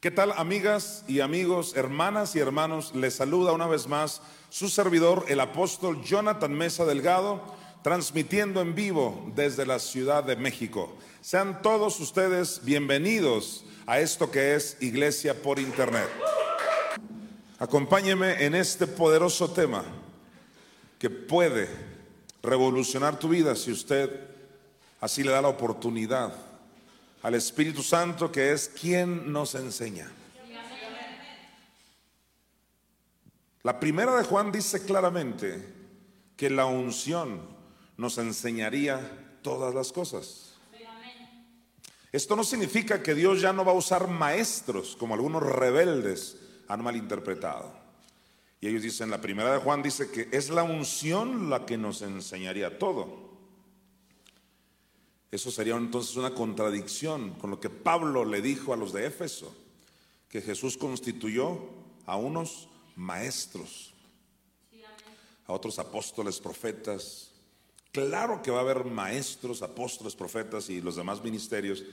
¿Qué tal amigas y amigos, hermanas y hermanos? Les saluda una vez más su servidor, el apóstol Jonathan Mesa Delgado, transmitiendo en vivo desde la Ciudad de México. Sean todos ustedes bienvenidos a esto que es Iglesia por Internet. Acompáñeme en este poderoso tema que puede revolucionar tu vida si usted así le da la oportunidad al Espíritu Santo que es quien nos enseña. La primera de Juan dice claramente que la unción nos enseñaría todas las cosas. Esto no significa que Dios ya no va a usar maestros como algunos rebeldes han malinterpretado. Y ellos dicen, la primera de Juan dice que es la unción la que nos enseñaría todo. Eso sería entonces una contradicción con lo que Pablo le dijo a los de Éfeso, que Jesús constituyó a unos maestros, a otros apóstoles, profetas. Claro que va a haber maestros, apóstoles, profetas y los demás ministerios.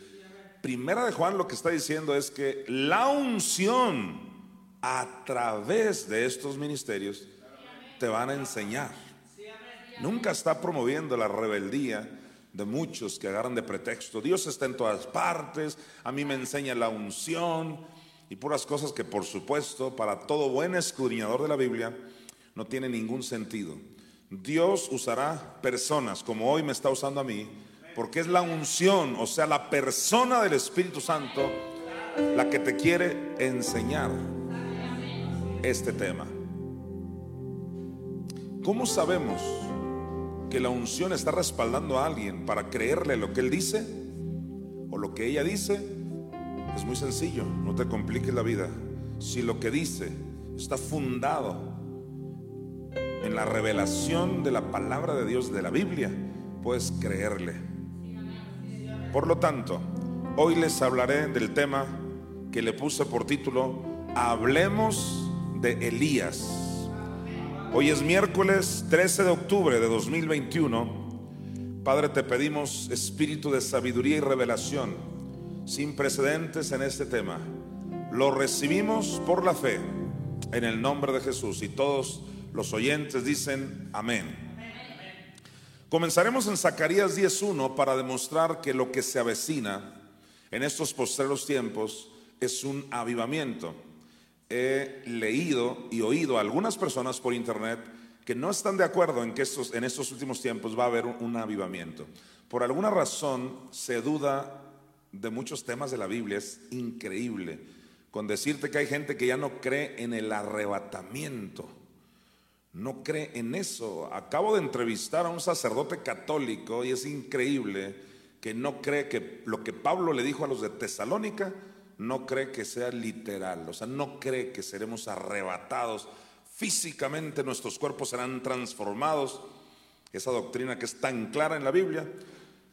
Primera de Juan lo que está diciendo es que la unción a través de estos ministerios te van a enseñar. Nunca está promoviendo la rebeldía de muchos que agarran de pretexto. Dios está en todas partes, a mí me enseña la unción y puras cosas que por supuesto para todo buen escudriñador de la Biblia no tiene ningún sentido. Dios usará personas como hoy me está usando a mí, porque es la unción, o sea, la persona del Espíritu Santo la que te quiere enseñar este tema. ¿Cómo sabemos? Que la unción está respaldando a alguien para creerle lo que él dice o lo que ella dice, es muy sencillo, no te compliques la vida. Si lo que dice está fundado en la revelación de la palabra de Dios de la Biblia, puedes creerle. Por lo tanto, hoy les hablaré del tema que le puse por título, Hablemos de Elías. Hoy es miércoles 13 de octubre de 2021. Padre, te pedimos espíritu de sabiduría y revelación sin precedentes en este tema. Lo recibimos por la fe en el nombre de Jesús y todos los oyentes dicen amén. Comenzaremos en Zacarías 10.1 para demostrar que lo que se avecina en estos postreros tiempos es un avivamiento he leído y oído a algunas personas por internet que no están de acuerdo en que estos, en estos últimos tiempos va a haber un, avivamiento. Por alguna razón se duda de muchos temas de la Biblia, es increíble. Con decirte que hay gente que ya no cree en el arrebatamiento, no cree en eso. Acabo de entrevistar a un sacerdote católico y es increíble que no cree que lo que Pablo le dijo a los de Tesalónica no cree que sea literal, o sea, no cree que seremos arrebatados físicamente, nuestros cuerpos serán transformados. Esa doctrina que es tan clara en la Biblia,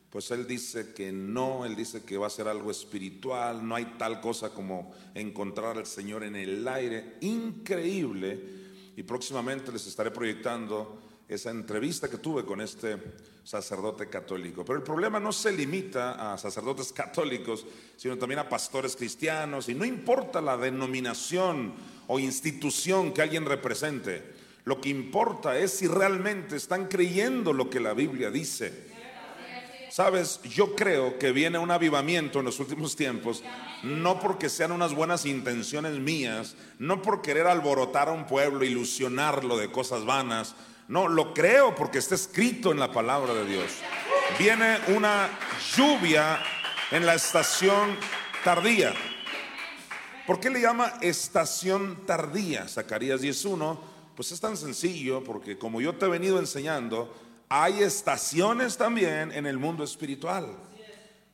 pues él dice que no, él dice que va a ser algo espiritual, no hay tal cosa como encontrar al Señor en el aire, increíble. Y próximamente les estaré proyectando esa entrevista que tuve con este sacerdote católico. Pero el problema no se limita a sacerdotes católicos, sino también a pastores cristianos, y no importa la denominación o institución que alguien represente, lo que importa es si realmente están creyendo lo que la Biblia dice. Sabes, yo creo que viene un avivamiento en los últimos tiempos, no porque sean unas buenas intenciones mías, no por querer alborotar a un pueblo, ilusionarlo de cosas vanas, no, lo creo porque está escrito en la palabra de Dios. Viene una lluvia en la estación tardía. ¿Por qué le llama estación tardía? Zacarías 10.1. Pues es tan sencillo porque como yo te he venido enseñando, hay estaciones también en el mundo espiritual.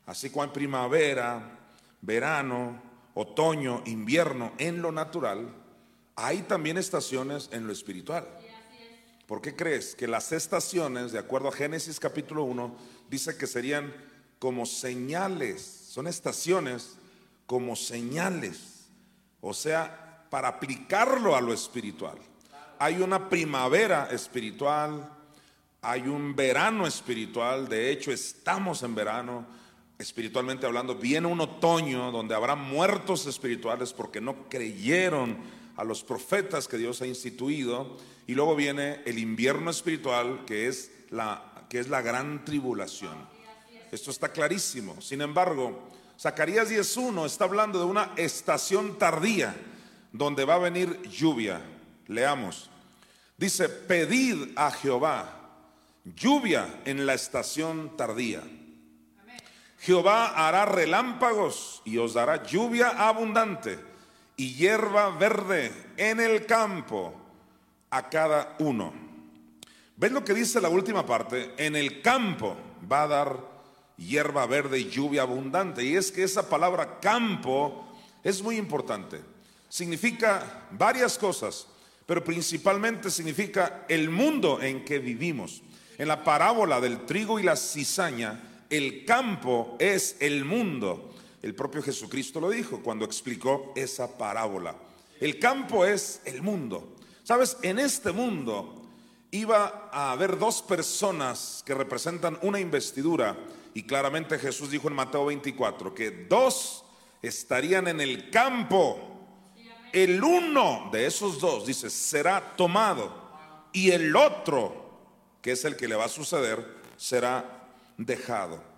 Así como en primavera, verano, otoño, invierno en lo natural, hay también estaciones en lo espiritual. ¿Por qué crees que las estaciones, de acuerdo a Génesis capítulo 1, dice que serían como señales? Son estaciones como señales. O sea, para aplicarlo a lo espiritual. Hay una primavera espiritual, hay un verano espiritual, de hecho estamos en verano, espiritualmente hablando, viene un otoño donde habrá muertos espirituales porque no creyeron a los profetas que Dios ha instituido, y luego viene el invierno espiritual que es la, que es la gran tribulación. Esto está clarísimo. Sin embargo, Zacarías 10.1 está hablando de una estación tardía donde va a venir lluvia. Leamos. Dice, pedid a Jehová lluvia en la estación tardía. Jehová hará relámpagos y os dará lluvia abundante y hierba verde en el campo a cada uno. ¿Ves lo que dice la última parte? En el campo va a dar hierba verde y lluvia abundante. Y es que esa palabra campo es muy importante. Significa varias cosas, pero principalmente significa el mundo en que vivimos. En la parábola del trigo y la cizaña, el campo es el mundo. El propio Jesucristo lo dijo cuando explicó esa parábola. El campo es el mundo. Sabes, en este mundo iba a haber dos personas que representan una investidura y claramente Jesús dijo en Mateo 24 que dos estarían en el campo. El uno de esos dos, dice, será tomado y el otro que es el que le va a suceder, será dejado.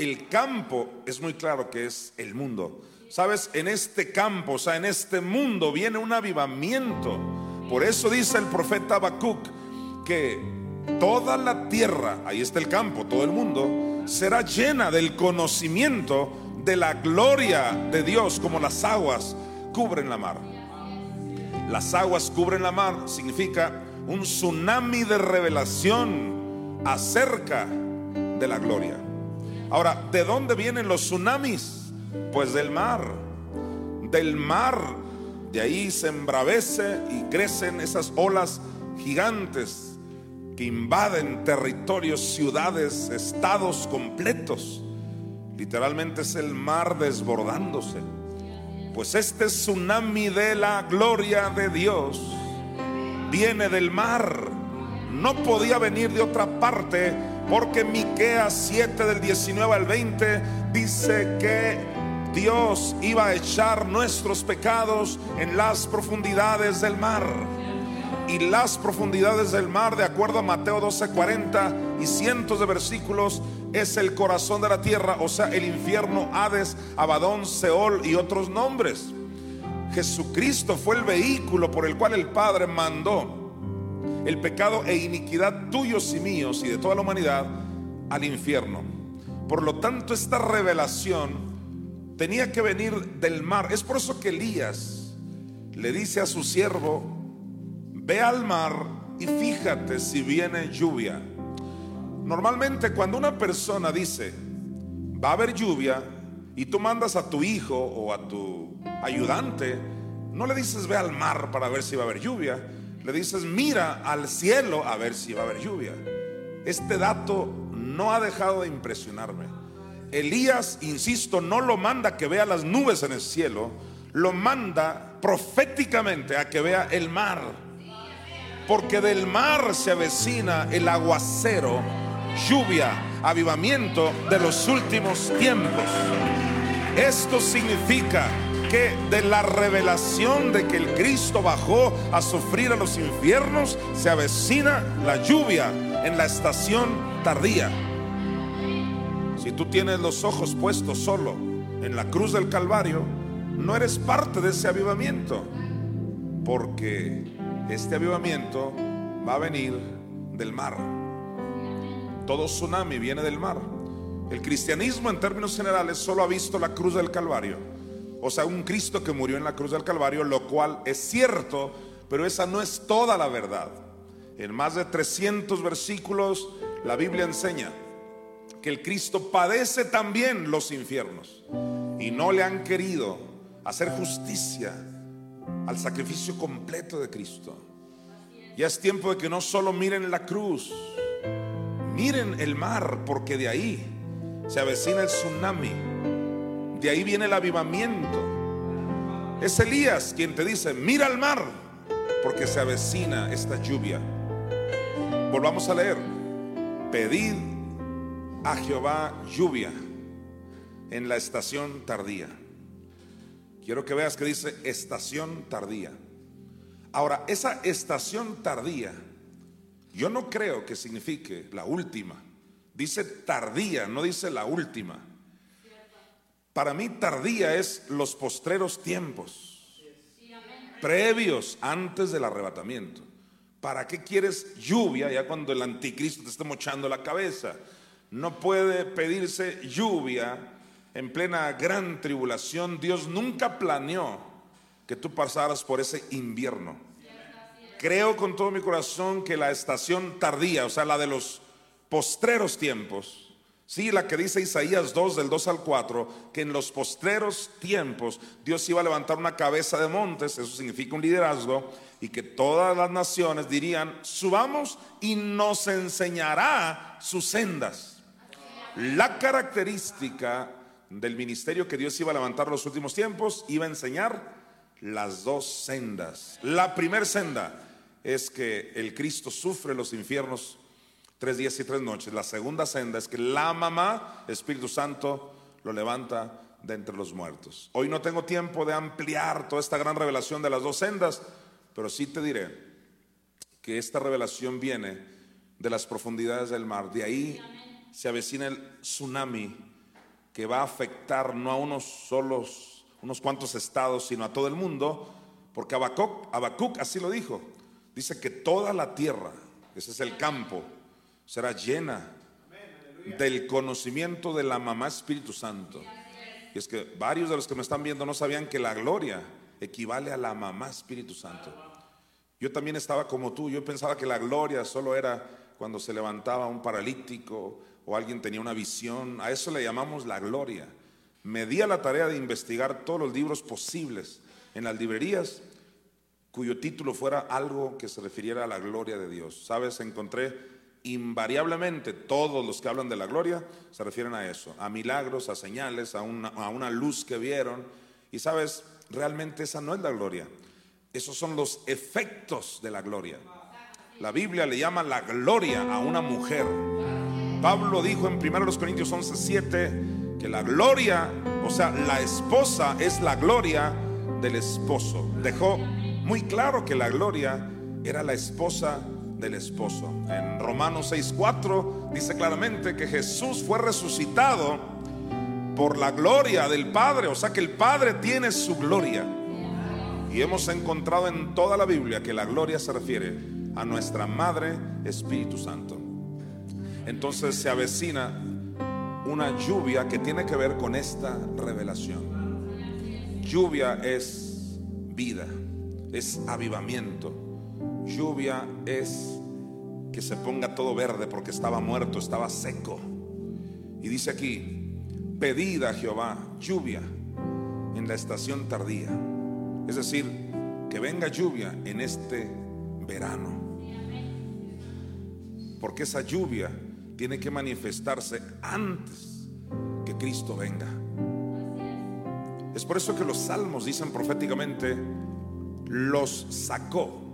El campo es muy claro que es el mundo. Sabes, en este campo, o sea, en este mundo viene un avivamiento. Por eso dice el profeta Habacuc que toda la tierra, ahí está el campo, todo el mundo, será llena del conocimiento de la gloria de Dios como las aguas cubren la mar. Las aguas cubren la mar significa un tsunami de revelación acerca de la gloria. Ahora, ¿de dónde vienen los tsunamis? Pues del mar. Del mar. De ahí se embravece y crecen esas olas gigantes que invaden territorios, ciudades, estados completos. Literalmente es el mar desbordándose. Pues este tsunami de la gloria de Dios viene del mar. No podía venir de otra parte porque Miqueas 7 del 19 al 20 dice que Dios iba a echar nuestros pecados en las profundidades del mar. Y las profundidades del mar, de acuerdo a Mateo 12:40 y cientos de versículos, es el corazón de la tierra, o sea, el infierno, Hades, Abadón, Seol y otros nombres. Jesucristo fue el vehículo por el cual el Padre mandó el pecado e iniquidad tuyos y míos y de toda la humanidad al infierno. Por lo tanto, esta revelación tenía que venir del mar. Es por eso que Elías le dice a su siervo, ve al mar y fíjate si viene lluvia. Normalmente cuando una persona dice, va a haber lluvia, y tú mandas a tu hijo o a tu ayudante, no le dices ve al mar para ver si va a haber lluvia, le dices mira al cielo a ver si va a haber lluvia. Este dato no ha dejado de impresionarme. Elías, insisto, no lo manda que vea las nubes en el cielo, lo manda proféticamente a que vea el mar. Porque del mar se avecina el aguacero, lluvia, avivamiento de los últimos tiempos. Esto significa de la revelación de que el Cristo bajó a sufrir a los infiernos, se avecina la lluvia en la estación tardía. Si tú tienes los ojos puestos solo en la cruz del Calvario, no eres parte de ese avivamiento, porque este avivamiento va a venir del mar. Todo tsunami viene del mar. El cristianismo en términos generales solo ha visto la cruz del Calvario. O sea, un Cristo que murió en la cruz del Calvario, lo cual es cierto, pero esa no es toda la verdad. En más de 300 versículos la Biblia enseña que el Cristo padece también los infiernos y no le han querido hacer justicia al sacrificio completo de Cristo. Ya es tiempo de que no solo miren la cruz, miren el mar, porque de ahí se avecina el tsunami, de ahí viene el avivamiento. Es Elías quien te dice, mira al mar, porque se avecina esta lluvia. Volvamos a leer, pedid a Jehová lluvia en la estación tardía. Quiero que veas que dice estación tardía. Ahora, esa estación tardía, yo no creo que signifique la última. Dice tardía, no dice la última. Para mí tardía es los postreros tiempos, previos antes del arrebatamiento. ¿Para qué quieres lluvia ya cuando el anticristo te esté mochando la cabeza? No puede pedirse lluvia en plena gran tribulación. Dios nunca planeó que tú pasaras por ese invierno. Creo con todo mi corazón que la estación tardía, o sea, la de los postreros tiempos, Sí, la que dice Isaías 2 del 2 al 4, que en los postreros tiempos Dios iba a levantar una cabeza de montes, eso significa un liderazgo, y que todas las naciones dirían, subamos y nos enseñará sus sendas. La característica del ministerio que Dios iba a levantar en los últimos tiempos iba a enseñar las dos sendas. La primera senda es que el Cristo sufre los infiernos tres días y tres noches. La segunda senda es que la mamá, Espíritu Santo, lo levanta de entre los muertos. Hoy no tengo tiempo de ampliar toda esta gran revelación de las dos sendas, pero sí te diré que esta revelación viene de las profundidades del mar. De ahí se avecina el tsunami que va a afectar no a unos solos, unos cuantos estados, sino a todo el mundo, porque Habacuc, Habacuc así lo dijo. Dice que toda la tierra, ese es el campo, será llena del conocimiento de la mamá Espíritu Santo. Y es que varios de los que me están viendo no sabían que la gloria equivale a la mamá Espíritu Santo. Yo también estaba como tú, yo pensaba que la gloria solo era cuando se levantaba un paralítico o alguien tenía una visión, a eso le llamamos la gloria. Me di a la tarea de investigar todos los libros posibles en las librerías cuyo título fuera algo que se refiriera a la gloria de Dios. ¿Sabes? Encontré invariablemente todos los que hablan de la gloria se refieren a eso, a milagros, a señales, a una, a una, luz que vieron. Y sabes, realmente esa no es la gloria. Esos son los efectos de la gloria. La Biblia le llama la gloria a una mujer. Pablo dijo en 1 Corintios 11, 7 que la gloria, o sea, la esposa es la gloria del esposo. Dejó muy claro que la gloria era la esposa del esposo. En Romanos 6:4 dice claramente que Jesús fue resucitado por la gloria del Padre, o sea que el Padre tiene su gloria. Y hemos encontrado en toda la Biblia que la gloria se refiere a nuestra Madre Espíritu Santo. Entonces se avecina una lluvia que tiene que ver con esta revelación. Lluvia es vida, es avivamiento Lluvia es que se ponga todo verde porque estaba muerto, estaba seco. Y dice aquí, pedida Jehová lluvia en la estación tardía. Es decir, que venga lluvia en este verano. Porque esa lluvia tiene que manifestarse antes que Cristo venga. Es por eso que los salmos dicen proféticamente, los sacó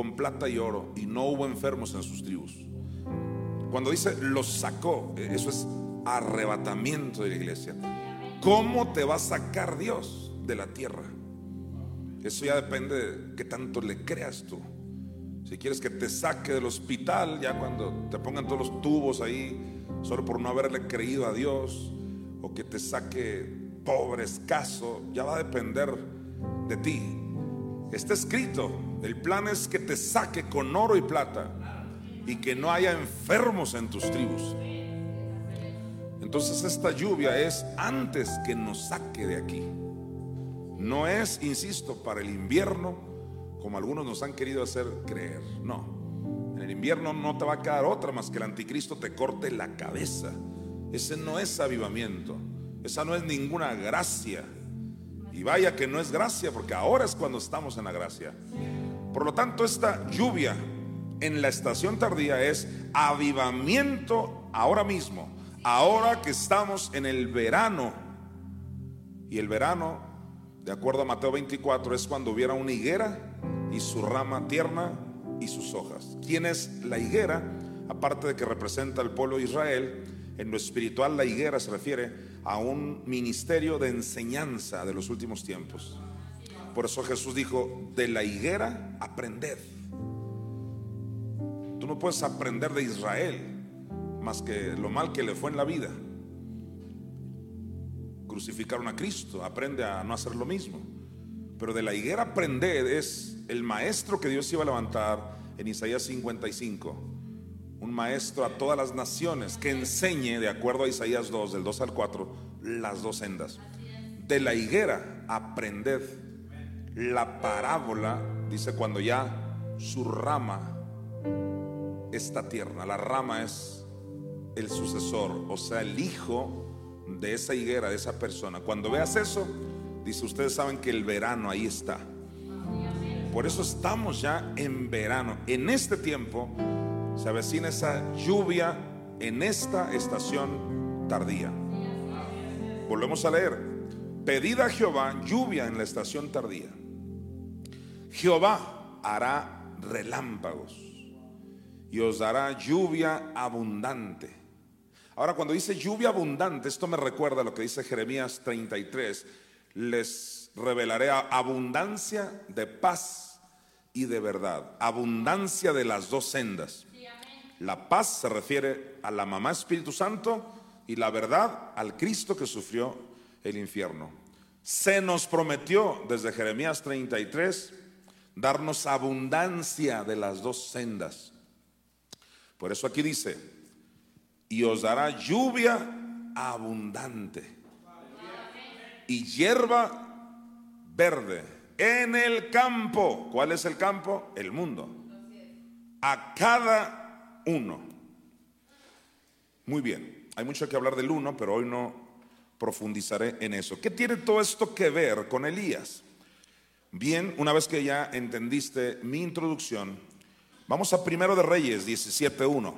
con plata y oro y no hubo enfermos en sus tribus. Cuando dice los sacó, eh, eso es arrebatamiento de la iglesia. ¿Cómo te va a sacar Dios de la tierra? Eso ya depende de qué tanto le creas tú. Si quieres que te saque del hospital, ya cuando te pongan todos los tubos ahí, solo por no haberle creído a Dios, o que te saque pobre, escaso, ya va a depender de ti. Está escrito, el plan es que te saque con oro y plata y que no haya enfermos en tus tribus. Entonces esta lluvia es antes que nos saque de aquí. No es, insisto, para el invierno, como algunos nos han querido hacer creer. No. En el invierno no te va a quedar otra más que el anticristo te corte la cabeza. Ese no es avivamiento. Esa no es ninguna gracia. Y vaya que no es gracia, porque ahora es cuando estamos en la gracia. Por lo tanto, esta lluvia en la estación tardía es avivamiento ahora mismo, ahora que estamos en el verano. Y el verano, de acuerdo a Mateo 24, es cuando hubiera una higuera y su rama tierna y sus hojas. ¿Quién es la higuera? Aparte de que representa al pueblo de Israel, en lo espiritual la higuera se refiere a un ministerio de enseñanza de los últimos tiempos. Por eso Jesús dijo, de la higuera aprended. Tú no puedes aprender de Israel más que lo mal que le fue en la vida. Crucificaron a Cristo, aprende a no hacer lo mismo. Pero de la higuera aprended es el maestro que Dios iba a levantar en Isaías 55. Un maestro a todas las naciones que enseñe, de acuerdo a Isaías 2, del 2 al 4, las dos sendas. De la higuera aprended la parábola, dice cuando ya su rama está tierna, la rama es el sucesor, o sea, el hijo de esa higuera, de esa persona. Cuando veas eso, dice, ustedes saben que el verano ahí está. Por eso estamos ya en verano. En este tiempo se avecina esa lluvia en esta estación tardía. Volvemos a leer. Pedid a Jehová lluvia en la estación tardía. Jehová hará relámpagos y os dará lluvia abundante. Ahora, cuando dice lluvia abundante, esto me recuerda a lo que dice Jeremías 33. Les revelaré abundancia de paz y de verdad. Abundancia de las dos sendas. La paz se refiere a la mamá Espíritu Santo y la verdad al Cristo que sufrió el infierno. Se nos prometió desde Jeremías 33 darnos abundancia de las dos sendas. Por eso aquí dice, y os dará lluvia abundante y hierba verde en el campo. ¿Cuál es el campo? El mundo. A cada uno. Muy bien, hay mucho que hablar del uno, pero hoy no profundizaré en eso. ¿Qué tiene todo esto que ver con Elías? Bien, una vez que ya entendiste mi introducción, vamos a Primero de Reyes 17.1.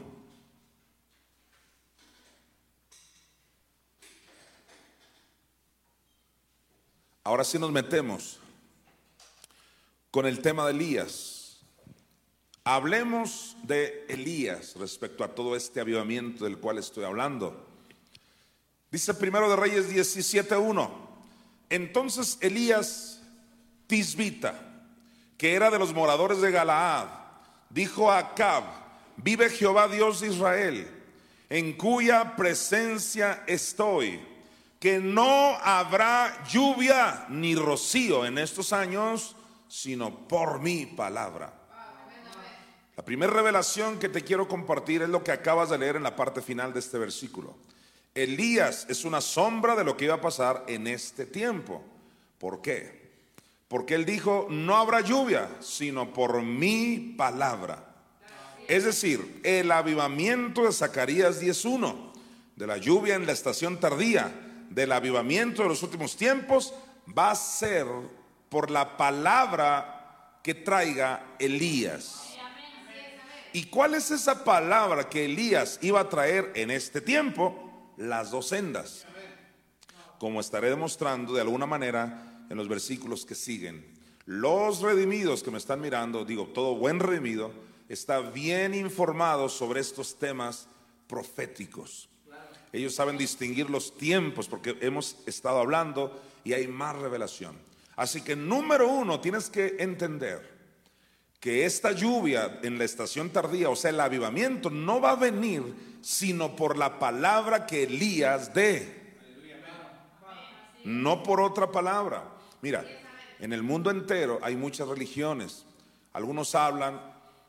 Ahora sí nos metemos con el tema de Elías. Hablemos de Elías respecto a todo este avivamiento del cual estoy hablando. Dice primero de Reyes 17.1. Entonces Elías Tisbita, que era de los moradores de Galaad, dijo a Acab, vive Jehová Dios de Israel, en cuya presencia estoy, que no habrá lluvia ni rocío en estos años, sino por mi palabra. La primera revelación que te quiero compartir es lo que acabas de leer en la parte final de este versículo. Elías es una sombra de lo que iba a pasar en este tiempo. ¿Por qué? Porque él dijo, no habrá lluvia, sino por mi palabra. Es decir, el avivamiento de Zacarías 10.1, de la lluvia en la estación tardía, del avivamiento de los últimos tiempos, va a ser por la palabra que traiga Elías. ¿Y cuál es esa palabra que Elías iba a traer en este tiempo? Las dos sendas. Como estaré demostrando de alguna manera en los versículos que siguen. Los redimidos que me están mirando, digo, todo buen redimido, está bien informado sobre estos temas proféticos. Ellos saben distinguir los tiempos porque hemos estado hablando y hay más revelación. Así que número uno, tienes que entender que esta lluvia en la estación tardía, o sea, el avivamiento, no va a venir sino por la palabra que Elías dé. No por otra palabra. Mira, en el mundo entero hay muchas religiones. Algunos hablan,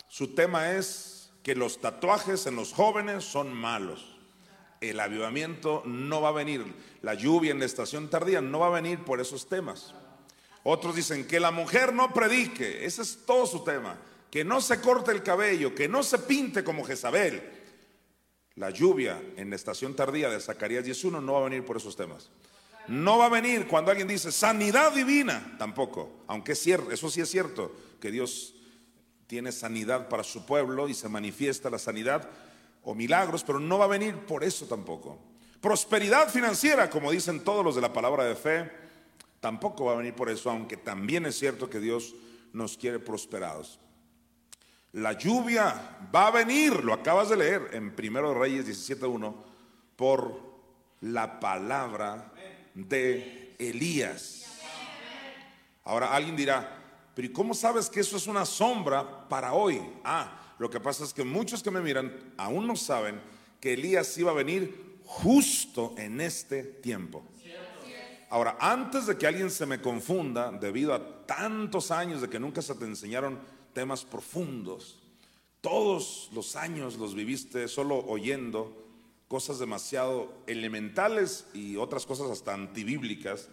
su tema es que los tatuajes en los jóvenes son malos. El avivamiento no va a venir, la lluvia en la estación tardía no va a venir por esos temas. Otros dicen que la mujer no predique, ese es todo su tema. Que no se corte el cabello, que no se pinte como Jezabel. La lluvia en la estación tardía de Zacarías 11 no va a venir por esos temas. No va a venir cuando alguien dice sanidad divina, tampoco. Aunque es cierto, eso sí es cierto, que Dios tiene sanidad para su pueblo y se manifiesta la sanidad o milagros, pero no va a venir por eso tampoco. Prosperidad financiera, como dicen todos los de la palabra de fe, tampoco va a venir por eso, aunque también es cierto que Dios nos quiere prosperados. La lluvia va a venir, lo acabas de leer en Primero Reyes 17.1, por la palabra de Elías. Ahora alguien dirá, pero ¿y cómo sabes que eso es una sombra para hoy? Ah, lo que pasa es que muchos que me miran aún no saben que Elías iba a venir justo en este tiempo. Ahora, antes de que alguien se me confunda, debido a tantos años de que nunca se te enseñaron temas profundos. Todos los años los viviste solo oyendo cosas demasiado elementales y otras cosas hasta antibíblicas,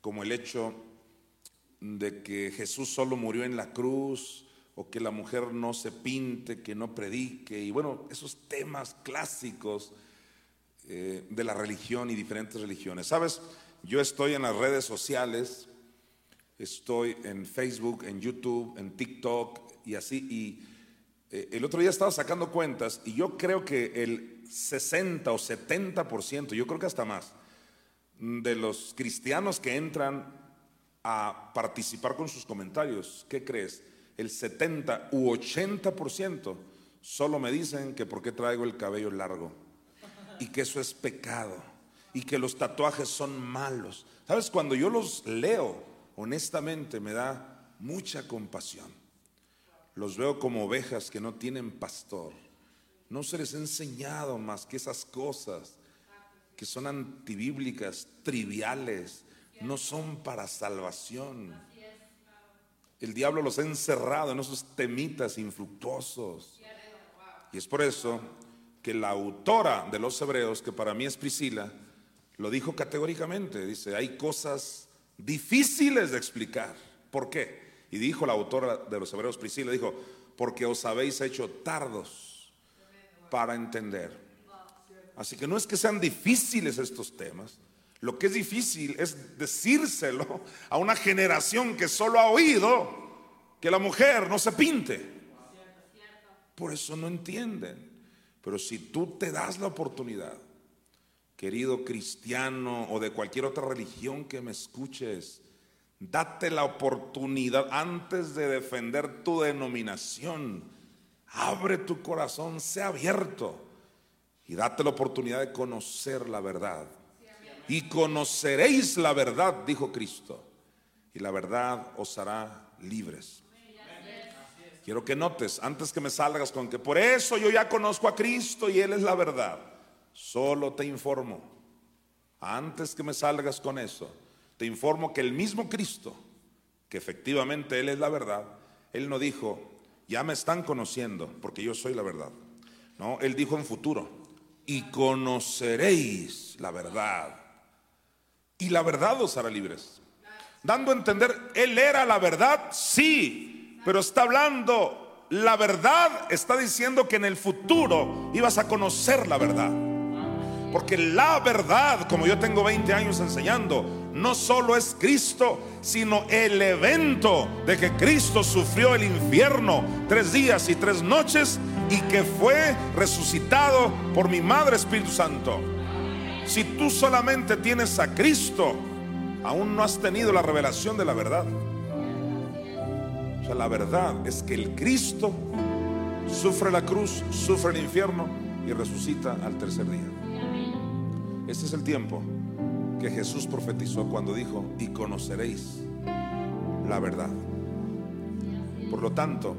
como el hecho de que Jesús solo murió en la cruz o que la mujer no se pinte, que no predique, y bueno, esos temas clásicos eh, de la religión y diferentes religiones. Sabes, yo estoy en las redes sociales estoy en Facebook, en YouTube, en TikTok y así. Y eh, el otro día estaba sacando cuentas y yo creo que el 60 o 70%, yo creo que hasta más, de los cristianos que entran a participar con sus comentarios, ¿qué crees? El 70 u 80% solo me dicen que por qué traigo el cabello largo y que eso es pecado y que los tatuajes son malos. ¿Sabes? Cuando yo los leo, honestamente me da mucha compasión. Los veo como ovejas que no tienen pastor. No se les ha enseñado más que esas cosas que son antibíblicas, triviales, no son para salvación. El diablo los ha encerrado en esos temitas infructuosos. Y es por eso que la autora de los hebreos, que para mí es Priscila, lo dijo categóricamente. Dice, hay cosas difíciles de explicar. ¿Por qué? Y dijo la autora de los Hebreos Priscila, dijo, porque os habéis hecho tardos para entender. Así que no es que sean difíciles estos temas, lo que es difícil es decírselo a una generación que solo ha oído que la mujer no se pinte. Por eso no entienden. Pero si tú te das la oportunidad querido cristiano o de cualquier otra religión que me escuches, date la oportunidad antes de defender tu denominación. Abre tu corazón, sea abierto y date la oportunidad de conocer la verdad. Y conoceréis la verdad, dijo Cristo, y la verdad os hará libres. Quiero que notes, antes que me salgas con que por eso yo ya conozco a Cristo y Él es la verdad. Solo te informo, antes que me salgas con eso, te informo que el mismo Cristo, que efectivamente Él es la verdad, Él no dijo, ya me están conociendo porque yo soy la verdad. No, Él dijo en futuro, y conoceréis la verdad. Y la verdad os hará libres. Dando a entender, Él era la verdad, sí, pero está hablando, la verdad está diciendo que en el futuro ibas a conocer la verdad. Porque la verdad, como yo tengo 20 años enseñando, no solo es Cristo, sino el evento de que Cristo sufrió el infierno tres días y tres noches y que fue resucitado por mi Madre Espíritu Santo. Si tú solamente tienes a Cristo, aún no has tenido la revelación de la verdad. O sea, la verdad es que el Cristo sufre la cruz, sufre el infierno y resucita al tercer día. Este es el tiempo que Jesús profetizó cuando dijo, y conoceréis la verdad. Por lo tanto,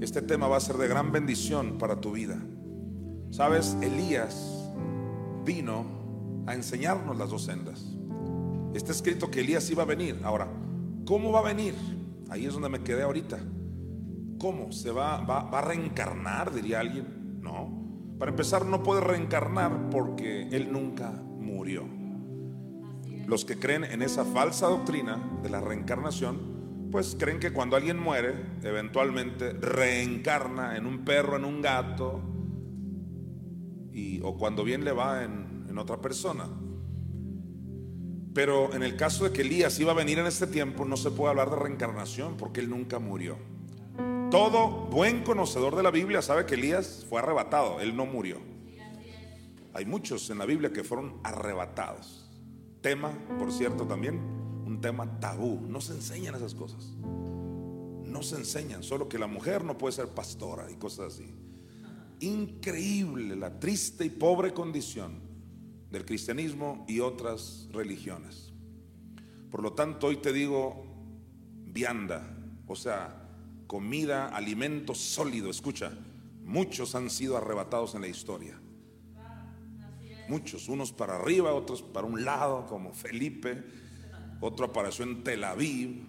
este tema va a ser de gran bendición para tu vida. Sabes, Elías vino a enseñarnos las dos sendas. Está escrito que Elías iba a venir. Ahora, ¿cómo va a venir? Ahí es donde me quedé ahorita. ¿Cómo? ¿Se va, va, a reencarnar? Diría alguien. No. Para empezar, no puede reencarnar porque Él nunca murió. Los que creen en esa falsa doctrina de la reencarnación, pues creen que cuando alguien muere, eventualmente reencarna en un perro, en un gato, y, o cuando bien le va en, en otra persona. Pero en el caso de que Elías iba a venir en este tiempo, no se puede hablar de reencarnación porque él nunca murió. Todo buen conocedor de la Biblia sabe que Elías fue arrebatado, él no murió. Hay muchos en la Biblia que fueron arrebatados. Tema, por cierto, también un tema tabú. No se enseñan esas cosas. No se enseñan, solo que la mujer no puede ser pastora y cosas así. Increíble la triste y pobre condición del cristianismo y otras religiones. Por lo tanto, hoy te digo vianda, o sea, comida, alimento sólido. Escucha, muchos han sido arrebatados en la historia. Muchos, unos para arriba, otros para un lado, como Felipe, otro apareció en Tel Aviv,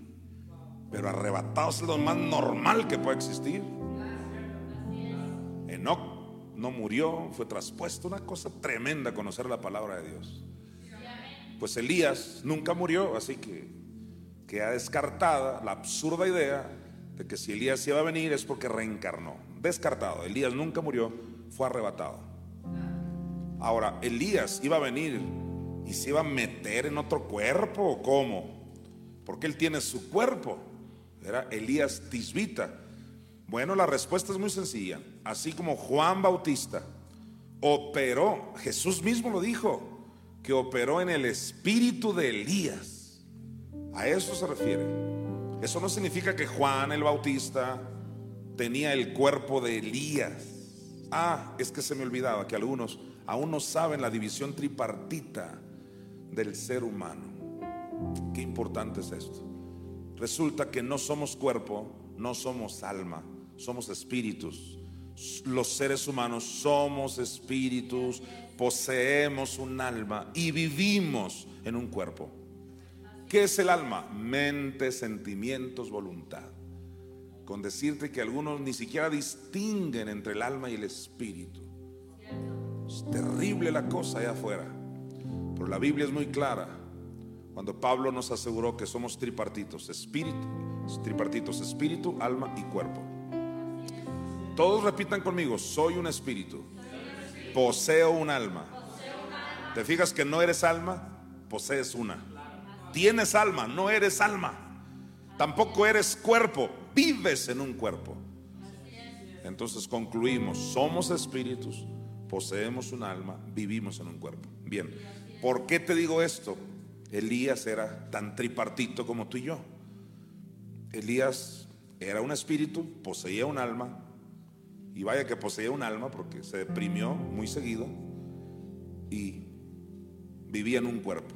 pero arrebatados es lo más normal que puede existir. Enoch no murió, fue traspuesto. Una cosa tremenda conocer la palabra de Dios. Pues Elías nunca murió, así que queda descartada la absurda idea de que si Elías iba a venir es porque reencarnó. Descartado. Elías nunca murió, fue arrebatado. Ahora, Elías iba a venir y se iba a meter en otro cuerpo o cómo? Porque él tiene su cuerpo. Era Elías Tisbita. Bueno, la respuesta es muy sencilla. Así como Juan Bautista operó, Jesús mismo lo dijo, que operó en el espíritu de Elías. A eso se refiere. Eso no significa que Juan el Bautista tenía el cuerpo de Elías. Ah, es que se me olvidaba que algunos aún no saben la división tripartita del ser humano. Qué importante es esto. Resulta que no somos cuerpo, no somos alma, somos espíritus. Los seres humanos somos espíritus, poseemos un alma y vivimos en un cuerpo. ¿Qué es el alma? Mente, sentimientos, voluntad. Con decirte que algunos ni siquiera distinguen entre el alma y el espíritu. Es terrible la cosa allá afuera. Pero la Biblia es muy clara. Cuando Pablo nos aseguró que somos tripartitos, espíritu, tripartitos, espíritu, alma y cuerpo. Todos repitan conmigo, soy un espíritu, poseo un alma. ¿Te fijas que no eres alma? Posees una. Tienes alma, no eres alma. Tampoco eres cuerpo, vives en un cuerpo. Entonces concluimos, somos espíritus, poseemos un alma, vivimos en un cuerpo. Bien, ¿por qué te digo esto? Elías era tan tripartito como tú y yo. Elías era un espíritu, poseía un alma, y vaya que poseía un alma porque se deprimió muy seguido y vivía en un cuerpo.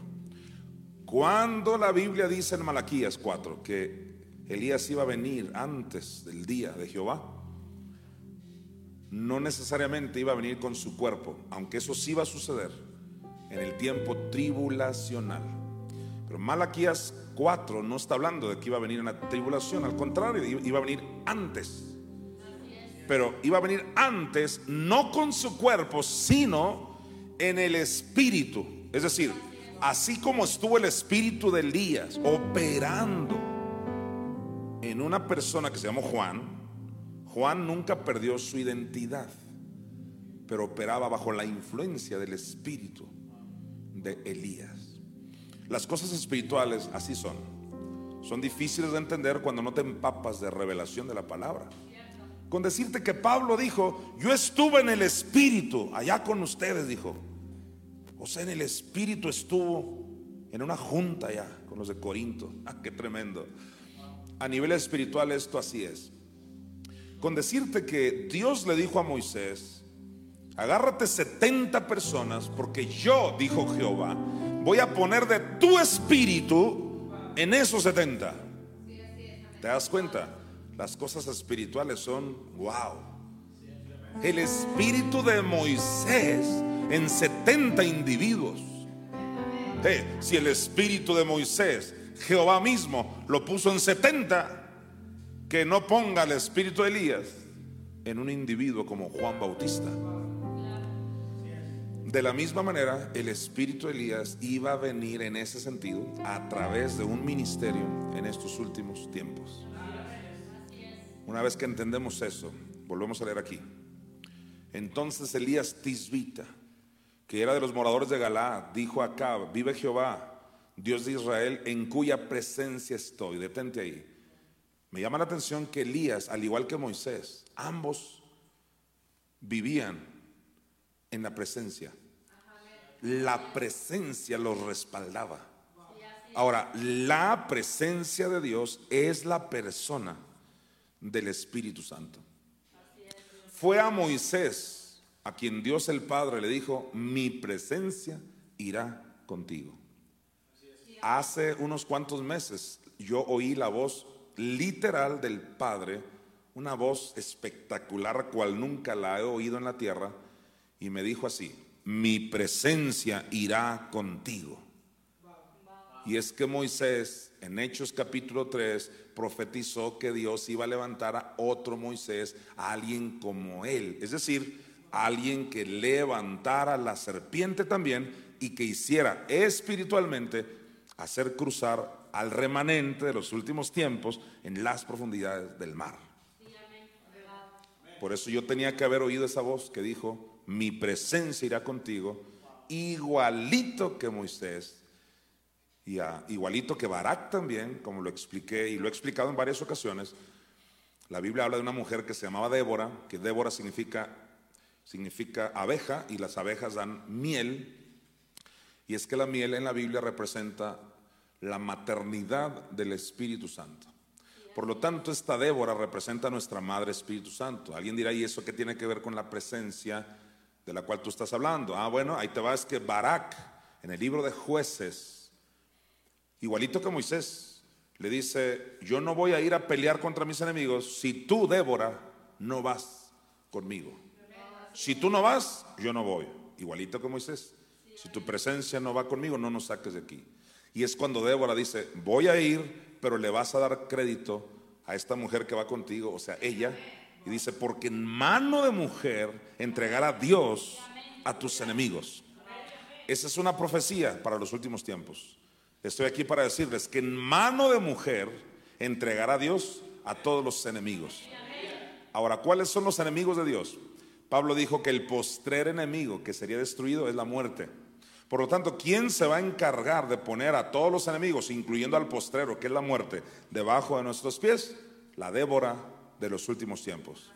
Cuando la Biblia dice en Malaquías 4 que Elías iba a venir antes del día de Jehová, no necesariamente iba a venir con su cuerpo, aunque eso sí va a suceder en el tiempo tribulacional. Pero Malaquías 4 no está hablando de que iba a venir en la tribulación, al contrario, iba a venir antes pero iba a venir antes, no con su cuerpo, sino en el espíritu. Es decir, así como estuvo el espíritu de Elías operando en una persona que se llamó Juan, Juan nunca perdió su identidad, pero operaba bajo la influencia del espíritu de Elías. Las cosas espirituales así son. Son difíciles de entender cuando no te empapas de revelación de la palabra con decirte que Pablo dijo, yo estuve en el Espíritu, allá con ustedes, dijo. O sea, en el Espíritu estuvo en una junta allá con los de Corinto. Ah, qué tremendo. A nivel espiritual esto así es. Con decirte que Dios le dijo a Moisés, agárrate 70 personas porque yo, dijo Jehová, voy a poner de tu espíritu en esos 70. ¿Te das cuenta? Las cosas espirituales son wow. El espíritu de Moisés en 70 individuos. si el espíritu de Moisés, Jehová mismo, lo puso en 70, que no ponga el espíritu de Elías en un individuo como Juan Bautista. De la misma manera, el espíritu de Elías iba a venir en ese sentido a través de un ministerio en estos últimos tiempos. Una vez que entendemos eso, volvemos a leer aquí. Entonces Elías Tisbita, que era de los moradores de Galá, dijo a Acab, vive Jehová, Dios de Israel, en cuya presencia estoy. Detente ahí. Me llama la atención que Elías, al igual que Moisés, ambos vivían en la presencia. La presencia los respaldaba. Ahora, la presencia de Dios es la persona del Espíritu Santo. Fue a Moisés a quien Dios el Padre le dijo, mi presencia irá contigo. Hace unos cuantos meses yo oí la voz literal del Padre, una voz espectacular cual nunca la he oído en la tierra, y me dijo así, mi presencia irá contigo. Y es que Moisés en Hechos capítulo 3 profetizó que Dios iba a levantar a otro Moisés, a alguien como él, es decir, alguien que levantara la serpiente también y que hiciera espiritualmente hacer cruzar al remanente de los últimos tiempos en las profundidades del mar. Por eso yo tenía que haber oído esa voz que dijo, mi presencia irá contigo, igualito que Moisés, y igualito que Barak también, como lo expliqué y lo he explicado en varias ocasiones. La Biblia habla de una mujer que se llamaba Débora, que Débora significa, significa abeja y las abejas dan miel. Y es que la miel en la Biblia representa la maternidad del Espíritu Santo. Por lo tanto, esta Débora representa a nuestra Madre Espíritu Santo. Alguien dirá, ¿y eso qué tiene que ver con la presencia de la cual tú estás hablando? Ah, bueno, ahí te va, es que Barak, en el libro de jueces, igualito que Moisés, le dice, yo no voy a ir a pelear contra mis enemigos si tú, Débora, no vas conmigo. Si tú no vas, yo no voy. Igualito que Moisés. Si tu presencia no va conmigo, no nos saques de aquí. Y es cuando Débora dice, voy a ir, pero le vas a dar crédito a esta mujer que va contigo, o sea, ella. Y dice, porque en mano de mujer entregará Dios a tus enemigos. Esa es una profecía para los últimos tiempos. Estoy aquí para decirles que en mano de mujer entregará Dios a todos los enemigos. Ahora, ¿cuáles son los enemigos de Dios? Pablo dijo que el postrer enemigo que sería destruido es la muerte. Por lo tanto, ¿quién se va a encargar de poner a todos los enemigos, incluyendo al postrero, que es la muerte, debajo de nuestros pies? La Débora de los últimos tiempos.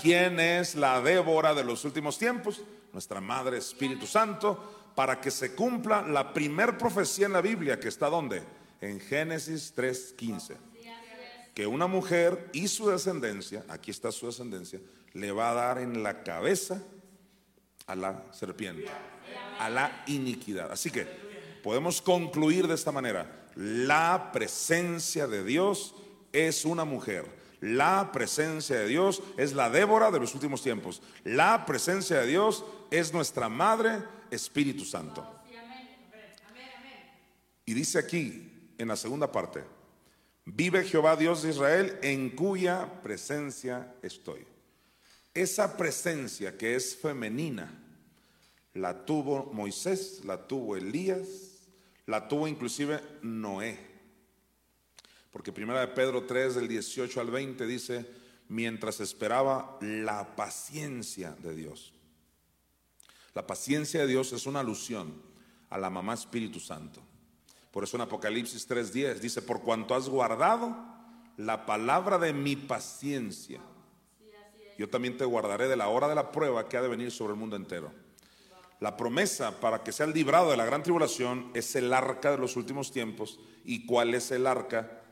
¿Quién es la Débora de los últimos tiempos? Nuestra Madre Espíritu Santo, para que se cumpla la primer profecía en la Biblia, que está donde? En Génesis 3:15. Que una mujer y su descendencia, aquí está su descendencia, le va a dar en la cabeza a la serpiente a la iniquidad. Así que podemos concluir de esta manera. La presencia de Dios es una mujer. La presencia de Dios es la Débora de los últimos tiempos. La presencia de Dios es nuestra Madre Espíritu Santo. Y dice aquí en la segunda parte, vive Jehová Dios de Israel en cuya presencia estoy. Esa presencia que es femenina, la tuvo Moisés, la tuvo Elías, la tuvo inclusive Noé. Porque primera de Pedro 3 del 18 al 20 dice, mientras esperaba la paciencia de Dios. La paciencia de Dios es una alusión a la mamá Espíritu Santo. Por eso en Apocalipsis 3:10 dice, por cuanto has guardado la palabra de mi paciencia, yo también te guardaré de la hora de la prueba que ha de venir sobre el mundo entero. La promesa para que sea librado de la gran tribulación es el arca de los últimos tiempos. ¿Y cuál es el arca?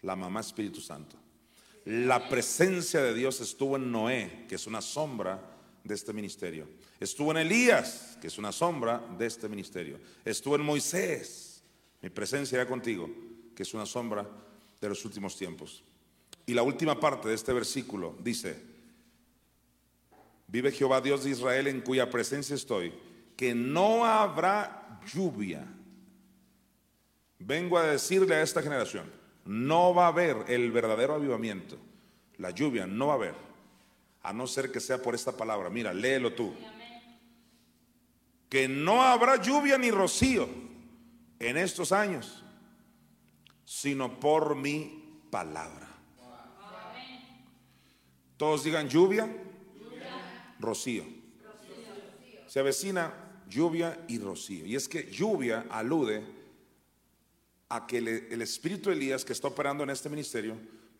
La mamá Espíritu Santo. La presencia de Dios estuvo en Noé, que es una sombra de este ministerio. Estuvo en Elías, que es una sombra de este ministerio. Estuvo en Moisés, mi presencia era contigo, que es una sombra de los últimos tiempos. Y la última parte de este versículo dice, Vive Jehová Dios de Israel en cuya presencia estoy, que no habrá lluvia. Vengo a decirle a esta generación, no va a haber el verdadero avivamiento. La lluvia no va a haber, a no ser que sea por esta palabra. Mira, léelo tú. Que no habrá lluvia ni rocío en estos años, sino por mi palabra. Todos digan lluvia, rocío. Se avecina lluvia y rocío. Y es que lluvia alude a que el espíritu de Elías que está operando en este ministerio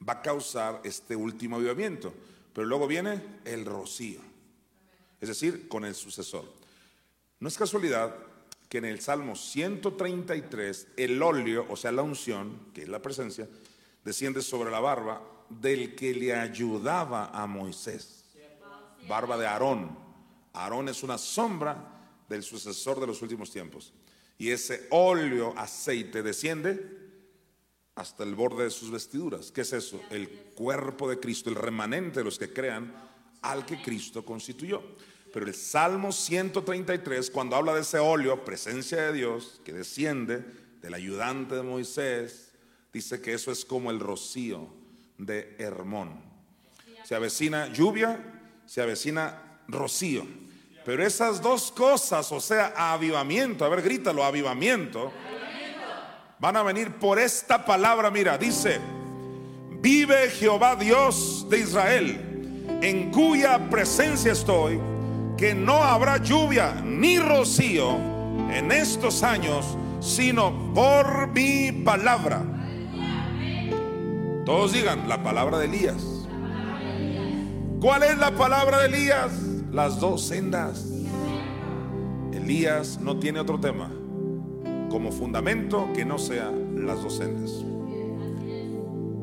va a causar este último avivamiento. Pero luego viene el rocío, es decir, con el sucesor. No es casualidad que en el Salmo 133 el óleo, o sea, la unción, que es la presencia, desciende sobre la barba del que le ayudaba a Moisés. Barba de Aarón. Aarón es una sombra del sucesor de los últimos tiempos. Y ese óleo, aceite, desciende hasta el borde de sus vestiduras. ¿Qué es eso? El cuerpo de Cristo, el remanente de los que crean al que Cristo constituyó. Pero el Salmo 133, cuando habla de ese óleo, presencia de Dios, que desciende del ayudante de Moisés, dice que eso es como el rocío de Hermón. Se avecina lluvia, se avecina rocío. Pero esas dos cosas, o sea, avivamiento, a ver, grítalo, avivamiento, van a venir por esta palabra. Mira, dice, vive Jehová Dios de Israel, en cuya presencia estoy, que no habrá lluvia ni rocío en estos años, sino por mi palabra. Todos digan, la palabra de Elías. ¿Cuál es la palabra de Elías? las dos sendas. Elías no tiene otro tema como fundamento que no sea las dos sendas.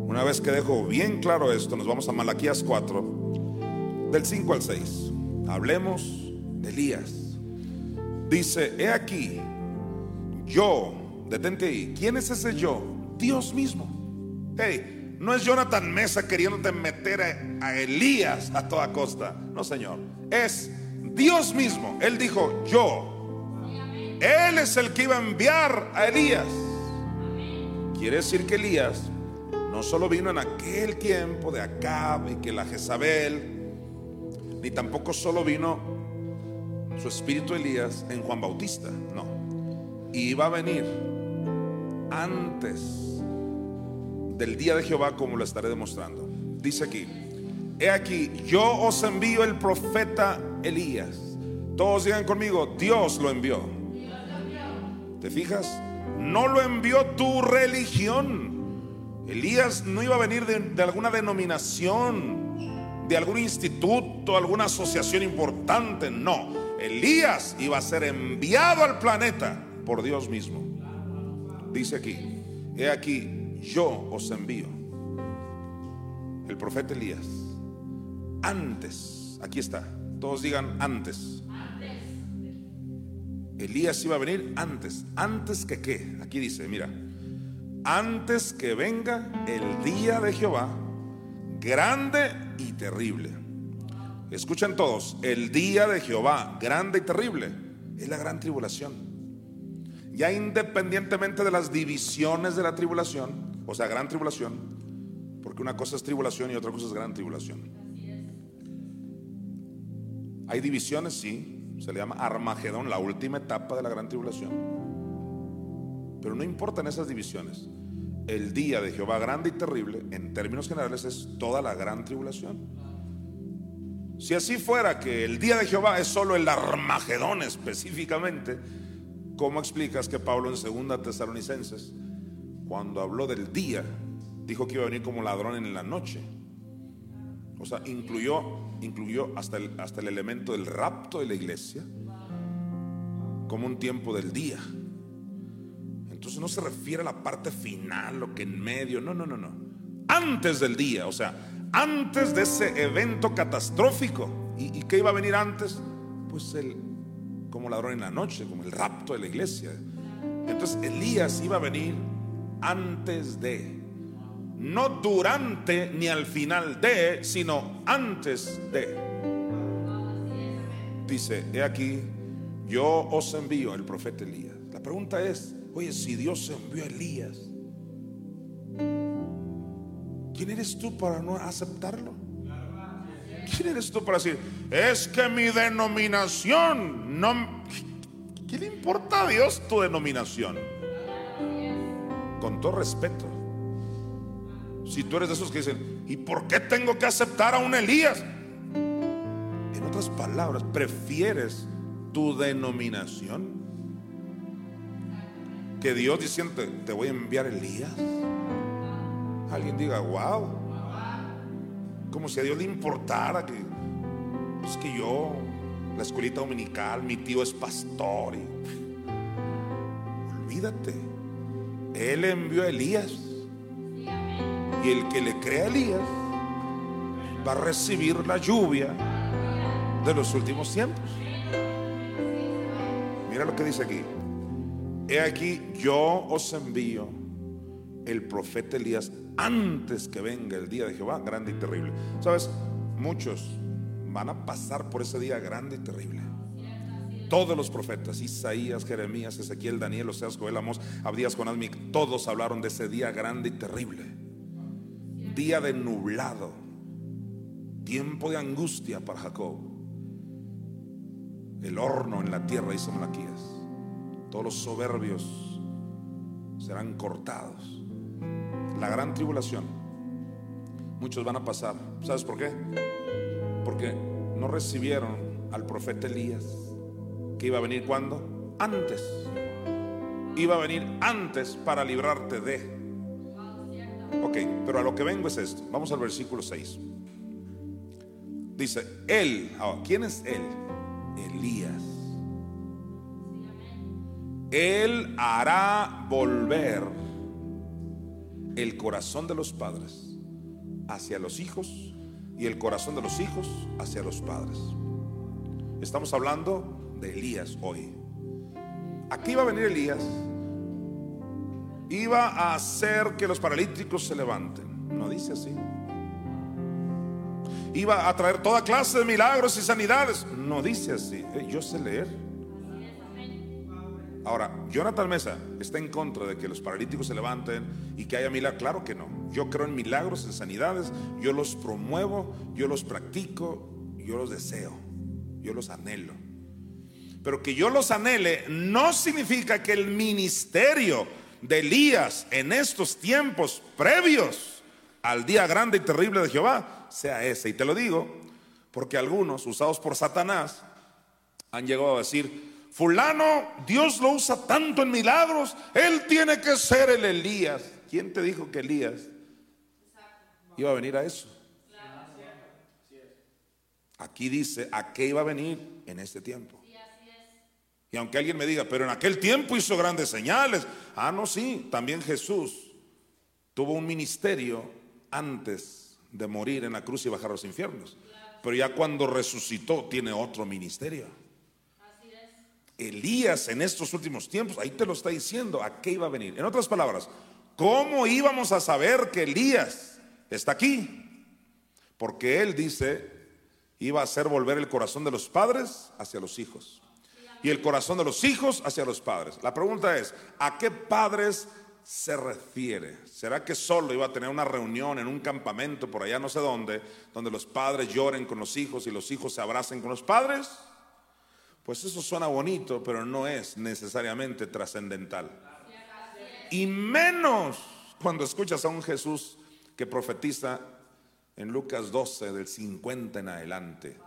Una vez que dejo bien claro esto, nos vamos a Malaquías 4, del 5 al 6. Hablemos de Elías. Dice, he aquí, yo, detente ahí, ¿quién es ese yo? Dios mismo. Hey, no es Jonathan Mesa queriéndote meter a, Elías a toda costa. No, Señor es Dios mismo. Él dijo, yo. Él es el que iba a enviar a Elías. Quiere decir que Elías no solo vino en aquel tiempo de Acab y que la Jezabel, ni tampoco solo vino su espíritu Elías en Juan Bautista, no. Iba a venir antes del día de Jehová como lo estaré demostrando. Dice aquí, He aquí, yo os envío el profeta Elías. Todos digan conmigo, Dios lo envió. ¿Te fijas? No lo envió tu religión. Elías no iba a venir de, alguna denominación, de algún instituto, alguna asociación importante. No, Elías iba a ser enviado al planeta por Dios mismo. Dice aquí, he aquí, yo os envío. El profeta Elías antes. Aquí está. Todos digan antes. Elías iba a venir antes. Antes que qué. Aquí dice, mira. Antes que venga el día de Jehová, grande y terrible. Escuchen todos, el día de Jehová, grande y terrible, es la gran tribulación. Ya independientemente de las divisiones de la tribulación, o sea, gran tribulación, porque una cosa es tribulación y otra cosa es gran tribulación. Hay divisiones, sí, se le llama Armagedón, la última etapa de la gran tribulación. Pero no importan esas divisiones. El día de Jehová grande y terrible, en términos generales, es toda la gran tribulación. Si así fuera que el día de Jehová es solo el Armagedón específicamente, ¿cómo explicas que Pablo en segunda Tesalonicenses, cuando habló del día, dijo que iba a venir como ladrón en la noche? O sea, incluyó, incluyó hasta, el, hasta el elemento del rapto de la iglesia como un tiempo del día. Entonces no se refiere a la parte final, lo que en medio, no, no, no, no. Antes del día, o sea, antes de ese evento catastrófico. ¿Y, y qué iba a venir antes? Pues el, como ladrón en la noche, como el rapto de la iglesia. Entonces Elías iba a venir antes de no durante ni al final de, sino antes de. Dice, he aquí, yo os envío el profeta Elías. La pregunta es, oye, si Dios envió a Elías, ¿quién eres tú para no aceptarlo? ¿Quién eres tú para decir, es que mi denominación no... ¿Qué le importa a Dios tu denominación? Con todo respeto. Si tú eres de esos que dicen, ¿y por qué tengo que aceptar a un Elías? En otras palabras, ¿prefieres tu denominación? Que Dios diciendo, te voy a enviar Elías. Alguien diga, wow. Como si a Dios le importara que, es que yo, la escuelita dominical, mi tío es pastor. olvídate. Él envió a Elías. Y el que le crea a Elías va a recibir la lluvia de los últimos tiempos. Mira lo que dice aquí. He aquí, yo os envío el profeta Elías antes que venga el día de Jehová, grande y terrible. Sabes, muchos van a pasar por ese día grande y terrible. Todos los profetas, Isaías, Jeremías, Ezequiel, Daniel, Oseas, Joel, Amos, Abdías, Jonás, todos hablaron de ese día grande y terrible. Día de nublado, tiempo de angustia para Jacob. El horno en la tierra, dice Malaquías. Todos los soberbios serán cortados. La gran tribulación. Muchos van a pasar. ¿Sabes por qué? Porque no recibieron al profeta Elías que iba a venir cuando? Antes. Iba a venir antes para librarte de. Ok, pero a lo que vengo es esto. Vamos al versículo 6. Dice, Él, ¿quién es Él? Elías. Él hará volver el corazón de los padres hacia los hijos y el corazón de los hijos hacia los padres. Estamos hablando de Elías hoy. Aquí iba a venir Elías, iba a hacer que los paralíticos se levanten. No dice así. Iba a traer toda clase de milagros y sanidades. No dice así. Eh, yo sé leer. Ahora, Jonathan Mesa está en contra de que los paralíticos se levanten y que haya milagros. Claro que no. Yo creo en milagros, en sanidades. Yo los promuevo, yo los practico, yo los deseo, yo los anhelo. Pero que yo los anhele no significa que el ministerio de Elías en estos tiempos previos al día grande y terrible de Jehová sea ese. Y te lo digo porque algunos, usados por Satanás, han llegado a decir, fulano, Dios lo usa tanto en milagros, él tiene que ser el Elías. ¿Quién te dijo que Elías iba a venir a eso? Aquí dice, ¿a qué iba a venir en este tiempo? Y aunque alguien me diga, pero en aquel tiempo hizo grandes señales. Ah, no, sí, también Jesús tuvo un ministerio antes de morir en la cruz y bajar a los infiernos. Pero ya cuando resucitó tiene otro ministerio. Elías en estos últimos tiempos, ahí te lo está diciendo, ¿a qué iba a venir? En otras palabras, ¿cómo íbamos a saber que Elías está aquí? Porque él dice, iba a hacer volver el corazón de los padres hacia los hijos y el corazón de los hijos hacia los padres. La pregunta es, ¿a qué padres se refiere? ¿Será que solo iba a tener una reunión en un campamento por allá no sé dónde, donde los padres lloren con los hijos y los hijos se abracen con los padres? Pues eso suena bonito, pero no es necesariamente trascendental. Y menos cuando escuchas a un Jesús que profetiza en Lucas 12 del 50 en adelante.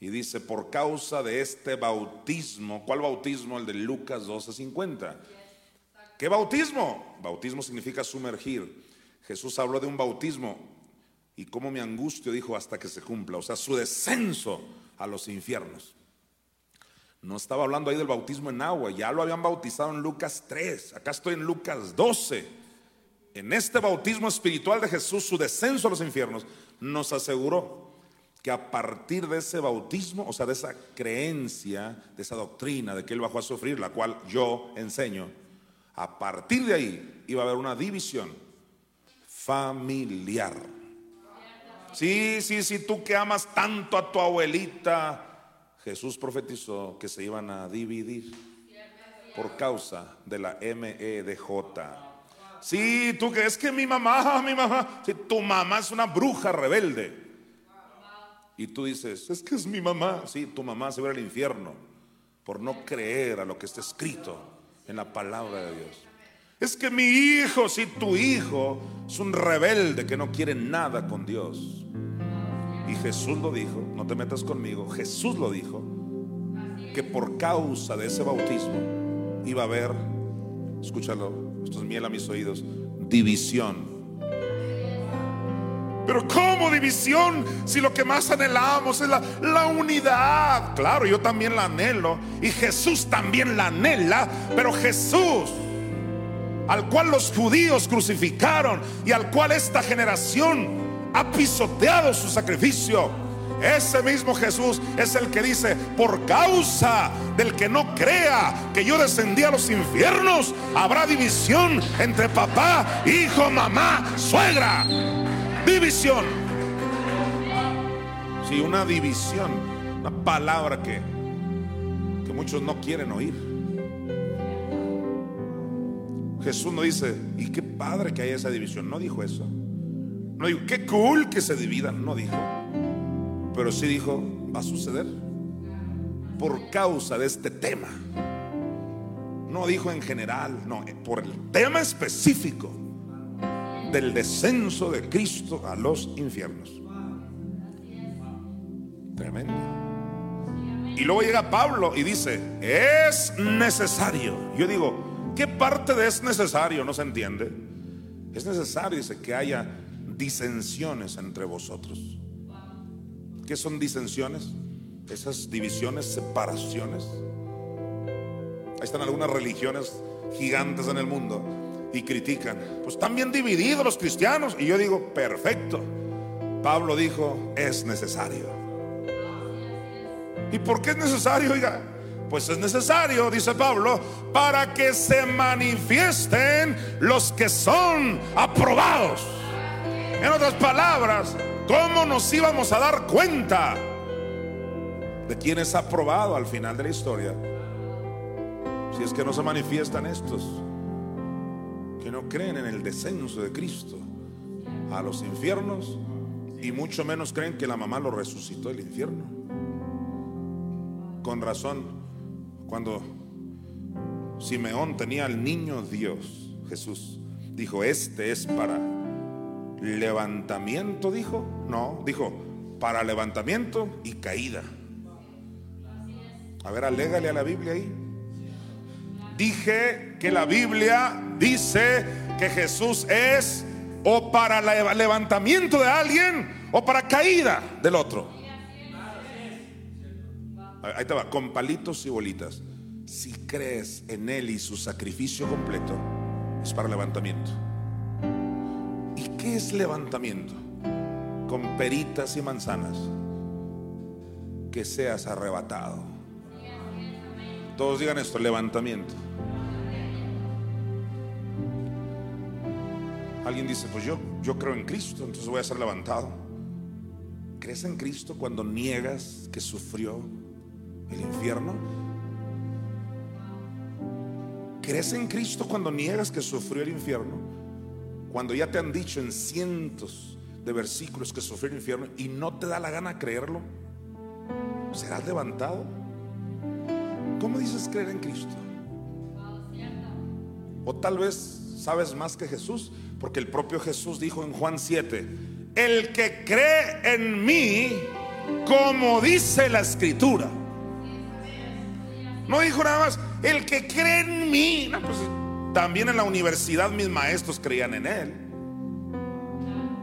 Y dice, por causa de este bautismo, ¿cuál bautismo? El de Lucas 12:50. ¿Qué bautismo? Bautismo significa sumergir. Jesús habló de un bautismo y cómo me angustio, dijo, hasta que se cumpla. O sea, su descenso a los infiernos. No estaba hablando ahí del bautismo en agua, ya lo habían bautizado en Lucas 3. Acá estoy en Lucas 12. En este bautismo espiritual de Jesús, su descenso a los infiernos, nos aseguró que a partir de ese bautismo, o sea, de esa creencia, de esa doctrina de que Él bajó a sufrir, la cual yo enseño, a partir de ahí iba a haber una división familiar. Sí, sí, sí, tú que amas tanto a tu abuelita, Jesús profetizó que se iban a dividir por causa de la MEDJ. Sí, tú que es que mi mamá, mi mamá, si tu mamá es una bruja rebelde. Y tú dices, es que es mi mamá. Sí, tu mamá se va al infierno por no creer a lo que está escrito en la palabra de Dios. Es que mi hijo, si tu hijo es un rebelde que no quiere nada con Dios. Y Jesús lo dijo, no te metas conmigo, Jesús lo dijo, que por causa de ese bautismo iba a haber escúchalo, esto es miel a mis oídos, división. Pero ¿cómo división si lo que más anhelamos es la, la, unidad? Claro, yo también la anhelo y Jesús también la anhela, pero Jesús, al cual los judíos crucificaron y al cual esta generación ha pisoteado su sacrificio, ese mismo Jesús es el que dice, por causa del que no crea que yo descendí a los infiernos, habrá división entre papá, hijo, mamá, suegra. División. Sí, una división, una palabra que, que muchos no quieren oír. Jesús no dice, y qué padre que haya esa división, no dijo eso. No dijo, qué cool que se dividan, no dijo. Pero sí dijo, va a suceder por causa de este tema. No dijo en general, no, por el tema específico del descenso de Cristo a los infiernos. Tremendo. Y luego llega Pablo y dice, es necesario. Yo digo, ¿qué parte de es necesario no se entiende? Es necesario, dice, que haya disensiones entre vosotros. ¿Qué son disensiones? Esas divisiones, separaciones. Ahí están algunas religiones gigantes en el mundo y critican. Pues están bien divididos los cristianos. Y yo digo, perfecto. Pablo dijo, es necesario. ¿Y por qué es necesario? Oiga, pues es necesario, dice Pablo, para que se manifiesten los que son aprobados. En otras palabras, ¿Cómo nos íbamos a dar cuenta de quién es aprobado al final de la historia? Si es que no se manifiestan estos que no creen en el descenso de Cristo a los infiernos y mucho menos creen que la mamá lo resucitó del infierno. Con razón, cuando Simeón tenía al niño Dios, Jesús, dijo, este es para levantamiento, dijo. No, dijo, para levantamiento y caída. A ver, alégale a la Biblia ahí. Dije que la Biblia dice que Jesús es o para levantamiento de alguien o para caída del otro. Ahí te va, con palitos y bolitas. Si crees en Él y su sacrificio completo, es para levantamiento. ¿Y qué es levantamiento? Con peritas y manzanas. Que seas arrebatado. Todos digan esto, levantamiento. Alguien dice, pues yo, yo creo en Cristo, entonces voy a ser levantado. ¿Crees en Cristo cuando niegas que sufrió el infierno? ¿Crees en Cristo cuando niegas que sufrió el infierno? Cuando ya te han dicho en cientos de versículos que sufrió el infierno y no te da la gana creerlo, serás levantado. ¿Cómo dices creer en Cristo? O tal vez sabes más que Jesús, porque el propio Jesús dijo en Juan 7, el que cree en mí, como dice la escritura. No dijo nada más, el que cree en mí. No, pues también en la universidad mis maestros creían en él.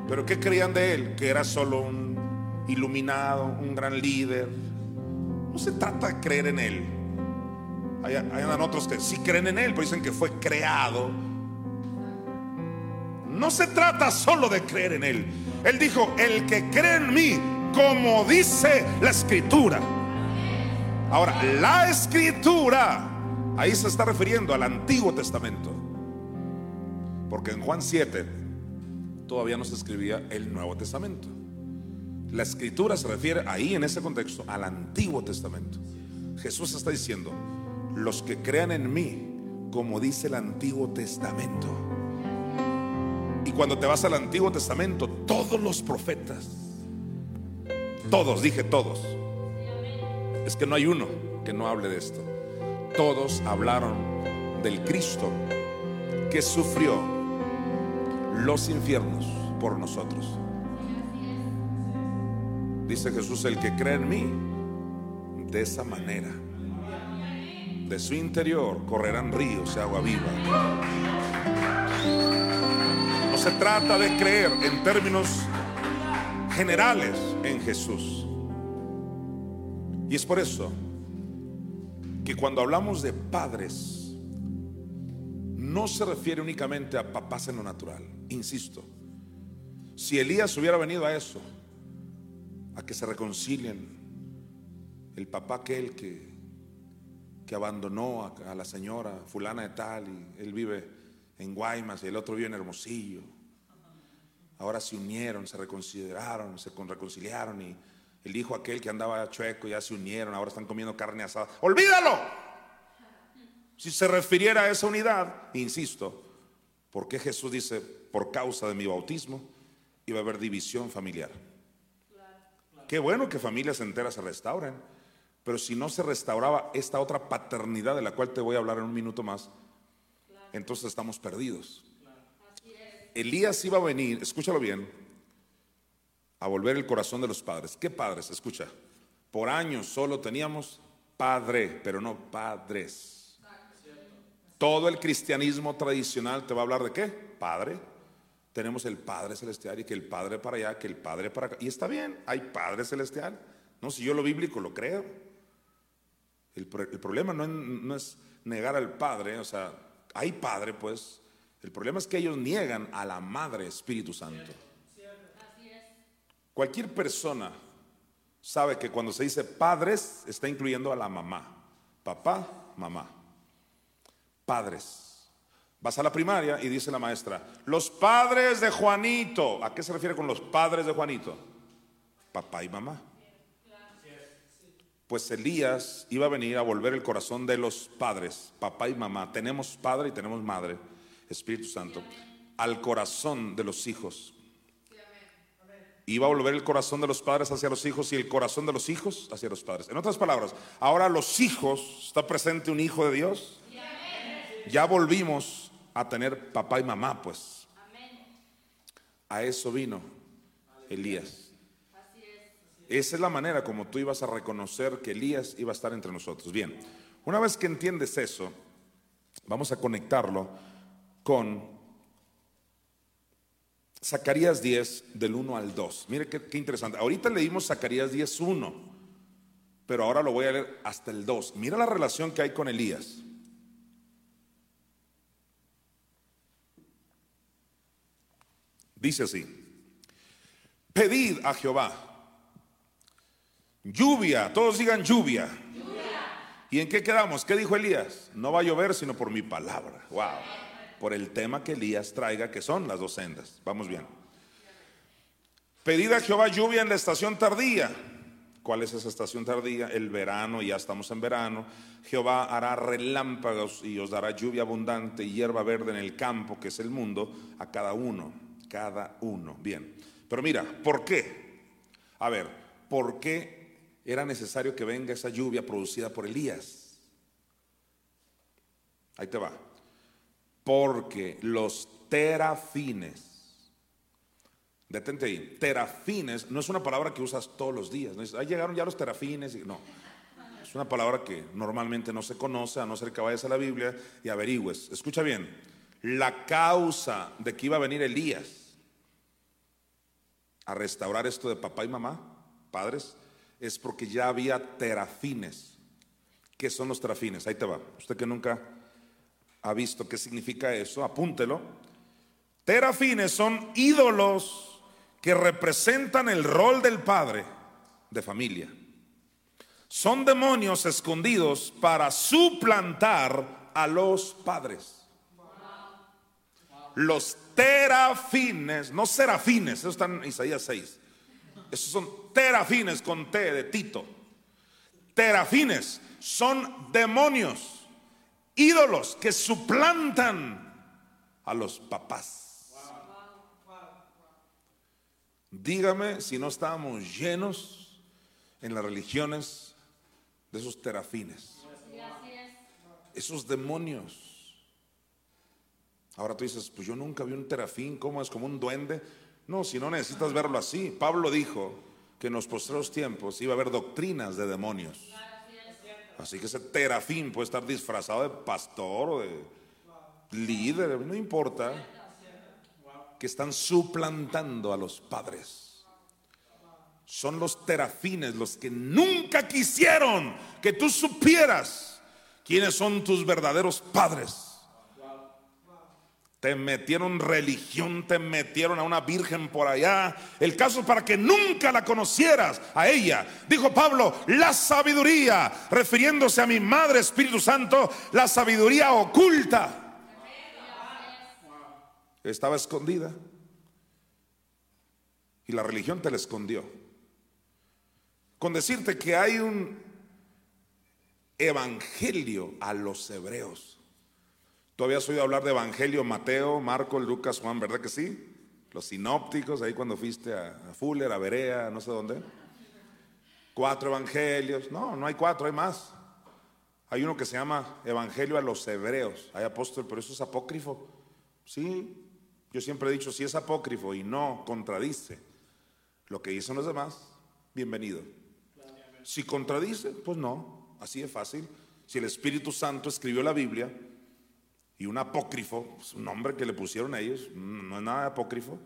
Pero ¿qué creían de él? Que era solo un iluminado, un gran líder. No se trata de creer en él. Hay, hay otros que sí creen en él, pero dicen que fue creado. No se trata solo de creer en él. Él dijo, el que cree en mí, como dice la escritura. Ahora, la escritura Ahí se está refiriendo al Antiguo Testamento. Porque en Juan 7 todavía no se escribía el Nuevo Testamento. La escritura se refiere ahí en ese contexto al Antiguo Testamento. Jesús está diciendo, los que crean en mí, como dice el Antiguo Testamento. Y cuando te vas al Antiguo Testamento, todos los profetas, todos, dije todos, es que no hay uno que no hable de esto todos hablaron del Cristo que sufrió los infiernos por nosotros. Dice Jesús, el que cree en mí, de esa manera. de su interior correrán ríos de agua viva. No se trata de creer en términos generales en Jesús. Y es por eso que cuando hablamos de padres, no se refiere únicamente a papás en lo natural. Insisto, si Elías hubiera venido a eso, a que se reconcilien, el papá aquel que, que abandonó a, a la señora fulana de tal y él vive en Guaymas y el otro vive en Hermosillo. Ahora se unieron, se reconciliaron, se reconciliaron y el hijo aquel que andaba chueco ya se unieron, ahora están comiendo carne asada. ¡Olvídalo! Si se refiriera a esa unidad, insisto, ¿por qué Jesús dice, por causa de mi bautismo, iba a haber división familiar? Qué bueno que familias enteras se restauren, pero si no se restauraba esta otra paternidad de la cual te voy a hablar en un minuto más, entonces estamos perdidos. Elías iba a venir, escúchalo bien, a volver el corazón de los padres. ¿Qué padres? Escucha, por años solo teníamos padre, pero no padres. Todo el cristianismo tradicional te va a hablar de qué? Padre. Tenemos el Padre Celestial y que el Padre para allá, que el Padre para acá. Y está bien, hay Padre Celestial. No, si yo lo bíblico lo creo. El, problema no, no es negar al Padre, o sea, hay Padre pues. El problema es que ellos niegan a la Madre Espíritu Santo. Cualquier persona sabe que cuando se dice padres está incluyendo a la mamá. Papá, mamá. Padres. Vas a la primaria y dice la maestra, los padres de Juanito. ¿A qué se refiere con los padres de Juanito? Papá y mamá. Pues Elías iba a venir a volver el corazón de los padres, papá y mamá. Tenemos padre y tenemos madre, Espíritu Santo, al corazón de los hijos iba a volver el corazón de los padres hacia los hijos y el corazón de los hijos hacia los padres. En otras palabras, ahora los hijos, ¿está presente un hijo de Dios? Ya volvimos a tener papá y mamá, pues. A eso vino Elías. Esa es la manera como tú ibas a reconocer que Elías iba a estar entre nosotros. Bien, una vez que entiendes eso, vamos a conectarlo con Zacarías 10 del 1 al 2. Mire qué, interesante. Ahorita leímos Zacarías 10, 1, pero ahora lo voy a leer hasta el 2. Mira la relación que hay con Elías. Dice así, pedid a Jehová lluvia, todos digan lluvia. lluvia. ¿Y en qué quedamos? ¿Qué dijo Elías? No va a llover sino por mi palabra. Wow por el tema que Elías traiga, que son las dos sendas. Vamos bien. Pedid a Jehová lluvia en la estación tardía. ¿Cuál es esa estación tardía? El verano, ya estamos en verano. Jehová hará relámpagos y os dará lluvia abundante y hierba verde en el campo, que es el mundo, a cada uno, cada uno. Bien. Pero mira, ¿por qué? A ver, ¿por qué era necesario que venga esa lluvia producida por Elías? Ahí te va porque los terafines, detente ahí, terafines no es una palabra que usas todos los días, no ahí llegaron ya los terafines, no, es una palabra que normalmente no se conoce, a no ser que vayas a la Biblia y averigües. Escucha bien, la causa de que iba a venir Elías a restaurar esto de papá y mamá, padres, es porque ya había terafines. ¿Qué son los terafines? Ahí te va. Usted que nunca ha visto qué significa eso, apúntelo. Terafines son ídolos que representan el rol del padre de familia. Son demonios escondidos para suplantar a los padres. Los terafines, no serafines, eso está en Isaías 6. Esos son terafines con T de Tito. Terafines son demonios ídolos que suplantan a los papás. Dígame si no estábamos llenos en las religiones de esos terafines, esos demonios. Ahora tú dices, pues yo nunca vi un terafín, ¿cómo es? Como un duende. No, si no necesitas verlo así. Pablo dijo que en los postreros tiempos iba a haber doctrinas de demonios. Así que ese terafín puede estar disfrazado de pastor o de líder, no importa, que están suplantando a los padres. Son los terafines los que nunca quisieron que tú supieras quiénes son tus verdaderos padres. Te metieron religión, te metieron a una virgen por allá. El caso es para que nunca la conocieras a ella. Dijo Pablo, la sabiduría, refiriéndose a mi Madre Espíritu Santo, la sabiduría oculta. Estaba escondida. Y la religión te la escondió. Con decirte que hay un evangelio a los hebreos Tú habías oído hablar de Evangelio, Mateo, Marco, Lucas, Juan, ¿verdad que sí? Los sinópticos, ahí cuando fuiste a, Fuller, a Berea, no sé dónde. Cuatro evangelios. No, no hay cuatro, hay más. Hay uno que se llama Evangelio a los Hebreos. Hay apóstol, pero eso es apócrifo. Sí, yo siempre he dicho, si es apócrifo y no contradice lo que dicen los demás, bienvenido. Si contradice, pues no, así es fácil. Si el Espíritu Santo escribió la Biblia, y un apócrifo, es un nombre que le pusieron a ellos, no es nada de apócrifo,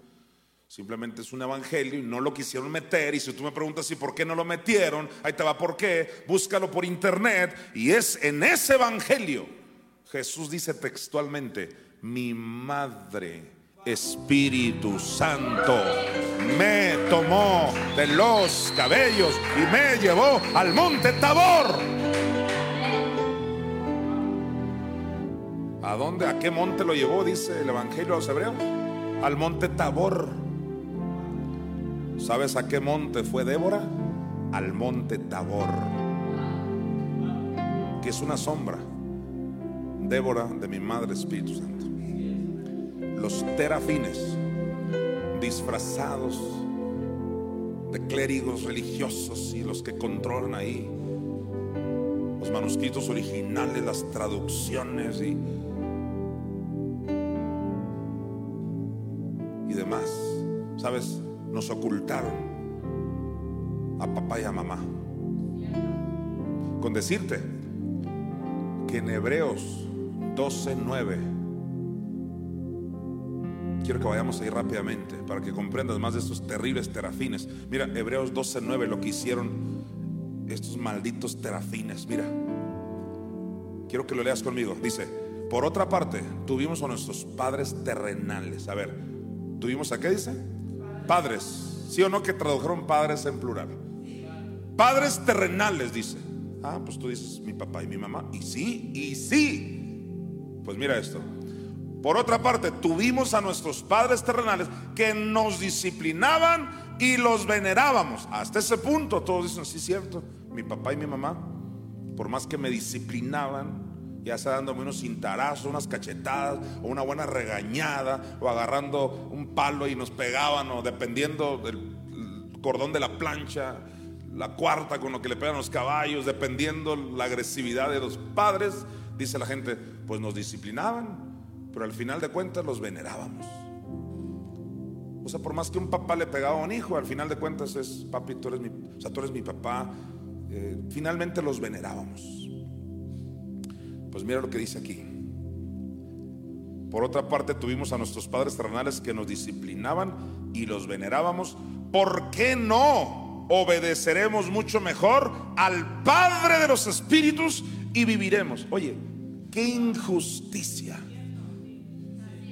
simplemente es un evangelio y no lo quisieron meter. Y si tú me preguntas si por qué no lo metieron, ahí te va por qué, búscalo por internet. Y es en ese evangelio, Jesús dice textualmente, mi madre. Espíritu Santo me tomó de los cabellos y me llevó al monte Tabor. ¿A dónde? ¿A qué monte lo llevó? Dice el Evangelio a los Hebreos. Al monte Tabor. ¿Sabes a qué monte fue Débora? Al monte Tabor. Que es una sombra. Débora de mi Madre Espíritu Santo. Los terafines disfrazados de clérigos religiosos y los que controlan ahí los manuscritos originales, las traducciones y ¿sabes? Nos ocultaron a papá y a mamá. Con decirte que en Hebreos 12:9, quiero que vayamos ahí rápidamente para que comprendas más de estos terribles terafines. Mira, Hebreos 12:9, lo que hicieron estos malditos terafines. Mira, quiero que lo leas conmigo. Dice, por otra parte, tuvimos a nuestros padres terrenales. A ver, ¿tuvimos a qué dice? Padres, ¿sí o no que tradujeron padres en plural? Padres terrenales, dice. Ah, pues tú dices mi papá y mi mamá. Y sí, y sí. Pues mira esto. Por otra parte, tuvimos a nuestros padres terrenales que nos disciplinaban y los venerábamos. Hasta ese punto todos dicen, sí, cierto, mi papá y mi mamá, por más que me disciplinaban, ya sea dándome unos cintarazos, unas cachetadas, o una buena regañada, o agarrando un palo y nos pegaban, o dependiendo del cordón de la plancha, la cuarta con lo que le pegan los caballos, dependiendo la agresividad de los padres, dice la gente, pues nos disciplinaban, pero al final de cuentas los venerábamos. O sea, por más que un papá le pegaba a un hijo, al final de cuentas es, papi, tú eres mi, o sea, tú eres mi papá. Eh, finalmente los venerábamos. Pues mira lo que dice aquí. Por otra parte, tuvimos a nuestros padres terrenales que nos disciplinaban y los venerábamos. ¿Por qué no obedeceremos mucho mejor al Padre de los Espíritus y viviremos? Oye, qué injusticia.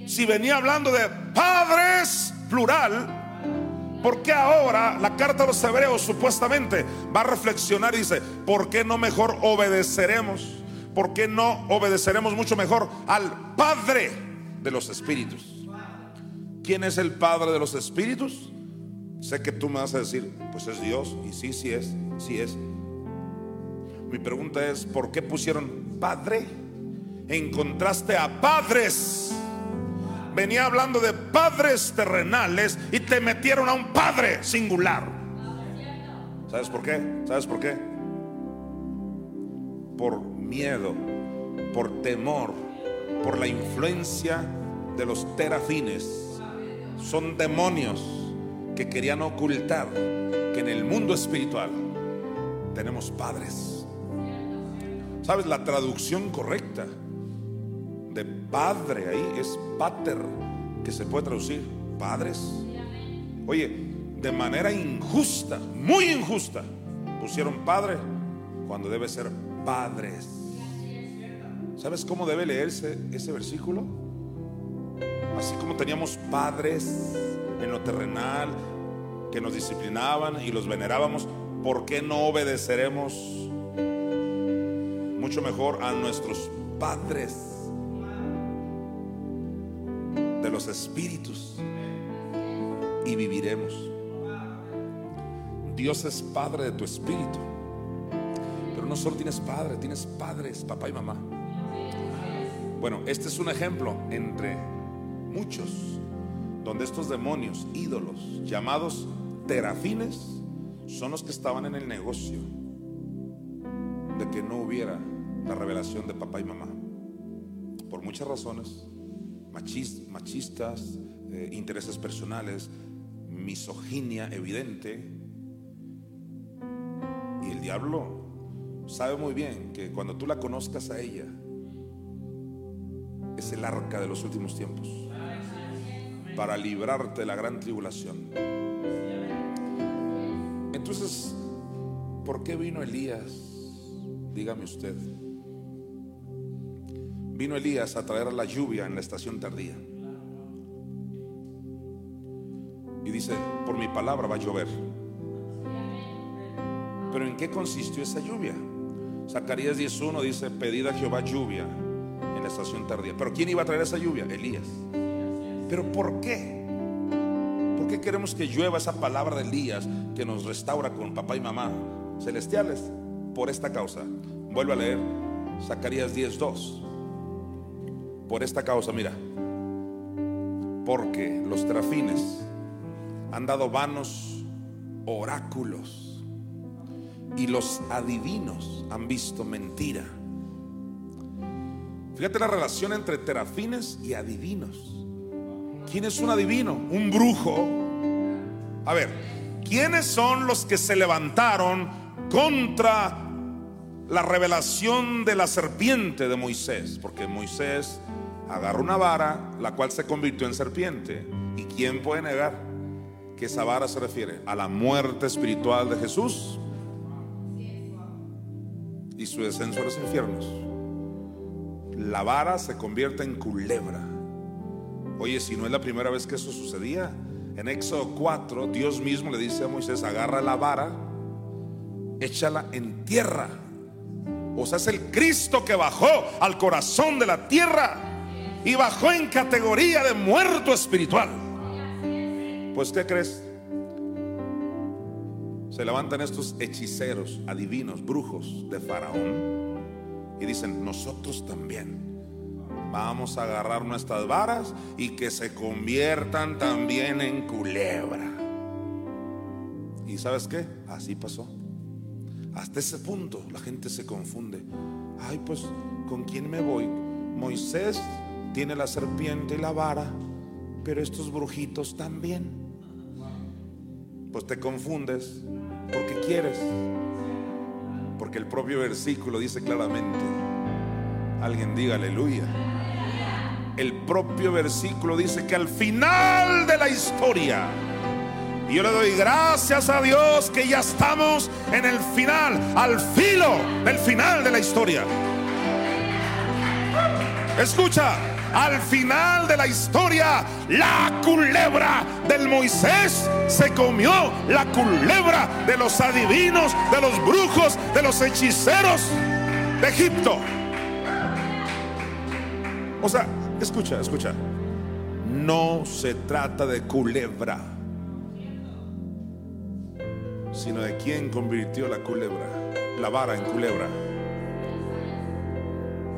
Si venía hablando de padres plural, ¿por qué ahora la carta de los hebreos supuestamente va a reflexionar y dice, ¿por qué no mejor obedeceremos? ¿Por qué no obedeceremos mucho mejor al Padre de los Espíritus? ¿Quién es el Padre de los Espíritus? Sé que tú me vas a decir, pues es Dios, y sí, sí es, sí es. Mi pregunta es, ¿por qué pusieron Padre en contraste a padres? Venía hablando de padres terrenales y te metieron a un Padre singular. ¿Sabes por qué? ¿Sabes por qué? Por miedo, por temor, por la influencia de los terafines. Son demonios que querían ocultar que en el mundo espiritual tenemos padres. ¿Sabes? La traducción correcta de padre ahí es pater, que se puede traducir padres. Oye, de manera injusta, muy injusta, pusieron padre cuando debe ser padres. ¿Sabes cómo debe leerse ese versículo? Así como teníamos padres en lo terrenal que nos disciplinaban y los venerábamos, ¿por qué no obedeceremos mucho mejor a nuestros padres de los espíritus y viviremos? Dios es padre de tu espíritu, pero no solo tienes padre, tienes padres, papá y mamá. Bueno, este es un ejemplo entre muchos donde estos demonios, ídolos, llamados terafines, son los que estaban en el negocio de que no hubiera la revelación de papá y mamá. Por muchas razones, machistas, eh, intereses personales, misoginia evidente. Y el diablo sabe muy bien que cuando tú la conozcas a ella, es el arca de los últimos tiempos para librarte de la gran tribulación. Entonces, ¿por qué vino Elías? Dígame usted. Vino Elías a traer la lluvia en la estación tardía. Y dice, por mi palabra va a llover. Pero ¿en qué consistió esa lluvia? Zacarías 10.1 dice, pedid a Jehová lluvia estación tardía. Pero ¿quién iba a traer esa lluvia? Elías. ¿Pero por qué? ¿Por qué queremos que llueva esa palabra de Elías que nos restaura con papá y mamá celestiales? Por esta causa. Vuelvo a leer Zacarías 10:2. Por esta causa, mira. Porque los trafines han dado vanos oráculos y los adivinos han visto mentira Fíjate la relación entre terafines y adivinos. ¿Quién es un adivino? Un brujo. A ver, ¿quiénes son los que se levantaron contra la revelación de la serpiente de Moisés? Porque Moisés agarró una vara, la cual se convirtió en serpiente. ¿Y quién puede negar que esa vara se refiere a la muerte espiritual de Jesús y su descenso a los infiernos? La vara se convierte en culebra. Oye, si no es la primera vez que eso sucedía, en Éxodo 4, Dios mismo le dice a Moisés, agarra la vara, échala en tierra. O sea, es el Cristo que bajó al corazón de la tierra y bajó en categoría de muerto espiritual. Pues, ¿qué crees? Se levantan estos hechiceros, adivinos, brujos de Faraón y dicen, nosotros también vamos a agarrar nuestras varas y que se conviertan también en culebra. ¿Y sabes qué? Así pasó. Hasta ese punto la gente se confunde. Ay, pues, ¿con quién me voy? Moisés tiene la serpiente y la vara, pero estos brujitos también. Pues te confundes porque quieres. Porque el propio versículo dice claramente, alguien diga aleluya. El propio versículo dice que al final de la historia, y yo le doy gracias a Dios que ya estamos en el final, al filo del final de la historia. Escucha, al final de la historia, la culebra del Moisés se comió la culebra de los adivinos, de los brujos, de los hechiceros de Egipto. O sea, escucha, escucha. No se trata de culebra, sino de quién convirtió la culebra, la vara en culebra.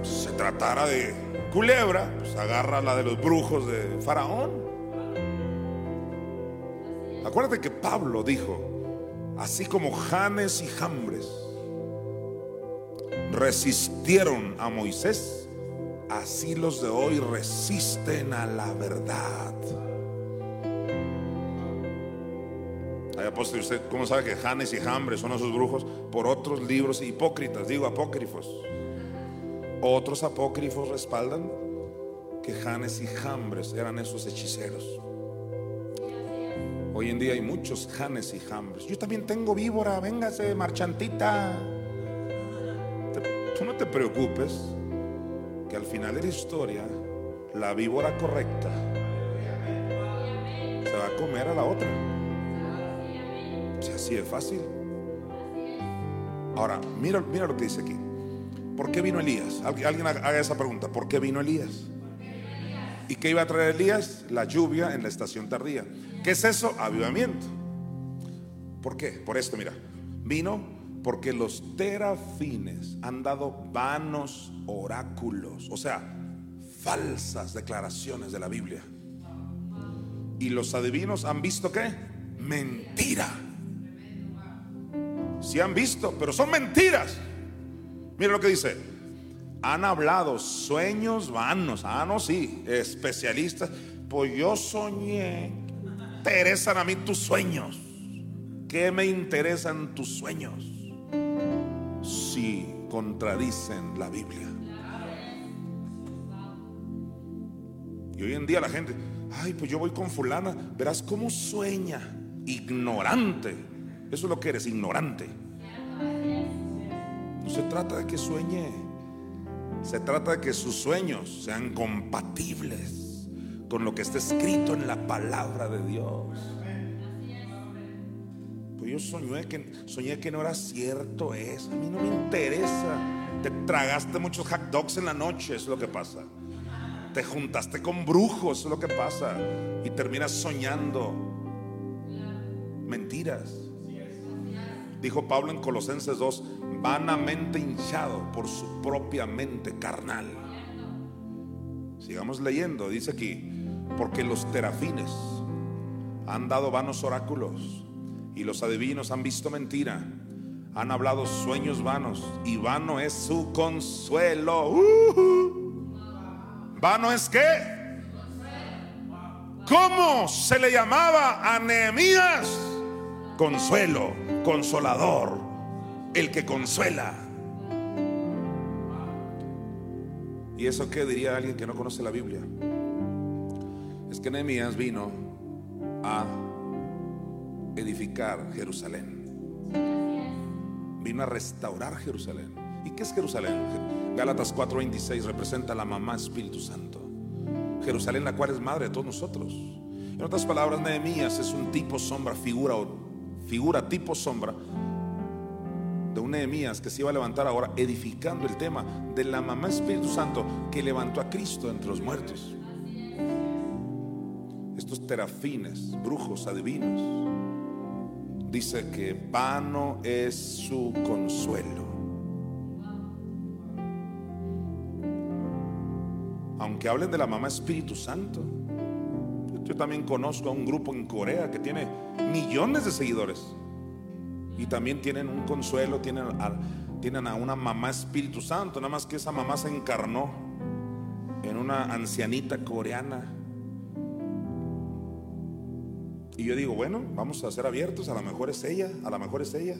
Se tratará de culebra, pues agarra la de los brujos de Faraón. Acuérdate que Pablo dijo, así como Janes y Jambres resistieron a Moisés, así los de hoy resisten a la verdad. Ay, apóstol, ¿usted cómo sabe que Janes y Jambres son esos brujos? Por otros libros hipócritas, digo apócrifos Otros apócrifos respaldan que Janes y Jambres eran esos hechiceros. Hoy en día hay muchos Janes y Jambres. Yo también tengo víbora, véngase, marchantita. tú no te preocupes, que al final de la historia, la víbora correcta se va a comer a la otra. O así es fácil. Ahora, mira, mira lo que dice aquí. ¿Por qué vino Elías? Alguien haga esa pregunta. ¿Por qué vino Elías? ¿Y qué iba a traer Elías? La lluvia en la estación tardía. ¿Qué es eso? Avivamiento. ¿Por qué? Por esto, mira. Vino porque los terafines han dado vanos oráculos, o sea, falsas declaraciones de la Biblia. Y los adivinos han visto qué? Mentira. Si han visto, pero son mentiras. Mira lo que dice. Han hablado sueños vanos. Ah, no, sí, especialistas. Pues yo soñé. Interesan a mí tus sueños. ¿Qué me interesan tus sueños? Si contradicen la Biblia. Y hoy en día la gente, ay, pues yo voy con fulana, verás cómo sueña, ignorante. Eso es lo que eres, ignorante. No se trata de que sueñe. Se trata de que sus sueños sean compatibles con lo que está escrito en la palabra de Dios. Pues yo soñé que, soñé que no era cierto eso. A mí no me interesa. Te tragaste muchos hot dogs en la noche, es lo que pasa. Te juntaste con brujos, es lo que pasa. Y terminas soñando mentiras. Dijo Pablo en Colosenses 2, vanamente hinchado por su propia mente carnal. Sigamos leyendo, dice aquí, porque los terafines han dado vanos oráculos y los adivinos han visto mentira, han hablado sueños vanos y vano es su consuelo. Uh-huh. ¿Vano es qué? ¿Cómo se le llamaba a Nehemías? Consuelo, consolador el que consuela. ¿Y eso qué diría alguien que no conoce la Biblia? Es que Nehemías vino a edificar Jerusalén. Vino a restaurar Jerusalén. ¿Y qué es Jerusalén? Gálatas 4:26 representa la mamá Espíritu Santo. Jerusalén, la cual es madre de todos nosotros. En otras palabras, Nehemías es un tipo sombra, figura o figura tipo sombra de un Nehemías que se iba a levantar ahora edificando el tema de la mamá Espíritu Santo que levantó a Cristo entre los muertos. Estos terafines, brujos, adivinos, dice que vano es su consuelo. Aunque hablen de la mamá Espíritu Santo, yo también conozco a un grupo en Corea que tiene millones de seguidores y también tienen un consuelo, tienen a, una mamá Espíritu Santo, nada más que esa mamá se encarnó en una ancianita coreana. Y yo digo, bueno, vamos a ser abiertos, a lo mejor es ella, a lo mejor es ella.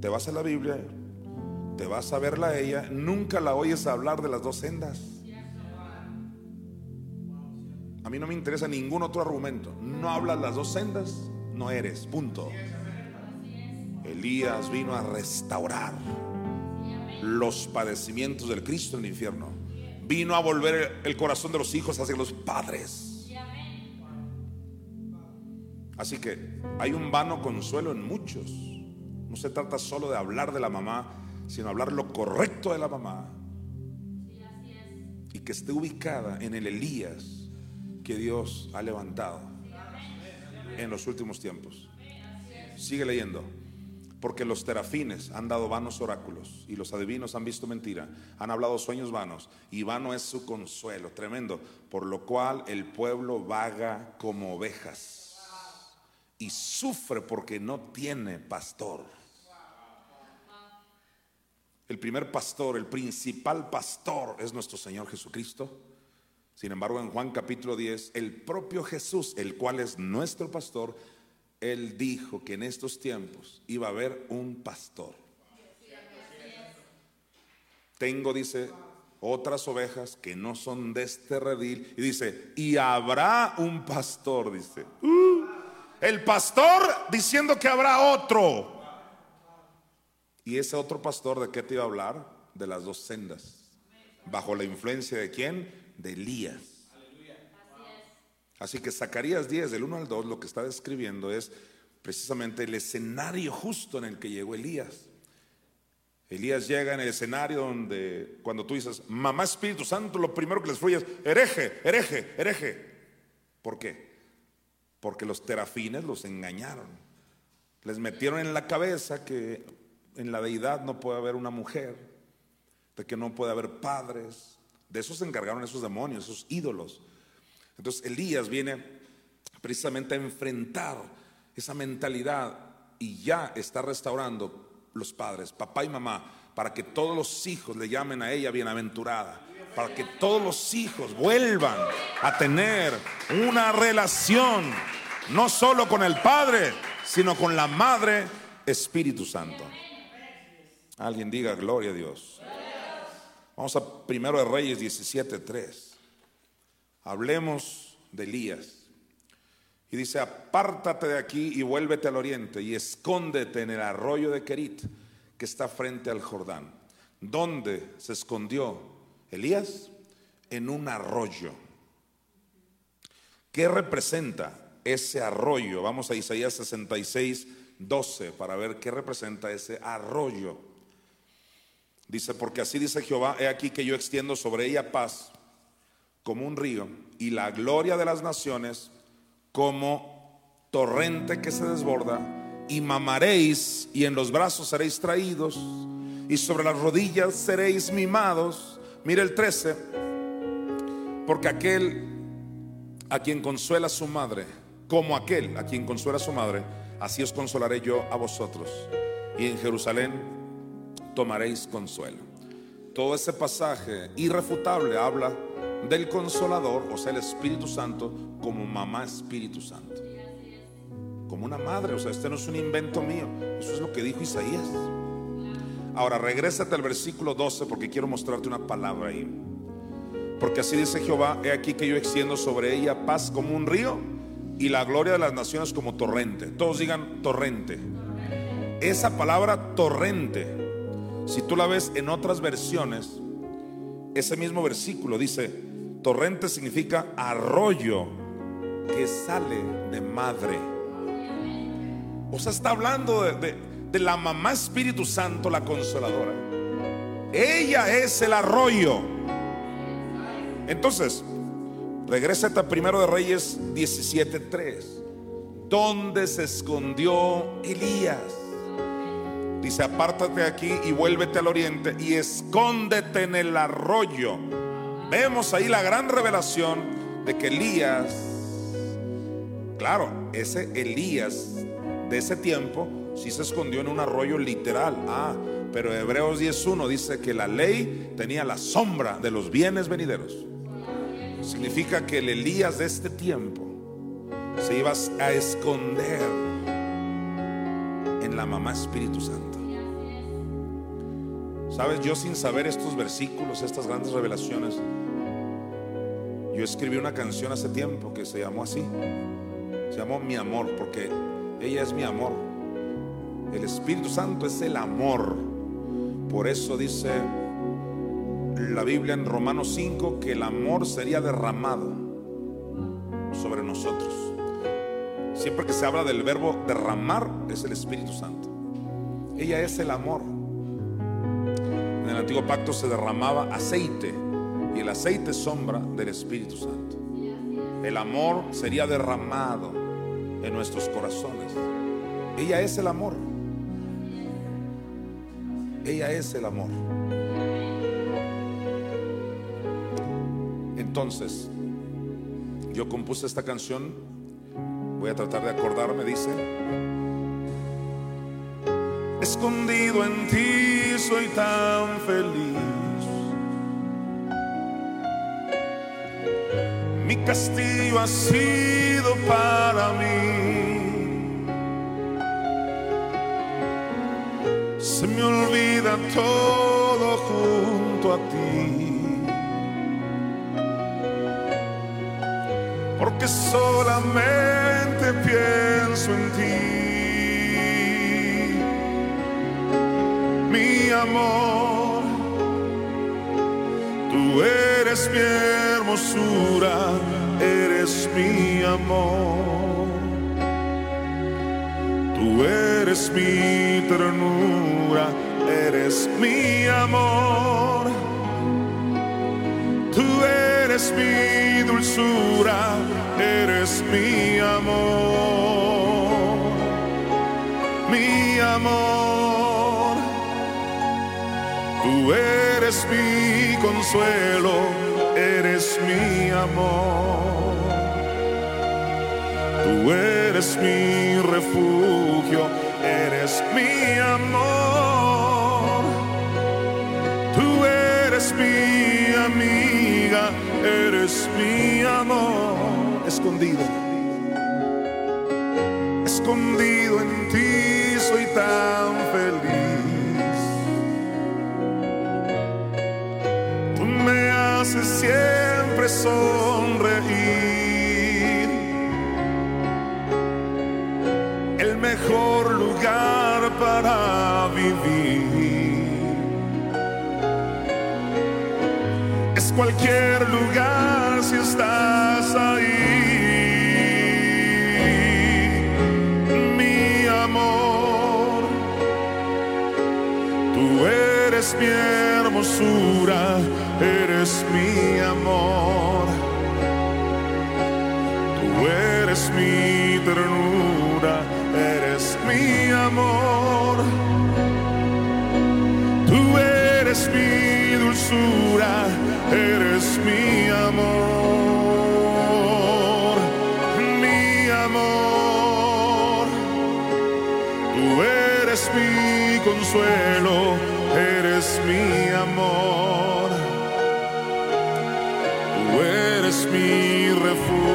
Te vas a la Biblia, te vas a verla a ella, nunca la oyes hablar de las dos sendas. A mí no me interesa ningún otro argumento. No hablas las dos sendas, no eres, punto. Elías vino a restaurar los padecimientos del Cristo en el infierno. Vino a volver el corazón de los hijos hacia los padres. Así que hay un vano consuelo en muchos. No se trata solo de hablar de la mamá, sino hablar lo correcto de la mamá. Y que esté ubicada en el Elías que Dios ha levantado en los últimos tiempos. Sigue leyendo. Porque los terafines han dado vanos oráculos y los adivinos han visto mentira, han hablado sueños vanos y vano es su consuelo, tremendo, por lo cual el pueblo vaga como ovejas y sufre porque no tiene pastor. El primer pastor, el principal pastor es nuestro Señor Jesucristo. Sin embargo, en Juan capítulo 10, el propio Jesús, el cual es nuestro pastor, él dijo que en estos tiempos iba a haber un pastor. Tengo, dice, otras ovejas que no son de este redil. Y dice, y habrá un pastor, dice. Uh, el pastor diciendo que habrá otro. Y ese otro pastor, ¿de qué te iba a hablar? De las dos sendas. ¿Bajo la influencia de quién? De Elías. Así que Zacarías 10, del 1 al 2, lo que está describiendo es precisamente el escenario justo en el que llegó Elías. Elías llega en el escenario donde cuando tú dices, mamá Espíritu Santo, lo primero que les fluye es, hereje, hereje, hereje. ¿Por qué? Porque los terafines los engañaron. Les metieron en la cabeza que en la deidad no puede haber una mujer, de que no puede haber padres. De eso se encargaron esos demonios, esos ídolos. Entonces Elías viene precisamente a enfrentar esa mentalidad y ya está restaurando los padres, papá y mamá, para que todos los hijos le llamen a ella bienaventurada, para que todos los hijos vuelvan a tener una relación, no solo con el Padre, sino con la Madre Espíritu Santo. Alguien diga gloria a Dios. Vamos a Primero de Reyes 17:3. Hablemos de Elías. Y dice, apártate de aquí y vuélvete al oriente y escóndete en el arroyo de Kerit, que está frente al Jordán. ¿Dónde se escondió Elías? En un arroyo. ¿Qué representa ese arroyo? Vamos a Isaías 66, 12 para ver qué representa ese arroyo. Dice, porque así dice Jehová, he aquí que yo extiendo sobre ella paz como un río y la gloria de las naciones como torrente que se desborda y mamaréis y en los brazos seréis traídos y sobre las rodillas seréis mimados. Mire el 13, porque aquel a quien consuela su madre, como aquel a quien consuela su madre, así os consolaré yo a vosotros. Y en Jerusalén tomaréis consuelo. Todo ese pasaje irrefutable habla del consolador, o sea, el Espíritu Santo, como mamá Espíritu Santo. Como una madre, o sea, este no es un invento mío, eso es lo que dijo Isaías. Ahora, regrésate al versículo 12 porque quiero mostrarte una palabra ahí. Porque así dice Jehová, he aquí que yo extiendo sobre ella paz como un río y la gloria de las naciones como torrente. Todos digan torrente. Esa palabra torrente si tú la ves en otras versiones, ese mismo versículo dice, torrente significa arroyo que sale de madre. O sea, está hablando de, la mamá Espíritu Santo, la consoladora. Ella es el arroyo. Entonces, regresa a primero de Reyes 17:3. ¿Dónde se escondió Elías? Dice, apártate aquí y vuélvete al oriente y escóndete en el arroyo. Vemos ahí la gran revelación de que Elías, claro, ese Elías de ese tiempo sí se escondió en un arroyo literal. Ah, pero Hebreos 10.1 dice que la ley tenía la sombra de los bienes venideros. Significa que el Elías de este tiempo se iba a esconder en la mamá Espíritu Santo. Sabes, yo sin saber estos versículos, estas grandes revelaciones, yo escribí una canción hace tiempo que se llamó así. Se llamó Mi Amor, porque ella es mi amor. El Espíritu Santo es el amor. Por eso dice la Biblia en Romanos 5 que el amor sería derramado sobre nosotros. Siempre que se habla del verbo derramar, es el Espíritu Santo. Ella es el amor. En el antiguo pacto se derramaba aceite y el aceite sombra del Espíritu Santo. El amor sería derramado en nuestros corazones. Ella es el amor. Ella es el amor. Entonces, yo compuse esta canción, voy a tratar de acordarme, dice, Escondido en ti soy tan feliz. Mi castillo ha sido para mí. Se me olvida todo junto a ti. Porque solamente pienso en ti. Amor, tú eres mi hermosura, eres mi amor. Tú eres mi ternura, eres mi amor. Tú eres mi dulzura, eres mi amor. Mi amor. Tú eres mi consuelo, eres mi amor. Tú eres mi refugio, eres mi amor. Tú eres mi amiga, eres mi amor. Escondido, escondido en ti soy tan sonreír. El mejor lugar para vivir. es cualquier lugar mi ternura, eres mi amor. Tú eres mi dulzura, eres mi amor, mi amor. Tú eres mi consuelo, eres mi amor. Tú eres mi refugio,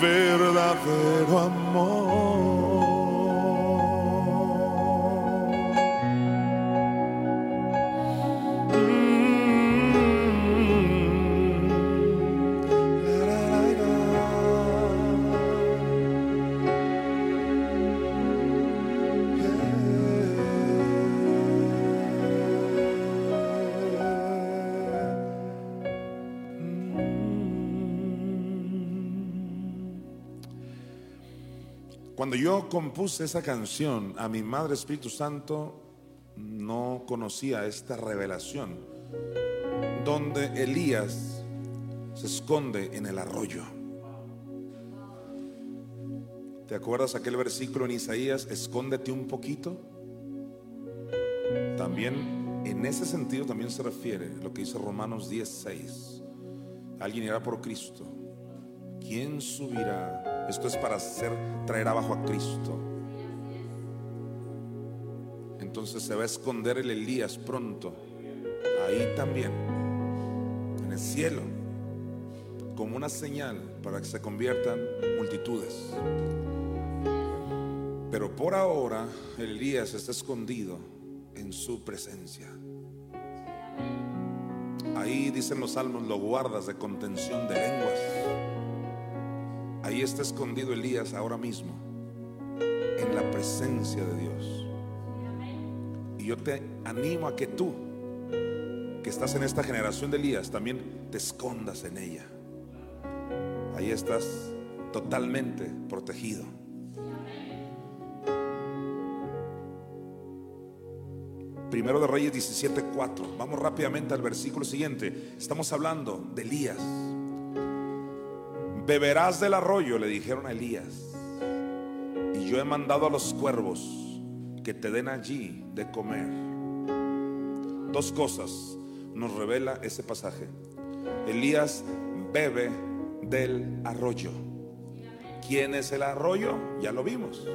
verdadero amor. Yo compuse esa canción, a mi Madre Espíritu Santo no conocía esta revelación, donde Elías se esconde en el arroyo. ¿Te acuerdas aquel versículo en Isaías, escóndete un poquito? También en ese sentido también se refiere lo que dice Romanos 10:6. Alguien irá por Cristo. ¿Quién subirá? Esto es para hacer traer abajo a Cristo. Entonces se va a esconder el Elías pronto. Ahí también. En el cielo. Como una señal para que se conviertan multitudes. Pero por ahora Elías está escondido en su presencia. Ahí dicen los salmos, lo guardas de contención de lenguas. Ahí está escondido Elías ahora mismo, en la presencia de Dios. Y yo te animo a que tú, que estás en esta generación de Elías, también te escondas en ella. Ahí estás totalmente protegido. Primero de Reyes 17:4. Vamos rápidamente al versículo siguiente. Estamos hablando de Elías. Beberás del arroyo, le dijeron a Elías. Y yo he mandado a los cuervos que te den allí de comer. Dos cosas nos revela ese pasaje. Elías bebe del arroyo. ¿Quién es el arroyo? Ya lo vimos.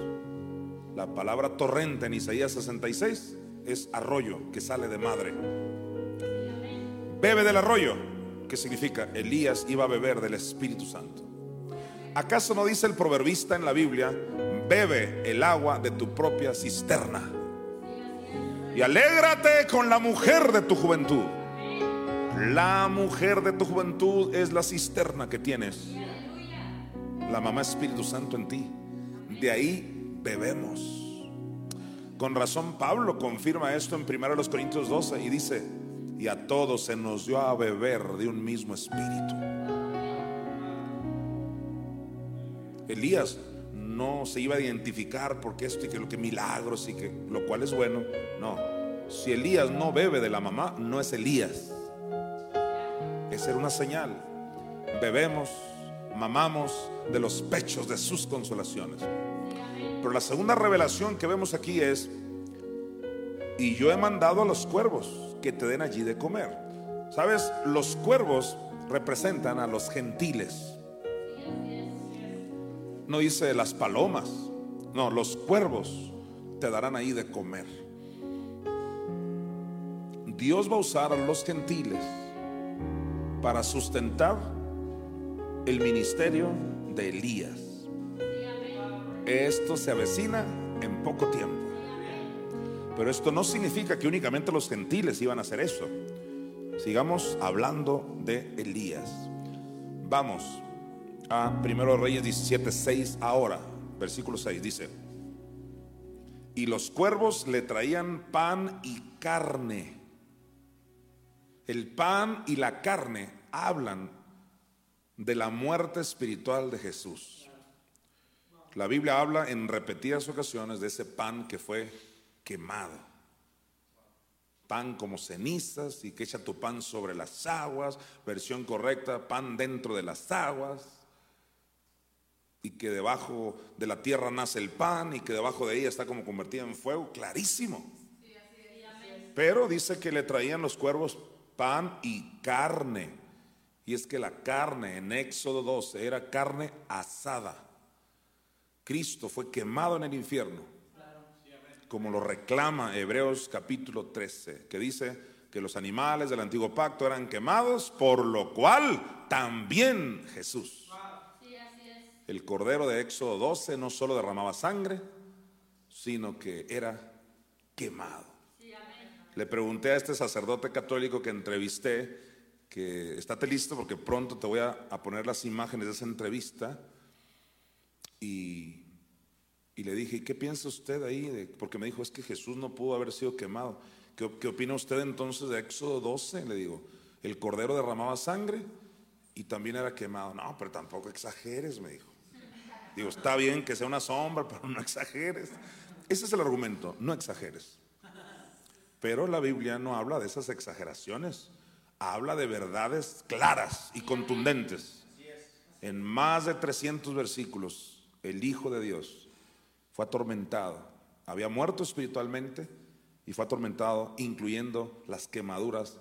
La palabra torrente en Isaías 66 es arroyo que sale de madre. Bebe del arroyo, que significa Elías iba a beber del Espíritu Santo. ¿Acaso no dice el proverbista en la Biblia, bebe el agua de tu propia cisterna? Y alégrate con la mujer de tu juventud. La mujer de tu juventud es la cisterna que tienes. La mamá Espíritu Santo en ti. De ahí bebemos. Con razón Pablo confirma esto en 1 Corintios 12 y dice, y a todos se nos dio a beber de un mismo espíritu. Elías no se iba a identificar porque esto y que lo que milagros y que lo cual es bueno. No, si Elías no bebe de la mamá, no es Elías. Esa era una señal. Bebemos, mamamos de los pechos de sus consolaciones. Pero la segunda revelación que vemos aquí es, y yo he mandado a los cuervos que te den allí de comer. ¿Sabes? Los cuervos representan a los gentiles. No dice las palomas, no, los cuervos te darán ahí de comer. Dios va a usar a los gentiles para sustentar el ministerio de Elías. Esto se avecina en poco tiempo. Pero esto no significa que únicamente los gentiles iban a hacer eso. Sigamos hablando de Elías. Vamos a 1 Reyes 17, 6 ahora, versículo 6 dice, y los cuervos le traían pan y carne. El pan y la carne hablan de la muerte espiritual de Jesús. La Biblia habla en repetidas ocasiones de ese pan que fue quemado. Pan como cenizas y que echa tu pan sobre las aguas. Versión correcta, pan dentro de las aguas. Y que debajo de la tierra nace el pan y que debajo de ella está como convertida en fuego. Clarísimo. Pero dice que le traían los cuervos pan y carne. Y es que la carne en Éxodo 12 era carne asada. Cristo fue quemado en el infierno, como lo reclama Hebreos capítulo 13, que dice que los animales del antiguo pacto eran quemados, por lo cual también Jesús, el cordero de Éxodo 12, no solo derramaba sangre, sino que era quemado. Le pregunté a este sacerdote católico que entrevisté, que estate listo porque pronto te voy a, poner las imágenes de esa entrevista y, le dije, ¿qué piensa usted ahí? Porque me dijo, es que Jesús no pudo haber sido quemado. ¿Qué, ¿Qué, opina usted entonces de Éxodo 12? Le digo, el cordero derramaba sangre y también era quemado. No, pero tampoco exageres, me dijo. Digo, está bien que sea una sombra, pero no exageres. Ese es el argumento, no exageres. Pero la Biblia no habla de esas exageraciones, habla de verdades claras y contundentes. En más de 300 versículos el Hijo de Dios, fue atormentado. Había muerto espiritualmente y fue atormentado, incluyendo las quemaduras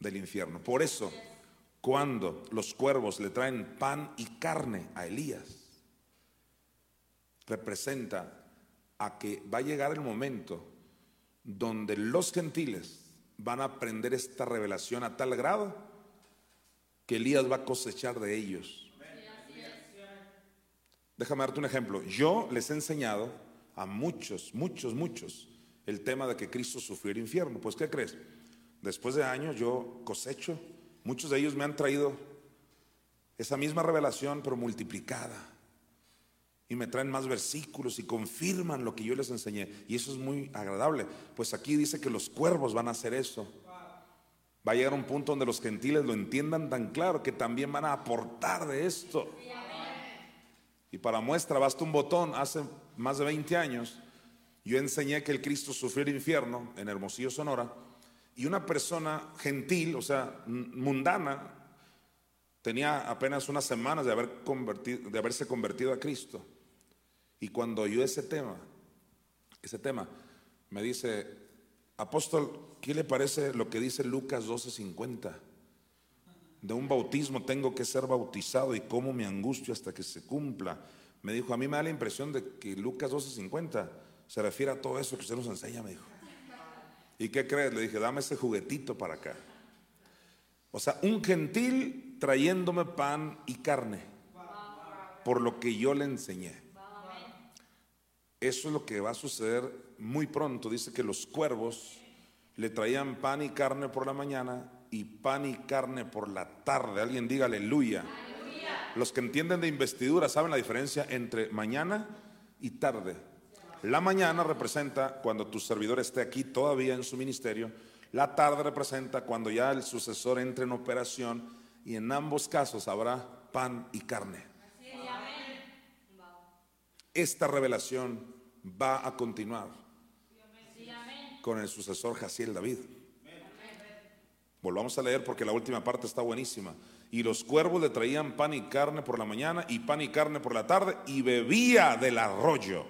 del infierno. Por eso, cuando los cuervos le traen pan y carne a Elías, representa a que va a llegar el momento donde los gentiles van a aprender esta revelación a tal grado que Elías va a cosechar de ellos Déjame darte un ejemplo. Yo les he enseñado a muchos, muchos, muchos el tema de que Cristo sufrió el infierno. Pues, ¿qué crees? Después de años yo cosecho. Muchos de ellos me han traído esa misma revelación, pero multiplicada. Y me traen más versículos y confirman lo que yo les enseñé. Y eso es muy agradable. Pues aquí dice que los cuervos van a hacer eso. Va a llegar un punto donde los gentiles lo entiendan tan claro que también van a aportar de esto. Y para muestra basta un botón, hace más de 20 años, yo enseñé que el Cristo sufrió el infierno en Hermosillo, Sonora, y una persona gentil, o sea, mundana, tenía apenas unas semanas de, haber convertido, de haberse convertido a Cristo. Y cuando oyó ese tema, ese tema, me dice, apóstol, ¿qué le parece lo que dice Lucas 12:50? De un bautismo tengo que ser bautizado y cómo me angustio hasta que se cumpla. Me dijo, a mí me da la impresión de que Lucas 12:50 se refiere a todo eso que usted nos enseña, me dijo. ¿Y qué crees? Le dije, dame ese juguetito para acá. O sea, un gentil trayéndome pan y carne. por lo que yo le enseñé. Eso es lo que va a suceder muy pronto. Dice que los cuervos le traían pan y carne por la mañana y pan y carne por la tarde. Alguien diga aleluya. Los que entienden de investidura saben la diferencia entre mañana y tarde. La mañana representa cuando tu servidor esté aquí todavía en su ministerio. La tarde representa cuando ya el sucesor entre en operación y en ambos casos habrá pan y carne. Esta revelación va a continuar con el sucesor Jaciel David. Volvamos a leer porque la última parte está buenísima. Y los cuervos le traían pan y carne por la mañana y pan y carne por la tarde y bebía del arroyo.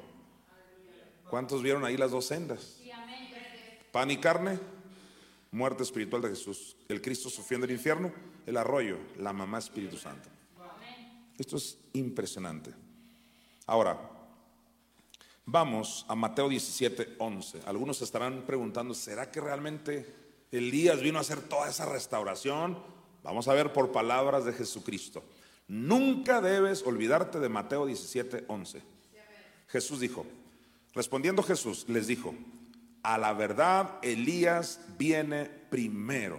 ¿Cuántos vieron ahí las dos sendas? Pan y carne, muerte espiritual de Jesús. El Cristo sufriendo el infierno, el arroyo, la mamá Espíritu Santo. Esto es impresionante. Ahora, vamos a Mateo 17, 11. Algunos estarán preguntando, ¿será que realmente Elías vino a hacer toda esa restauración? Vamos a ver por palabras de Jesucristo. Nunca debes olvidarte de Mateo 17, 11. Jesús dijo, respondiendo Jesús, les dijo, a la verdad Elías viene primero.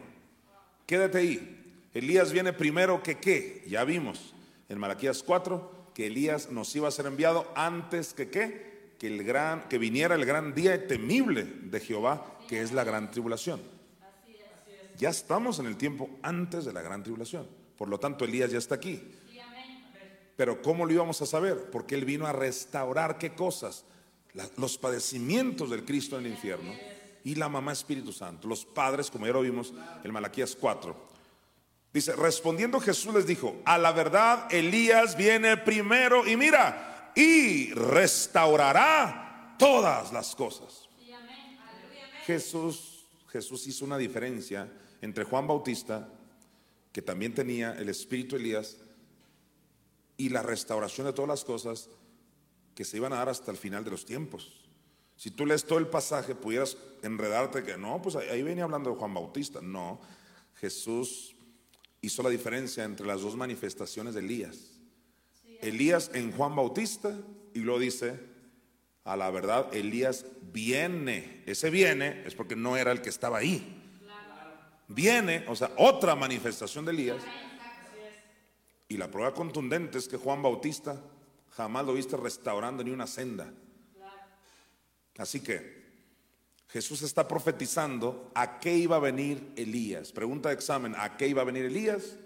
Quédate ahí. Elías viene primero que qué? Ya vimos en Malaquías 4 que Elías nos iba a ser enviado antes que qué? Que el gran que viniera el gran día temible de Jehová, que es la gran tribulación. Ya estamos en el tiempo antes de la gran tribulación. Por lo tanto, Elías ya está aquí. Pero ¿cómo lo íbamos a saber? Porque él vino a restaurar qué cosas? los padecimientos del Cristo en el infierno y la mamá Espíritu Santo. Los padres, como ya lo vimos en Malaquías 4. Dice, respondiendo Jesús les dijo, a la verdad Elías viene primero y mira, y restaurará todas las cosas. Jesús, Jesús hizo una diferencia entre Juan Bautista, que también tenía el espíritu Elías, y la restauración de todas las cosas que se iban a dar hasta el final de los tiempos. Si tú lees todo el pasaje, pudieras enredarte que no, pues ahí venía hablando de Juan Bautista. No, Jesús hizo la diferencia entre las dos manifestaciones de Elías. Elías en Juan Bautista y luego dice, a la verdad, Elías viene. Ese viene es porque no era el que estaba ahí viene, o sea, otra manifestación de Elías. Y la prueba contundente es que Juan Bautista jamás lo viste restaurando ni una senda. Así que Jesús está profetizando a qué iba a venir Elías. Pregunta de examen, ¿a qué iba a venir Elías?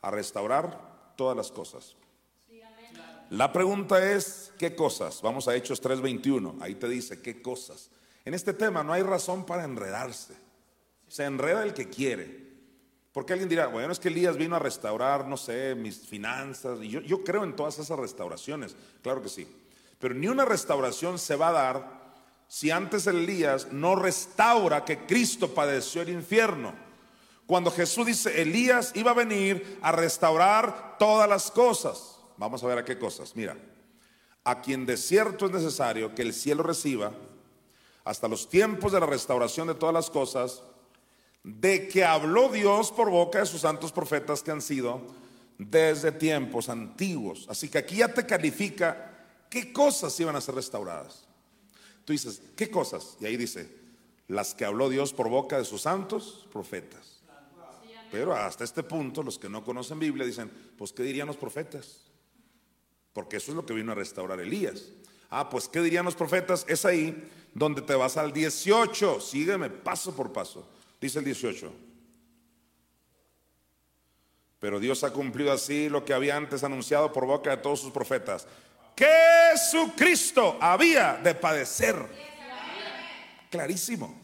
A restaurar todas las cosas. La pregunta es, ¿qué cosas? Vamos a Hechos 3:21, ahí te dice, ¿qué cosas? En este tema no hay razón para enredarse. Se enreda el que quiere. Porque alguien dirá, bueno, es que Elías vino a restaurar, no sé, mis finanzas. Y yo, yo creo en todas esas restauraciones, claro que sí. Pero ni una restauración se va a dar si antes Elías no restaura que Cristo padeció el infierno. Cuando Jesús dice, Elías iba a venir a restaurar todas las cosas. Vamos a ver a qué cosas. Mira, a quien de cierto es necesario que el cielo reciba, hasta los tiempos de la restauración de todas las cosas, de que habló Dios por boca de sus santos profetas que han sido desde tiempos antiguos. Así que aquí ya te califica qué cosas iban a ser restauradas. Tú dices, ¿qué cosas? Y ahí dice, las que habló Dios por boca de sus santos profetas. Pero hasta este punto, los que no conocen Biblia dicen, pues ¿qué dirían los profetas? Porque eso es lo que vino a restaurar Elías. Ah, pues ¿qué dirían los profetas? Es ahí donde te vas al 18. Sígueme paso por paso. Dice el 18. Pero Dios ha cumplido así lo que había antes anunciado por boca de todos sus profetas. Que Jesucristo había de padecer. Clarísimo.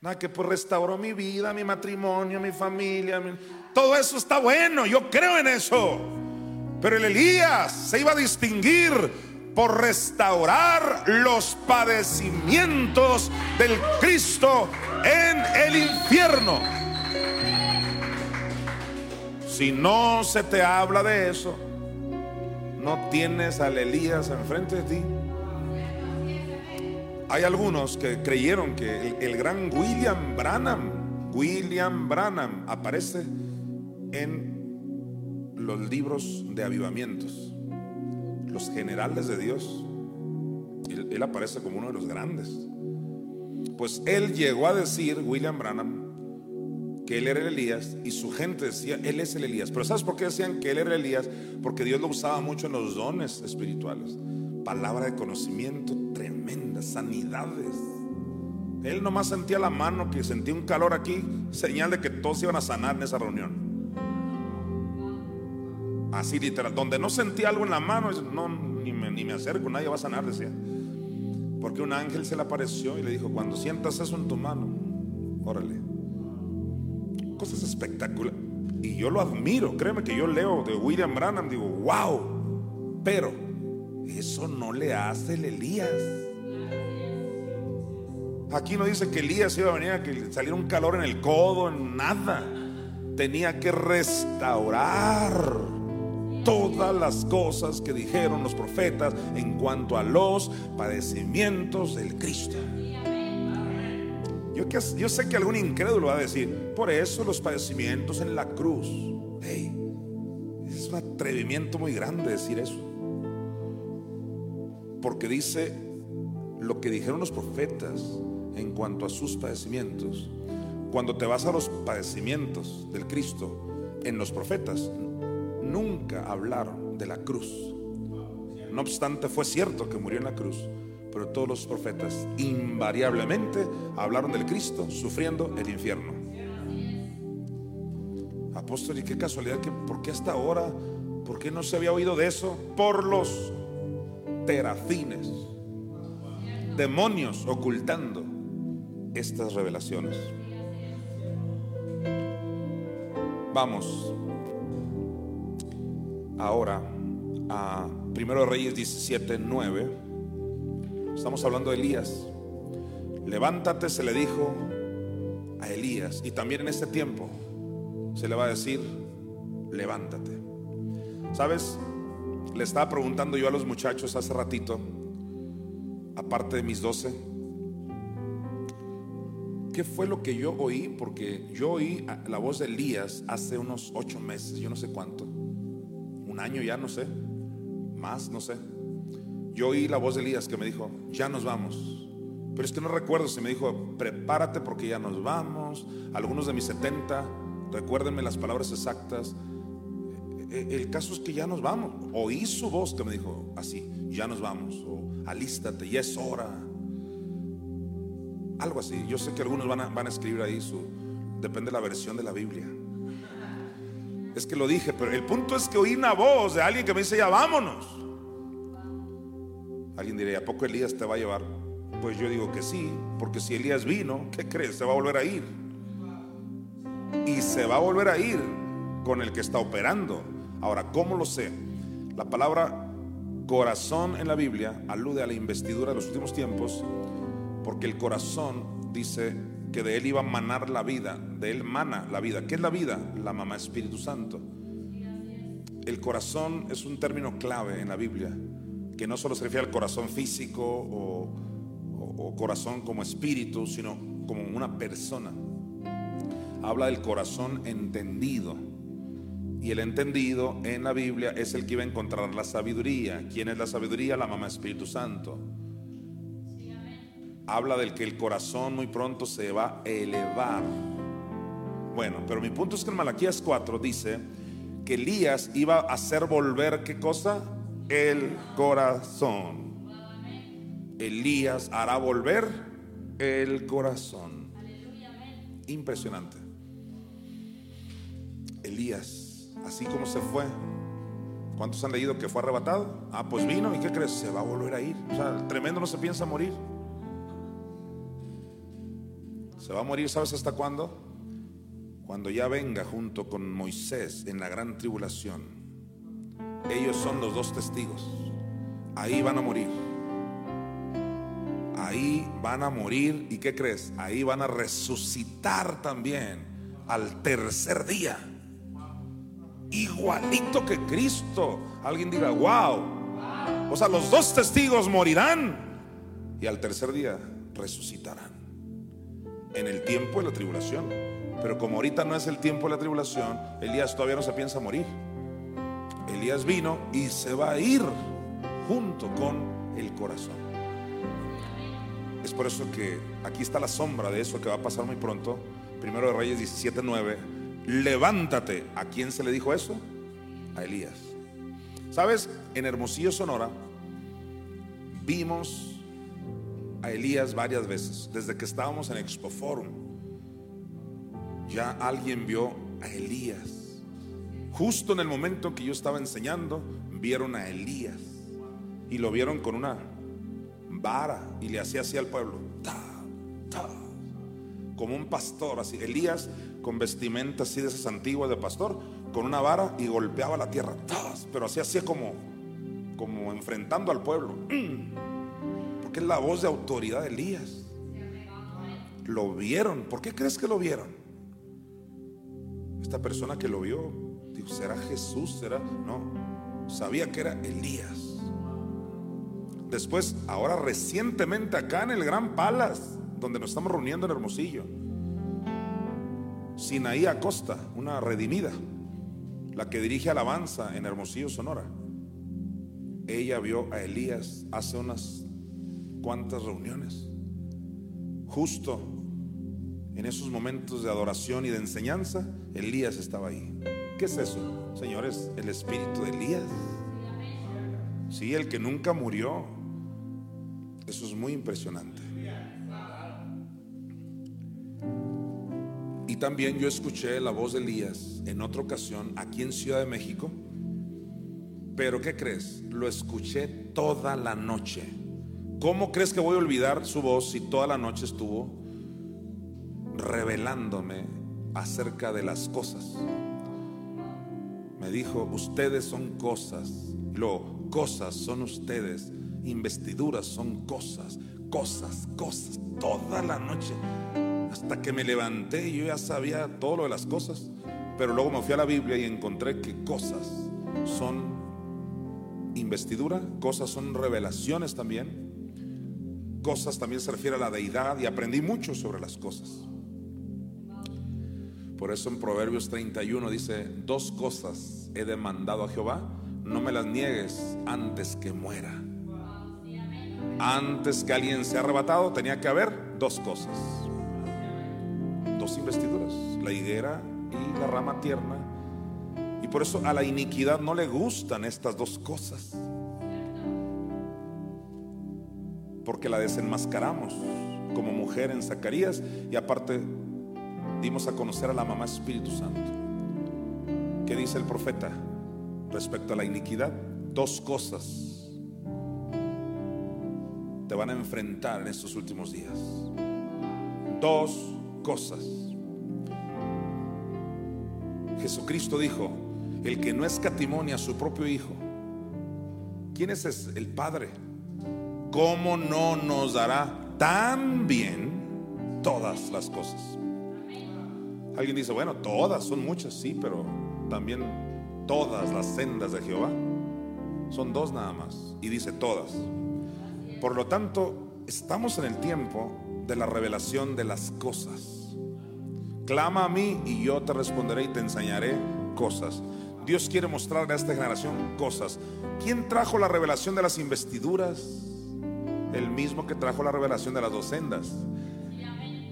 Nada que pues restauró mi vida, mi matrimonio, mi familia. Todo eso está bueno, yo creo en eso. Pero el Elías se iba a distinguir por restaurar los padecimientos del Cristo en el infierno. Si no se te habla de eso, no tienes al Elías enfrente de ti. Hay algunos que creyeron que el, el gran William Branham, William Branham, aparece en los libros de avivamientos, los generales de Dios, él, aparece como uno de los grandes. Pues él llegó a decir, William Branham, que él era el Elías y su gente decía, él es el Elías. Pero ¿sabes por qué decían que él era el Elías? Porque Dios lo usaba mucho en los dones espirituales. Palabra de conocimiento tremenda, sanidades. Él nomás sentía la mano, que sentía un calor aquí, señal de que todos iban a sanar en esa reunión. Así literal, donde no sentía algo en la mano, no, ni me, ni me acerco, nadie va a sanar, decía. Porque un ángel se le apareció y le dijo, cuando sientas eso en tu mano, órale. Cosas espectaculares. Y yo lo admiro, créeme que yo leo de William Branham, digo, wow. Pero eso no le hace el Elías. Aquí no dice que Elías iba a venir a que saliera un calor en el codo, en nada. Tenía que restaurar todas las cosas que dijeron los profetas en cuanto a los padecimientos del Cristo. Yo, sé que algún incrédulo va a decir, por eso los padecimientos en la cruz. Hey, es un atrevimiento muy grande decir eso. Porque dice lo que dijeron los profetas en cuanto a sus padecimientos. Cuando te vas a los padecimientos del Cristo en los profetas, nunca hablaron de la cruz. No obstante, fue cierto que murió en la cruz, pero todos los profetas invariablemente hablaron del Cristo sufriendo el infierno. Apóstol, y qué casualidad que, ¿por qué hasta ahora? ¿Por qué no se había oído de eso? Por los terafines, demonios ocultando estas revelaciones. Vamos ahora a Primero Reyes 17, 9. Estamos hablando de Elías. Levántate, se le dijo a Elías. Y también en este tiempo se le va a decir, levántate. ¿Sabes? Le estaba preguntando yo a los muchachos hace ratito, aparte de mis doce, ¿qué fue lo que yo oí? Porque yo oí la voz de Elías hace unos ocho meses, yo no sé cuánto, año ya, no sé, más, no sé. Yo oí la voz de Elías que me dijo, ya nos vamos. Pero es que no recuerdo si me dijo, prepárate porque ya nos vamos. Algunos de mis 70, recuérdenme las palabras exactas. E, e, el caso es que ya nos vamos. Oí su voz que me dijo así, ya nos vamos. O alístate, ya es hora. Algo así. Yo sé que algunos van a, van a escribir ahí su, depende de la versión de la Biblia. Es que lo dije, pero el punto es que oí una voz de alguien que me dice, ya vámonos. Alguien diría, ¿a poco Elías te va a llevar? Pues yo digo que sí, porque si Elías vino, ¿qué crees? Se va a volver a ir. Y se va a volver a ir con el que está operando. Ahora, ¿cómo lo sé? La palabra corazón en la Biblia alude a la investidura de los últimos tiempos, porque el corazón dice que de él iba a manar la vida, de él mana la vida. ¿Qué es la vida? La mamá Espíritu Santo. El corazón es un término clave en la Biblia, que no solo se refiere al corazón físico o, corazón como espíritu, sino como una persona. Habla del corazón entendido. Y el entendido en la Biblia es el que iba a encontrar la sabiduría. ¿Quién es la sabiduría? La mamá Espíritu Santo. Habla del que el corazón muy pronto se va a elevar. Bueno, pero mi punto es que en Malaquías 4 dice que Elías iba a hacer volver, ¿qué cosa? El corazón. Elías hará volver el corazón. Impresionante. Elías, así como se fue. ¿Cuántos han leído que fue arrebatado? Ah, pues vino y ¿qué crees? Se va a volver a ir. O sea, tremendo no se piensa morir. Se va a morir, ¿sabes hasta cuándo? Cuando ya venga junto con Moisés en la gran tribulación. Ellos son los dos testigos. Ahí van a morir. Ahí van a morir. ¿Y qué crees? Ahí van a resucitar también al tercer día. Igualito que Cristo. Alguien diga, wow. O sea, los dos testigos morirán y al tercer día resucitarán. En el tiempo de la tribulación. Pero como ahorita no es el tiempo de la tribulación, Elías todavía no se piensa morir. Elías vino y se va a ir junto con el corazón. Es por eso que aquí está la sombra de eso que va a pasar muy pronto. Primero de Reyes 17:9. Levántate. ¿A quién se le dijo eso? A Elías. ¿Sabes? En Hermosillo, Sonora, vimos a Elías varias veces. Desde que estábamos en Expo Forum, ya alguien vio a Elías. Justo en el momento que yo estaba enseñando, vieron a Elías. Y lo vieron con una vara y le hacía así al pueblo. como un pastor, así. Elías con vestimenta así de esas antiguas de pastor, con una vara y golpeaba la tierra. Pero así hacía como, como enfrentando al pueblo. Es la voz de autoridad de Elías. Lo vieron. ¿Por qué crees que lo vieron? Esta persona que lo vio, ¿será Jesús? ¿Será? No, sabía que era Elías. Después, ahora recientemente acá en el Gran Palace, donde nos estamos reuniendo en Hermosillo, Sinaí Acosta, una redimida, la que dirige alabanza en Hermosillo, Sonora. Ella vio a Elías hace unas cuantas reuniones. Justo en esos momentos de adoración y de enseñanza, Elías estaba ahí. ¿Qué es eso? Señores, el espíritu de Elías. Sí, el que nunca murió, eso es muy impresionante. Y también yo escuché la voz de Elías en otra ocasión aquí en Ciudad de México. Pero ¿qué crees? Lo escuché toda la noche. ¿Cómo crees que voy a olvidar su voz si toda la noche estuvo revelándome acerca de las cosas? Me dijo, ustedes son cosas, lo cosas son ustedes investiduras son cosas, cosas, cosas, toda la noche. Hasta que me levanté yo ya sabía todo lo de las cosas. Pero luego me fui a la Biblia y encontré que cosas son investidura, cosas son revelaciones también. También se refiere a la deidad y aprendí mucho sobre las cosas. Por eso en Proverbios 31 dice, dos cosas he demandado a Jehová, no me las niegues antes que muera. Antes que alguien sea arrebatado, tenía que haber dos cosas. Dos investiduras, la higuera y la rama tierna. Y por eso a la iniquidad no le gustan estas dos cosas. Porque la desenmascaramos como mujer en Zacarías y aparte dimos a conocer a la mamá Espíritu Santo. ¿Qué dice el profeta respecto a la iniquidad? Dos cosas te van a enfrentar en estos últimos días. Dos cosas. Jesucristo dijo, el que no escatimonia a su propio Hijo, ¿quién es el Padre? ¿Cómo no nos dará tan bien todas las cosas? Alguien dice, bueno, todas, son muchas, sí, pero también todas las sendas de Jehová. Son dos nada más. Y dice todas. Por lo tanto, estamos en el tiempo de la revelación de las cosas. Clama a mí y yo te responderé y te enseñaré cosas. Dios quiere mostrarle a esta generación cosas. ¿Quién trajo la revelación de las investiduras? El mismo que trajo la revelación de las dos sendas.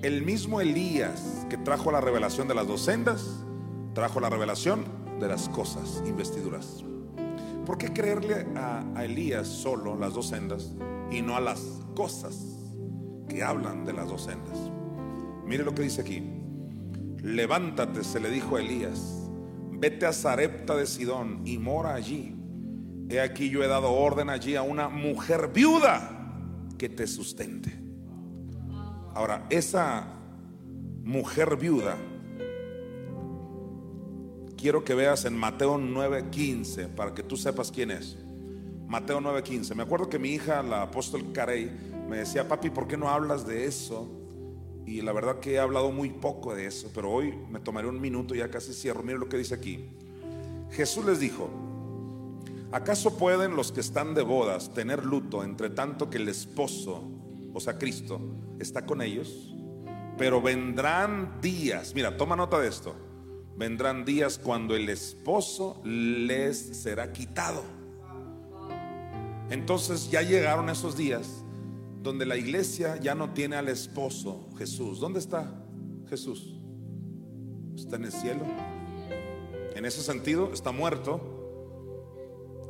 El mismo Elías que trajo la revelación de las dos sendas, trajo la revelación de las cosas, investiduras. ¿Por qué creerle a, Elías solo las dos sendas? y no a las cosas que hablan de las dos sendas. Mire lo que dice aquí. Levántate, se le dijo a Elías, vete a Zarepta de Sidón y mora allí. He aquí yo he dado orden allí a una mujer viuda que te sustente. Ahora, esa mujer viuda, quiero que veas en Mateo 9:15 para que tú sepas quién es. Mateo 9:15. Me acuerdo que mi hija, la apóstol Carey, me decía, papi, ¿por qué no hablas de eso? Y la verdad que he hablado muy poco de eso, pero hoy me tomaré un minuto ya casi cierro. Mire lo que dice aquí. Jesús les dijo, ¿acaso pueden los que están de bodas tener luto entre tanto que el esposo, o sea, Cristo, está con ellos? Pero vendrán días, mira, toma nota de esto, vendrán días cuando el esposo les será quitado. Entonces ya llegaron esos días donde la iglesia ya no tiene al esposo Jesús. ¿Dónde está Jesús? Está en el cielo. En ese sentido, está muerto.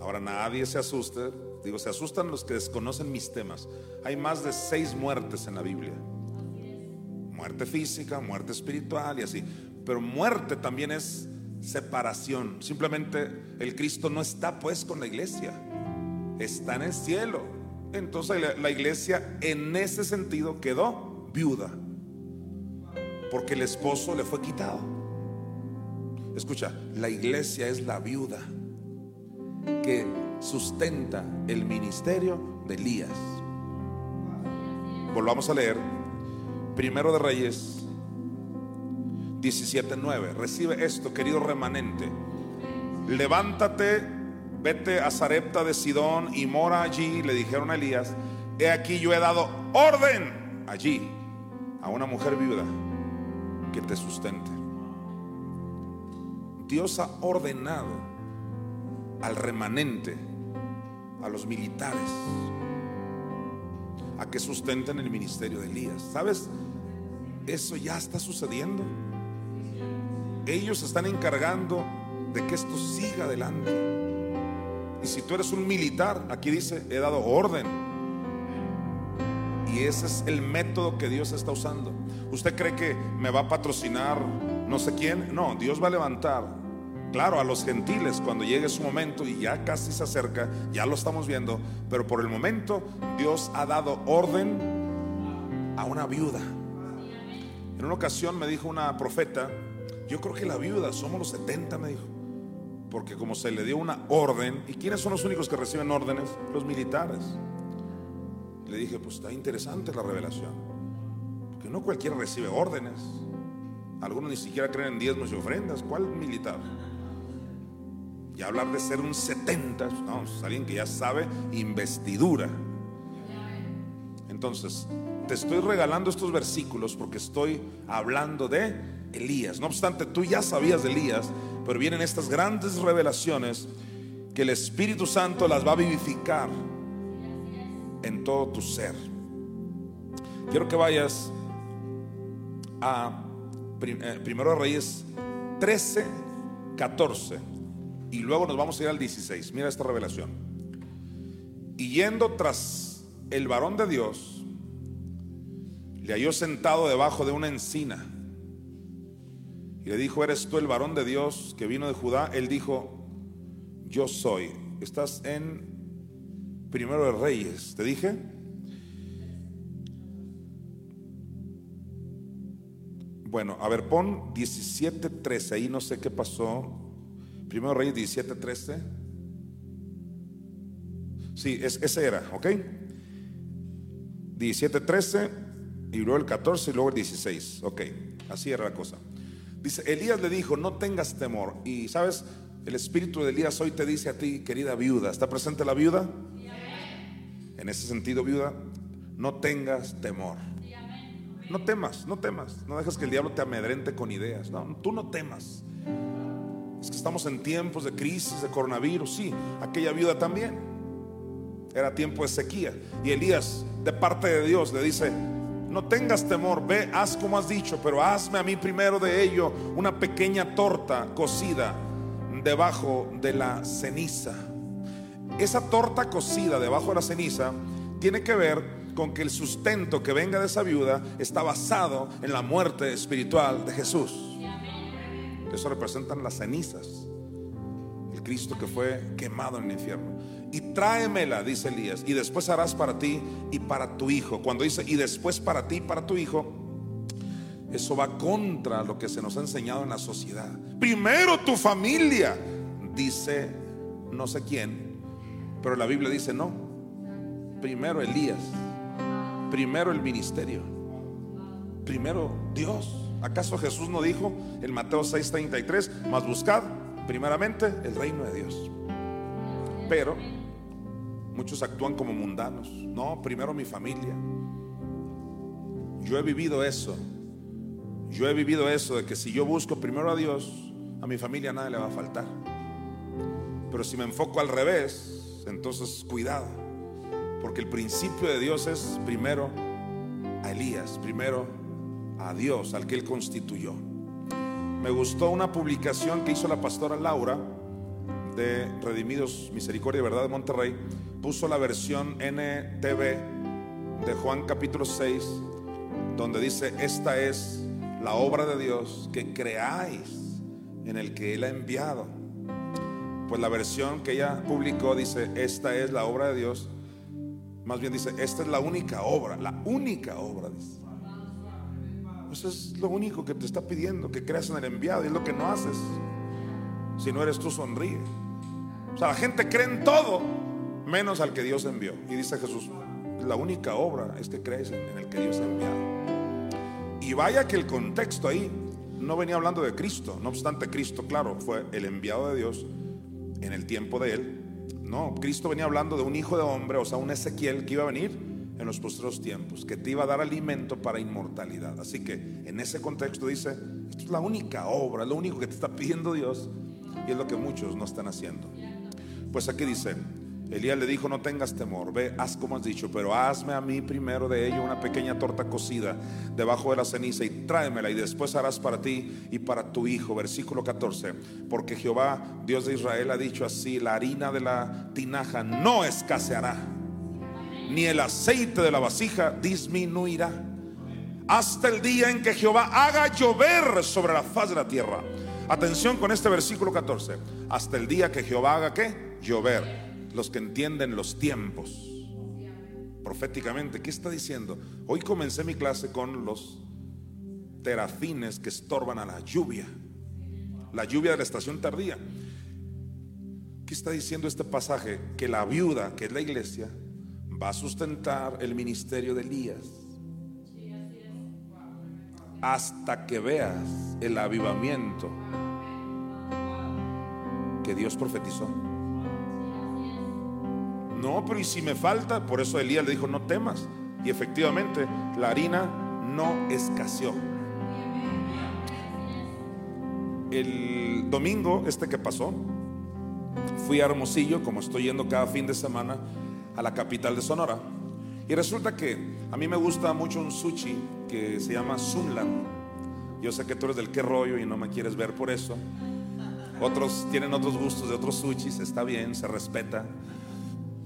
Ahora nadie se asuste. Digo, se asustan los que desconocen mis temas. Hay más de seis muertes en la Biblia. Muerte física, muerte espiritual y así. Pero muerte también es separación. Simplemente el Cristo no está pues con la iglesia. Está en el cielo. Entonces la, iglesia en ese sentido quedó viuda. Porque el esposo le fue quitado. Escucha, la iglesia es la viuda que sustenta el ministerio de Elías. Volvamos a leer Primero de Reyes 17:9. Recibe esto, querido remanente. Levántate, vete a Zarepta de Sidón y mora allí, le dijeron a Elías, he aquí yo he dado orden allí a una mujer viuda que te sustente. Dios ha ordenado al remanente, a los militares, a que sustenten el ministerio de Elías. ¿Sabes? Eso ya está sucediendo. Ellos están encargando de que esto siga adelante. Y si tú eres un militar, aquí dice, he dado orden. Y ese es el método que Dios está usando. ¿Usted cree que me va a patrocinar no sé quién? No, Dios va a levantar. Claro, a los gentiles cuando llegue su momento y ya casi se acerca, ya lo estamos viendo, pero por el momento Dios ha dado orden a una viuda. En una ocasión me dijo una profeta, yo creo que la viuda somos los 70, me dijo. Porque como se le dio una orden, ¿y quiénes son los únicos que reciben órdenes? Los militares. Le dije, pues está interesante la revelación. Porque no cualquiera recibe órdenes. Algunos ni siquiera creen en diezmos y ofrendas. ¿Cuál militar? Y hablar de ser un 70, no, es alguien que ya sabe investidura. Entonces, te estoy regalando estos versículos porque estoy hablando de Elías. No obstante, tú ya sabías de Elías, pero vienen estas grandes revelaciones que el Espíritu Santo las va a vivificar en todo tu ser. Quiero que vayas a eh, Primero Reyes 13, 14 y luego nos vamos a ir al 16. Mira esta revelación. Y yendo tras el varón de Dios, le halló sentado debajo de una encina. Y le dijo, ¿eres tú el varón de Dios que vino de Judá? Él dijo, yo soy. Estás en Primero de Reyes, ¿te dije? Bueno, a ver, pon 17.13, ahí no sé qué pasó. Primero Reyes 17.13. Sí, es, ese era, ¿ok? 17.13 y luego el 14 y luego el 16. Ok, así era la cosa. Dice, Elías le dijo, no tengas temor. Y sabes, el espíritu de Elías hoy te dice a ti, querida viuda, ¿está presente la viuda? En ese sentido, viuda, no tengas temor. No temas, no temas. No dejes que el diablo te amedrente con ideas. No, tú no temas. Estamos en tiempos de crisis, de coronavirus. Sí, aquella viuda también. Era tiempo de sequía. Y Elías, de parte de Dios, le dice, no tengas temor, ve, haz como has dicho, pero hazme a mí primero de ello una pequeña torta cocida debajo de la ceniza. Esa torta cocida debajo de la ceniza tiene que ver con que el sustento que venga de esa viuda está basado en la muerte espiritual de Jesús. Eso representan las cenizas. El Cristo que fue quemado en el infierno y tráemela, dice Elías, y después harás para ti y para tu hijo. Cuando dice y después para ti y para tu hijo, eso va contra lo que se nos ha enseñado en la sociedad. Primero tu familia, dice no sé quién, pero la Biblia dice no. Primero Elías, primero el ministerio, primero Dios. ¿Acaso Jesús no dijo en Mateo 6:33, más buscad primeramente el reino de Dios? Pero muchos actúan como mundanos. No, primero mi familia. Yo he vivido eso. Yo he vivido eso de que si yo busco primero a Dios, a mi familia nada le va a faltar. Pero si me enfoco al revés, entonces cuidado, porque el principio de Dios es primero a Elías, primero a Dios, al que él constituyó. Me gustó una publicación que hizo la pastora Laura de Redimidos Misericordia y Verdad de Monterrey. Puso la versión NTV de Juan capítulo 6, donde dice, esta es la obra de Dios que creáis en el que Él ha enviado. Pues la versión que ella publicó dice, esta es la obra de Dios. Más bien dice, esta es la única obra, la única obra. Dice. Eso es lo único que te está pidiendo, que creas en el enviado. Y es lo que no haces. Si no eres tú, sonríe. O sea, la gente cree en todo, menos al que Dios envió. Y dice Jesús, la única obra es que crees en el que Dios ha enviado. Y vaya que el contexto ahí no venía hablando de Cristo. No obstante, Cristo, claro, fue el enviado de Dios en el tiempo de él. No, Cristo venía hablando de un hijo de hombre, o sea, un Ezequiel que iba a venir en los postreros tiempos, que te iba a dar alimento para inmortalidad. Así que en ese contexto dice, esto es la única obra, lo único que te está pidiendo Dios y es lo que muchos no están haciendo. Pues aquí dice, Elías le dijo, no tengas temor, ve, haz como has dicho, pero hazme a mí primero de ello una pequeña torta cocida debajo de la ceniza y tráemela y después harás para ti y para tu hijo. Versículo 14, porque Jehová, Dios de Israel, ha dicho así, la harina de la tinaja no escaseará, ni el aceite de la vasija disminuirá, hasta el día en que Jehová haga llover sobre la faz de la tierra. Atención con este versículo 14, hasta el día que Jehová haga qué? Llover los que entienden los tiempos. Proféticamente, ¿qué está diciendo? Hoy comencé mi clase con los terafines que estorban a la lluvia, la lluvia de la estación tardía. ¿Qué está diciendo este pasaje? Que la viuda, que es la iglesia, va a sustentar el ministerio de Elías hasta que veas el avivamiento que Dios profetizó. No, pero y si me falta, por eso Elías le dijo, no temas. Y efectivamente, la harina no escaseó. El domingo, este que pasó, fui a Hermosillo, como estoy yendo cada fin de semana, a la capital de Sonora. Y resulta que a mí me gusta mucho un sushi que se llama Sunland. Yo sé que tú eres del qué rollo y no me quieres ver por eso. Otros tienen otros gustos de otros sushis, está bien, se respeta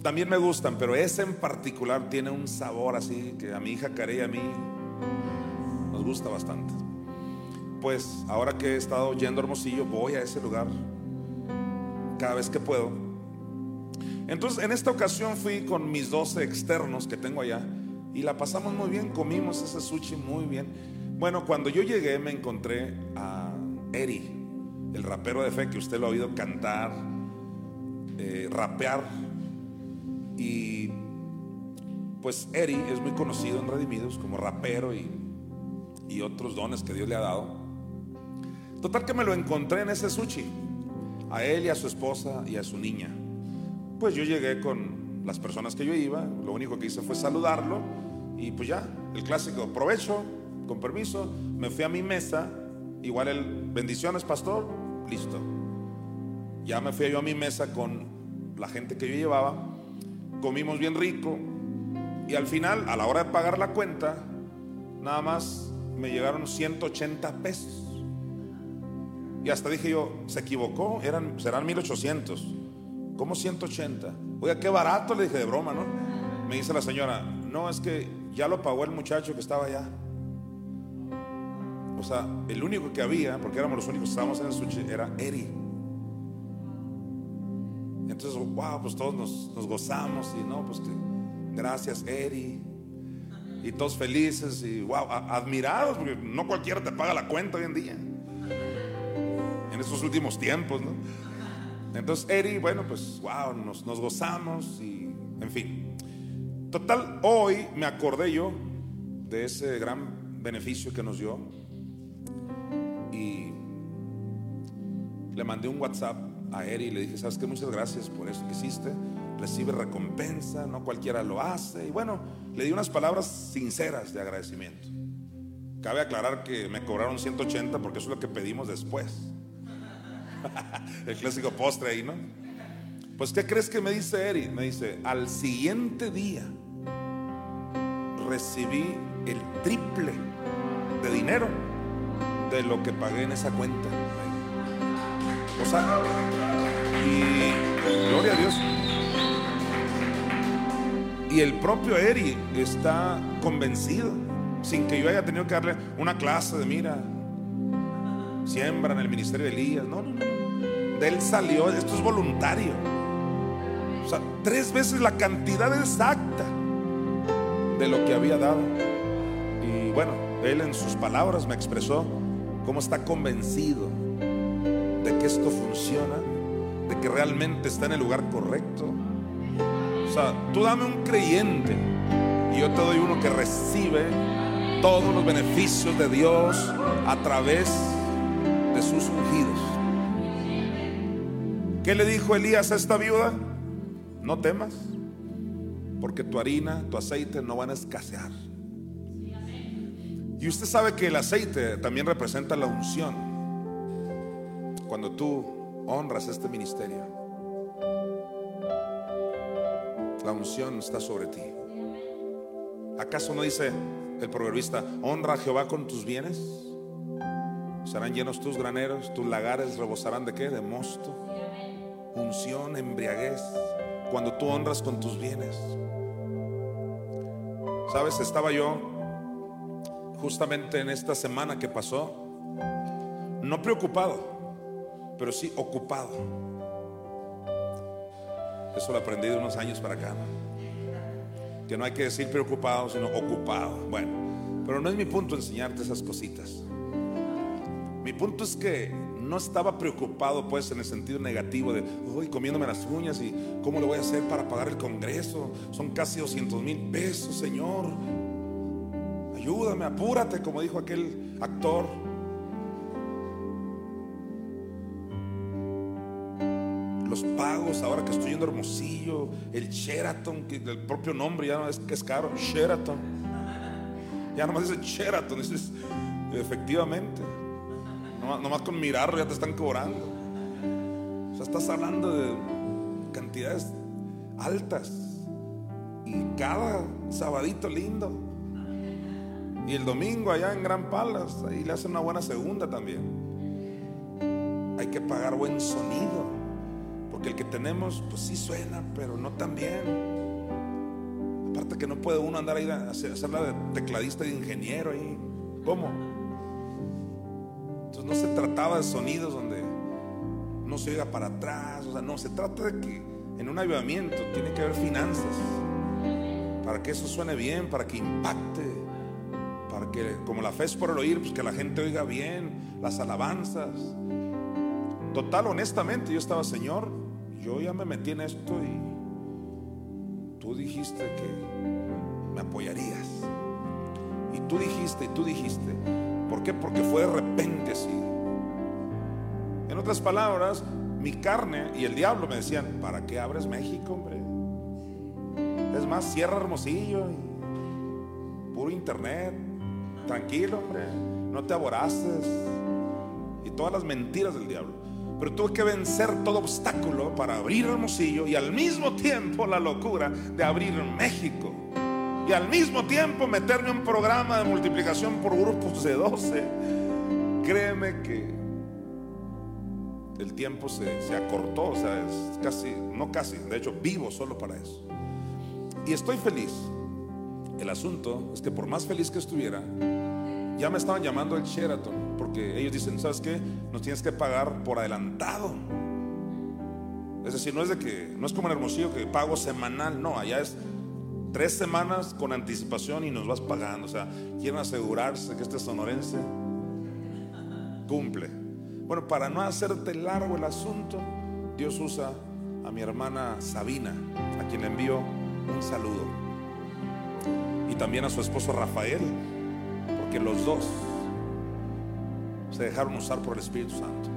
también me gustan, pero ese en particular tiene un sabor así que a mi hija Care y a mí nos gusta bastante. Pues ahora que he estado yendo Hermosillo, voy a ese lugar cada vez que puedo. Entonces, en esta ocasión fui con mis 12 externos que tengo allá y la pasamos muy bien, comimos ese sushi muy bien. Bueno, cuando yo llegué me encontré a Eri, el rapero de fe que usted lo ha oído cantar, eh, rapear y pues Eri es muy conocido en Redimidos como rapero y, y otros dones que Dios le ha dado. Total que me lo encontré en ese sushi, a él y a su esposa y a su niña. Pues yo llegué con las personas que yo iba, lo único que hice fue saludarlo y pues ya, el clásico, provecho, con permiso, me fui a mi mesa, igual el bendiciones pastor, listo. Ya me fui yo a mi mesa con la gente que yo llevaba comimos bien rico y al final, a la hora de pagar la cuenta, nada más me llegaron 180 pesos. Y hasta dije yo, se equivocó, eran, serán 1800. ¿Cómo 180? Oiga, qué barato, le dije de broma, ¿no? Me dice la señora, no, es que ya lo pagó el muchacho que estaba allá. O sea, el único que había, porque éramos los únicos que estábamos en el sushi, era Eri. Entonces, wow, pues todos nos, gozamos y no, pues que gracias, Eri. Y todos felices y wow, admirados, porque no cualquiera te paga la cuenta hoy en día. En estos últimos tiempos, ¿no? Entonces, Eri, bueno, pues wow, nos, nos gozamos y, en fin. Total, hoy me acordé yo de ese gran beneficio que nos dio y le mandé un WhatsApp a Eri y le dije, ¿sabes qué? Muchas gracias por eso que hiciste. Recibe recompensa, no cualquiera lo hace. Y bueno, le di unas palabras sinceras de agradecimiento. Cabe aclarar que me cobraron 180 porque eso es lo que pedimos después. El clásico postre ahí, ¿no? Pues, ¿qué crees que me dice Eri? Me dice, al siguiente día recibí el triple de dinero de lo que pagué en esa cuenta. O sea, y gloria a Dios. Y el propio Eri está convencido, sin que yo haya tenido que darle una clase de mira, siembra en el ministerio de Elías. No, no, no. De él salió, esto es voluntario. O sea, tres veces la cantidad exacta de lo que había dado. Y bueno, él en sus palabras me expresó cómo está convencido de que esto funciona, de que realmente está en el lugar correcto. O sea, tú dame un creyente y yo te doy uno que recibe todos los beneficios de Dios a través de ¿Qué le dijo Elías a esta viuda? No temas, porque tu harina, tu aceite no van a escasear. Y usted sabe que el aceite también representa la unción. Cuando tú honras este ministerio, la unción está sobre ti. ¿Acaso no dice el proverbista, honra a Jehová con tus bienes? Serán llenos tus graneros, tus lagares rebosarán de qué? De mosto, unción, embriaguez, cuando tú honras con tus bienes. Sabes, estaba yo justamente en esta semana que pasó, no preocupado, pero sí ocupado. Eso lo aprendí de unos años para acá. Que no hay que decir preocupado, sino ocupado. Bueno, pero no es mi punto enseñarte esas cositas. Mi punto es que no estaba preocupado pues en el sentido negativo de, uy, comiéndome las uñas y cómo lo voy a hacer para pagar el Congreso. Son casi 200 mil pesos, Señor. Ayúdame, apúrate, como dijo aquel actor. Los pagos, ahora que estoy yendo Hermosillo, el Sheraton, que el propio nombre ya no es que es caro, Sheraton. Ya nomás dice Sheraton, dices, efectivamente. Nomás, con mirarlo ya te están cobrando. O sea, estás hablando de cantidades altas. Y cada sabadito lindo. Y el domingo allá en Gran Palas, ahí le hacen una buena segunda también. Hay que pagar buen sonido. Porque el que tenemos, pues sí suena, pero no tan bien. Aparte que no puede uno andar ahí a hacerla de tecladista y de ingeniero ahí. ¿Cómo? Entonces no se trataba de sonidos donde no se oiga para atrás. O sea, no, se trata de que en un avivamiento tiene que haber finanzas. Para que eso suene bien, para que impacte. Para que, como la fe es por el oír, pues que la gente oiga bien las alabanzas. Total, honestamente, yo estaba, Señor, yo ya me metí en esto y tú dijiste que me apoyarías. Y tú dijiste, y tú dijiste. ¿Por qué? Porque fue de repente así. En otras palabras, mi carne y el diablo me decían, ¿para qué abres México, hombre? Es más, cierra Hermosillo, puro internet, tranquilo, hombre, no te aboraces. Y todas las mentiras del diablo. Pero tuve que vencer todo obstáculo para abrir Hermosillo y al mismo tiempo la locura de abrir México. Y al mismo tiempo meterme un programa de multiplicación por grupos de 12. Créeme que el tiempo se, se acortó, o sea, es casi, no casi, de hecho vivo solo para eso. Y estoy feliz. El asunto es que por más feliz que estuviera, ya me estaban llamando el Sheraton, porque ellos dicen, ¿sabes qué? Nos tienes que pagar por adelantado. Es decir, no es de que, no es como en Hermosillo que pago semanal, no, allá es tres semanas con anticipación y nos vas pagando. O sea, quieren asegurarse que este sonorense cumple. Bueno, para no hacerte largo el asunto, Dios usa a mi hermana Sabina, a quien le envío un saludo. Y también a su esposo Rafael, porque los dos se dejaron usar por el Espíritu Santo.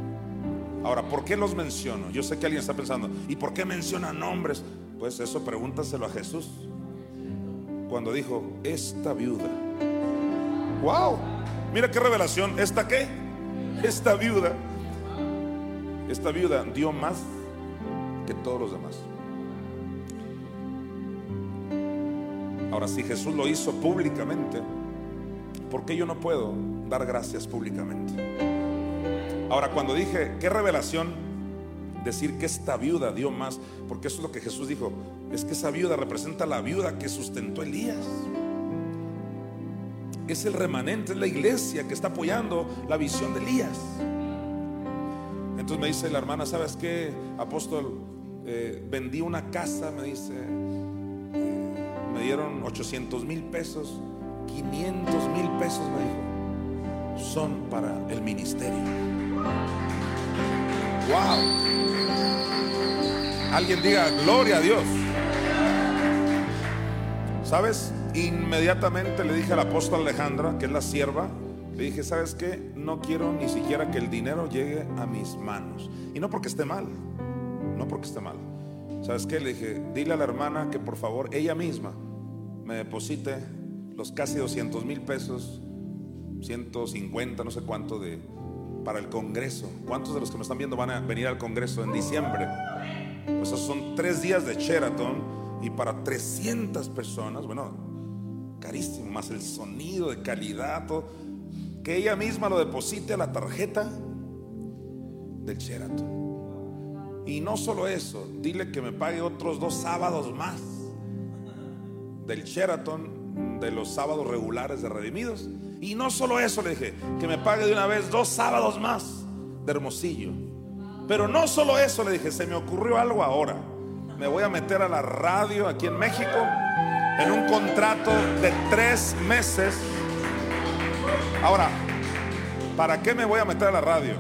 Ahora, ¿por qué los menciono? Yo sé que alguien está pensando, ¿y por qué menciona nombres? Pues eso pregúntaselo a Jesús. Cuando dijo, esta viuda. ¡Wow! Mira qué revelación. ¿Esta qué? Esta viuda. Esta viuda dio más que todos los demás. Ahora, si Jesús lo hizo públicamente, ¿por qué yo no puedo dar gracias públicamente? Ahora, cuando dije, ¿qué revelación? Decir que esta viuda dio más, porque eso es lo que Jesús dijo, es que esa viuda representa la viuda que sustentó Elías. Es el remanente, es la iglesia que está apoyando la visión de Elías. Entonces me dice la hermana, ¿sabes qué, apóstol? Eh, vendí una casa, me dice, me dieron 800 mil pesos, 500 mil pesos, me dijo, son para el ministerio. ¡Wow! Alguien diga, gloria a Dios. ¿Sabes? Inmediatamente le dije al apóstol Alejandra, que es la sierva, le dije, ¿sabes qué? No quiero ni siquiera que el dinero llegue a mis manos. Y no porque esté mal, no porque esté mal. ¿Sabes qué? Le dije, dile a la hermana que por favor ella misma me deposite los casi 200 mil pesos, 150, no sé cuánto de para el Congreso. ¿Cuántos de los que me están viendo van a venir al Congreso en diciembre? Pues esos son tres días de Sheraton y para 300 personas, bueno, carísimo, más el sonido de calidad, que ella misma lo deposite a la tarjeta del Sheraton. Y no solo eso, dile que me pague otros dos sábados más del Sheraton, de los sábados regulares de Redimidos. Y no solo eso, le dije, que me pague de una vez dos sábados más de Hermosillo. Pero no solo eso, le dije, se me ocurrió algo ahora. Me voy a meter a la radio aquí en México en un contrato de tres meses. Ahora, ¿para qué me voy a meter a la radio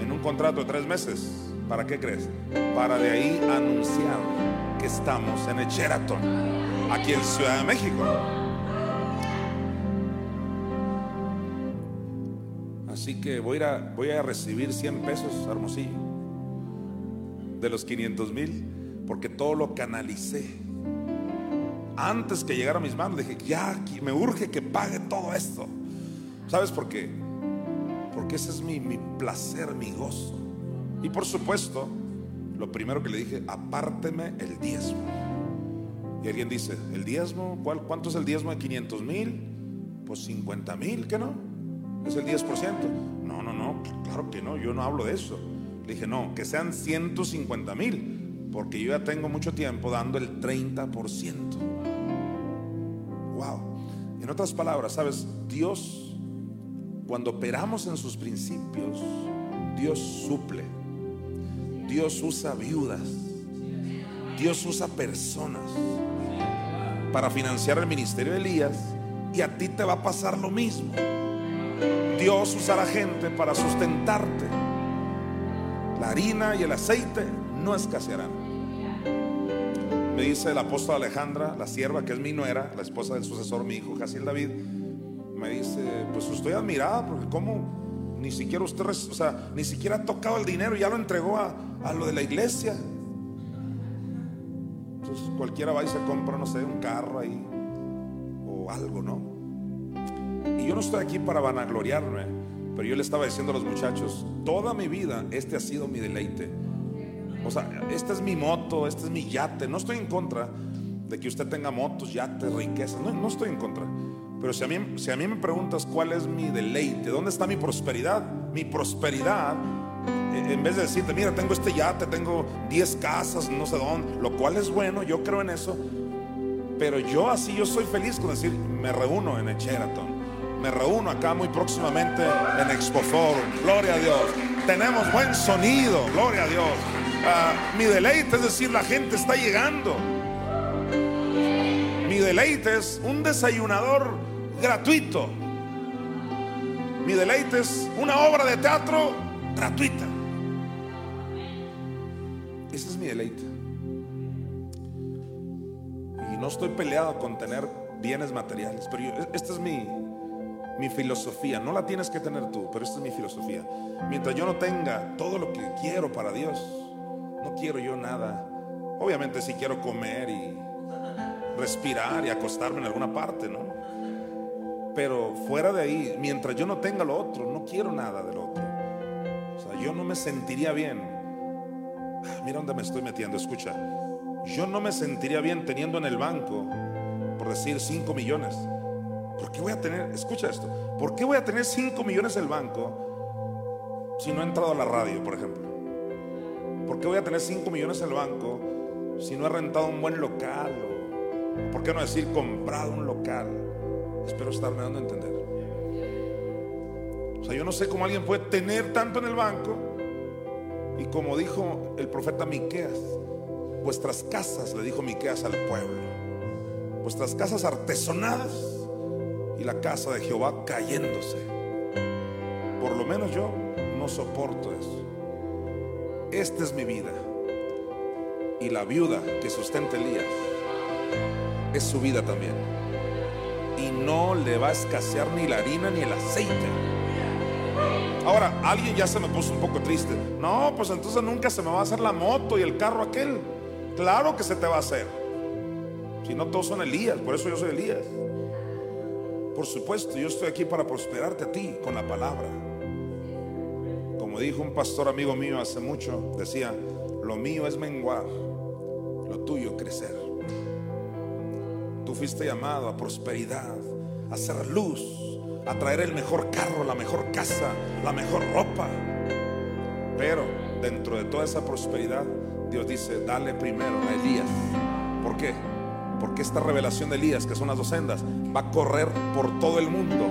en un contrato de tres meses? ¿Para qué crees? Para de ahí anunciar que estamos en el Sheraton, aquí en Ciudad de México. Que voy a, voy a recibir 100 pesos, Hermosillo, de los 500 mil, porque todo lo canalicé. Antes que llegara a mis manos, dije, ya, me urge que pague todo esto. ¿Sabes por qué? Porque ese es mi, mi placer, mi gozo. Y por supuesto, lo primero que le dije, apárteme el diezmo. Y alguien dice, ¿el diezmo? ¿Cuál, ¿Cuánto es el diezmo de 500 mil? Pues 50 mil, ¿qué no? Es el 10%. No, no, no, claro que no, yo no hablo de eso. Le dije, no, que sean 150 mil, porque yo ya tengo mucho tiempo dando el 30%. Wow. En otras palabras, ¿sabes? Dios, cuando operamos en sus principios, Dios suple. Dios usa viudas. Dios usa personas para financiar el ministerio de Elías y a ti te va a pasar lo mismo. Dios usará gente para sustentarte. La harina y el aceite no escasearán. Me dice el apóstol Alejandra, la sierva que es mi nuera, la esposa del sucesor, mi hijo Jaciel David, me dice, pues estoy admirada porque cómo ni siquiera usted, o sea, ni siquiera ha tocado el dinero, ya lo entregó a, a lo de la iglesia. Entonces cualquiera va y se compra, no sé, un carro ahí o algo, ¿no? Yo no estoy aquí para vanagloriarme, pero yo le estaba diciendo a los muchachos, toda mi vida este ha sido mi deleite. O sea, esta es mi moto, este es mi yate. No estoy en contra de que usted tenga motos, yates, riquezas. No, no estoy en contra. Pero si a, mí, si a mí me preguntas cuál es mi deleite, ¿dónde está mi prosperidad? Mi prosperidad, eh, en vez de decirte, mira, tengo este yate, tengo 10 casas, no sé dónde, lo cual es bueno, yo creo en eso. Pero yo así, yo soy feliz con decir, me reúno en el Sheraton, me reúno acá muy próximamente en Expo Forum, gloria a Dios. Tenemos buen sonido, gloria a Dios. Ah, mi deleite es decir, la gente está llegando. Mi deleite es un desayunador gratuito. Mi deleite es una obra de teatro gratuita. Ese es mi deleite. Y no estoy peleado con tener bienes materiales, pero esta es mi, mi filosofía. No la tienes que tener tú, pero esta es mi filosofía. Mientras yo no tenga todo lo que quiero para Dios, no quiero yo nada. Obviamente si quiero comer y respirar y acostarme en alguna parte, ¿no? Pero fuera de ahí, mientras yo no tenga lo otro, no quiero nada del otro. O sea, yo no me sentiría bien Mira dónde me estoy metiendo, escucha. Yo no me sentiría bien teniendo en el banco, por decir 5 millones. ¿Por qué voy a tener, escucha esto, ¿por qué voy a tener 5 millones en el banco si no he entrado a la radio, por ejemplo? ¿Por qué voy a tener 5 millones en el banco si no he rentado un buen local? ¿Por qué no decir comprado un local? Espero estarme dando a entender. O sea, yo no sé cómo alguien puede tener tanto en el banco y como dijo el profeta Miqueas, vuestras casas, le dijo Miqueas al pueblo, vuestras casas artesonadas y la casa de Jehová cayéndose. Por lo menos yo no soporto eso. Esta es mi vida. Y la viuda que sustenta Elías es su vida también. Y no le va a escasear ni la harina ni el aceite. Ahora, alguien ya se me puso un poco triste. No, pues entonces nunca se me va a hacer la moto y el carro aquel. Claro que se te va a hacer. Si no, todos son Elías. Por eso yo soy Elías. Por supuesto, yo estoy aquí para prosperarte a ti con la palabra. Como dijo un pastor amigo mío hace mucho, decía, lo mío es menguar, lo tuyo crecer. Tú fuiste llamado a prosperidad, a hacer luz, a traer el mejor carro, la mejor casa, la mejor ropa. Pero dentro de toda esa prosperidad, Dios dice, dale primero a Elías. ¿Por qué? Porque esta revelación de Elías, que son las dos sendas, va a correr por todo el mundo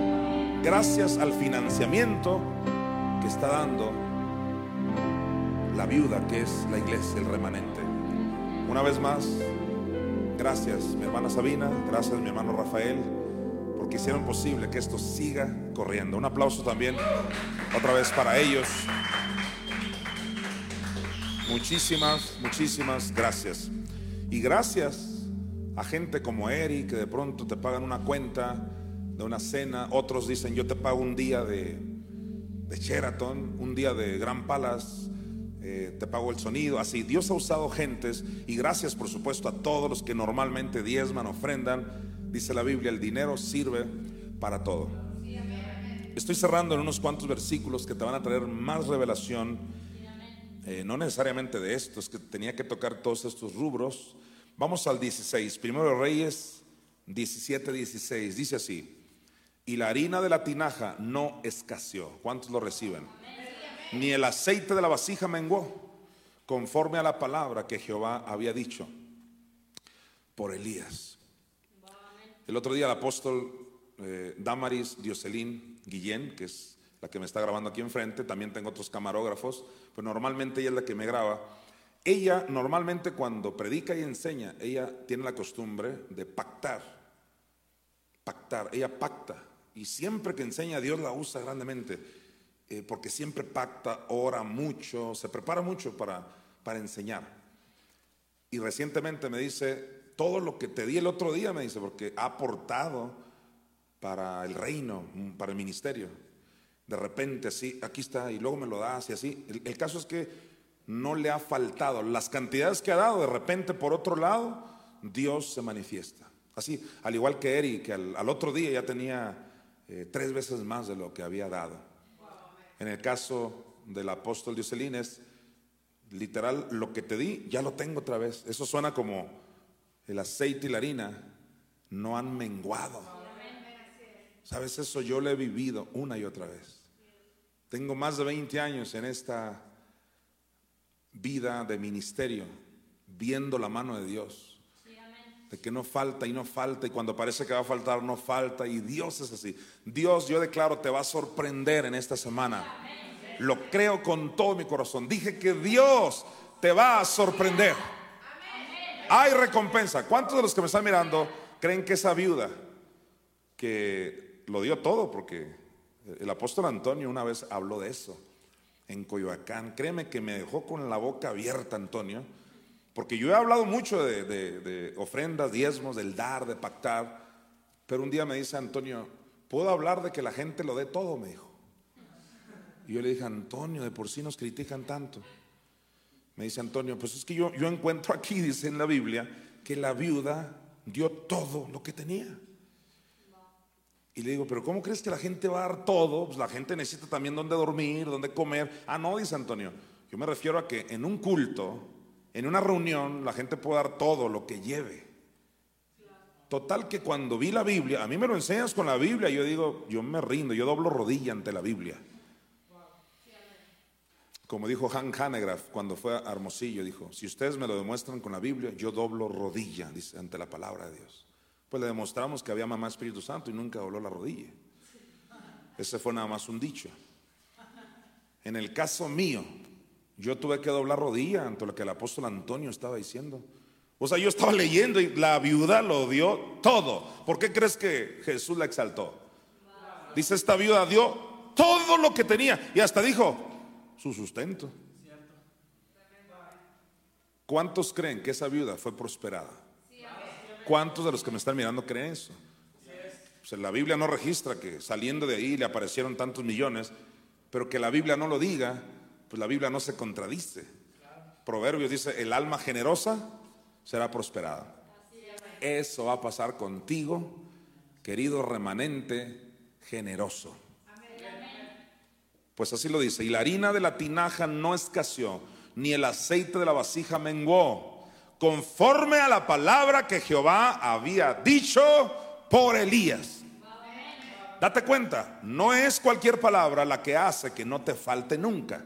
gracias al financiamiento que está dando la viuda que es la iglesia, el remanente. Una vez más, gracias mi hermana Sabina, gracias mi hermano Rafael, porque hicieron posible que esto siga corriendo. Un aplauso también otra vez para ellos. Muchísimas, muchísimas gracias. Y gracias a gente como Eric, que de pronto te pagan una cuenta de una cena, otros dicen yo te pago un día de, de Sheraton, un día de Gran Palace, eh, te pago el sonido, así. Dios ha usado gentes y gracias por supuesto a todos los que normalmente diezman, ofrendan. Dice la Biblia, el dinero sirve para todo. Estoy cerrando en unos cuantos versículos que te van a traer más revelación, eh, no necesariamente de esto, es que tenía que tocar todos estos rubros Vamos al 16, primero Reyes 17, 16, dice así, y la harina de la tinaja no escaseó. ¿Cuántos lo reciben? Ni el aceite de la vasija menguó, conforme a la palabra que Jehová había dicho por Elías. El otro día el apóstol eh, Damaris Dioselín Guillén, que es la que me está grabando aquí enfrente, también tengo otros camarógrafos, pero normalmente ella es la que me graba ella normalmente cuando predica y enseña, ella tiene la costumbre de pactar. Pactar, ella pacta. Y siempre que enseña, Dios la usa grandemente. Eh, porque siempre pacta, ora mucho, se prepara mucho para, para enseñar. Y recientemente me dice, todo lo que te di el otro día, me dice, porque ha aportado para el reino, para el ministerio. De repente así, aquí está, y luego me lo das y así. el caso es que no le ha faltado. Las cantidades que ha dado, de repente por otro lado, Dios se manifiesta. Así, al igual que Eri, que al, otro día ya tenía eh, tres veces más de lo que había dado. En el caso del apóstol Dioselín es literal, lo que te di, ya lo tengo otra vez. Eso suena como el aceite y la harina no han menguado. ¿Sabes eso? Yo lo he vivido una y otra vez. Tengo más de 20 años en esta vida de ministerio, viendo la mano de Dios. De que no falta y no falta, y cuando parece que va a faltar, no falta, y Dios es así. Dios, yo declaro, te va a sorprender en esta semana. Lo creo con todo mi corazón. Dije que Dios te va a sorprender. Hay recompensa. ¿Cuántos de los que me están mirando creen que esa viuda que lo dio todo? Porque el apóstol Antonio una vez habló de eso en Coyoacán. Créeme que me dejó con la boca abierta, Antonio, porque yo he hablado mucho de, ofrendas, diezmos, del dar, de pactar, pero un día me dice Antonio, ¿puedo hablar de que la gente lo dé todo? Me dijo. Y yo le dije, Antonio, de por sí nos critican tanto. Me dice Antonio, pues es que yo, yo encuentro aquí, dice en la Biblia, que la viuda dio todo lo que tenía. Y le digo, pero ¿cómo crees que la gente va a dar todo? Pues la gente necesita también dónde dormir, dónde comer. Ah, no, dice Antonio. Yo me refiero a que en un culto, en una reunión, la gente puede dar todo lo que lleve. Total que cuando vi la Biblia, a mí me lo enseñas con la Biblia, yo digo, yo me rindo, yo doblo rodilla ante la Biblia. Como dijo Han Hanegraaff cuando fue a Hermosillo, dijo, si ustedes me lo demuestran con la Biblia, yo doblo rodilla, dice, ante la palabra de Dios. Pues le demostramos que había mamá Espíritu Santo y nunca dobló la rodilla. Ese fue nada más un dicho. En el caso mío, yo tuve que doblar rodilla ante lo que el apóstol Antonio estaba diciendo. O sea, yo estaba leyendo y la viuda lo dio todo. ¿Por qué crees que Jesús la exaltó? Dice, esta viuda dio todo lo que tenía y hasta dijo su sustento. ¿Cuántos creen que esa viuda fue prosperada? ¿Cuántos de los que me están mirando creen eso? Pues la Biblia no registra que saliendo de ahí le aparecieron tantos millones, pero que la Biblia no lo diga, pues la Biblia no se contradice. Proverbios dice, el alma generosa será prosperada. Eso va a pasar contigo, querido remanente generoso. Pues así lo dice, y la harina de la tinaja no escaseó, ni el aceite de la vasija menguó, conforme a la palabra que Jehová había dicho por Elías. Date cuenta, no es cualquier palabra la que hace que no te falte nunca,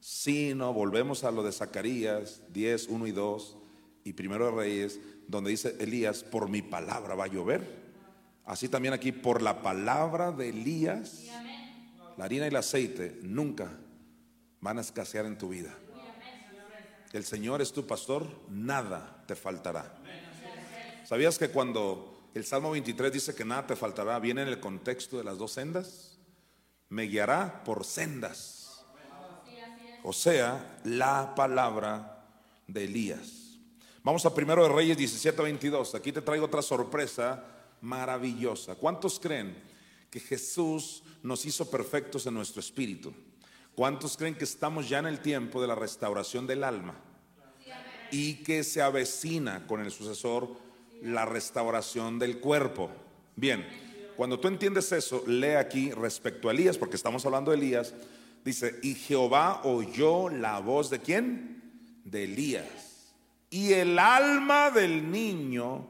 sino volvemos a lo de Zacarías 10, 1 y 2, y Primero de Reyes, donde dice Elías, por mi palabra va a llover. Así también aquí, por la palabra de Elías, la harina y el aceite nunca van a escasear en tu vida. El Señor es tu pastor, nada te faltará. ¿Sabías que cuando el Salmo 23 dice que nada te faltará, viene en el contexto de las dos sendas? Me guiará por sendas. O sea, la palabra de Elías. Vamos a primero de Reyes 17 22. Aquí te traigo otra sorpresa maravillosa. ¿Cuántos creen que Jesús nos hizo perfectos en nuestro espíritu? ¿Cuántos creen que estamos ya en el tiempo de la restauración del alma? Y que se avecina con el sucesor la restauración del cuerpo. Bien, cuando tú entiendes eso, lee aquí respecto a Elías, porque estamos hablando de Elías, dice, y Jehová oyó la voz de quién? De Elías y el alma del niño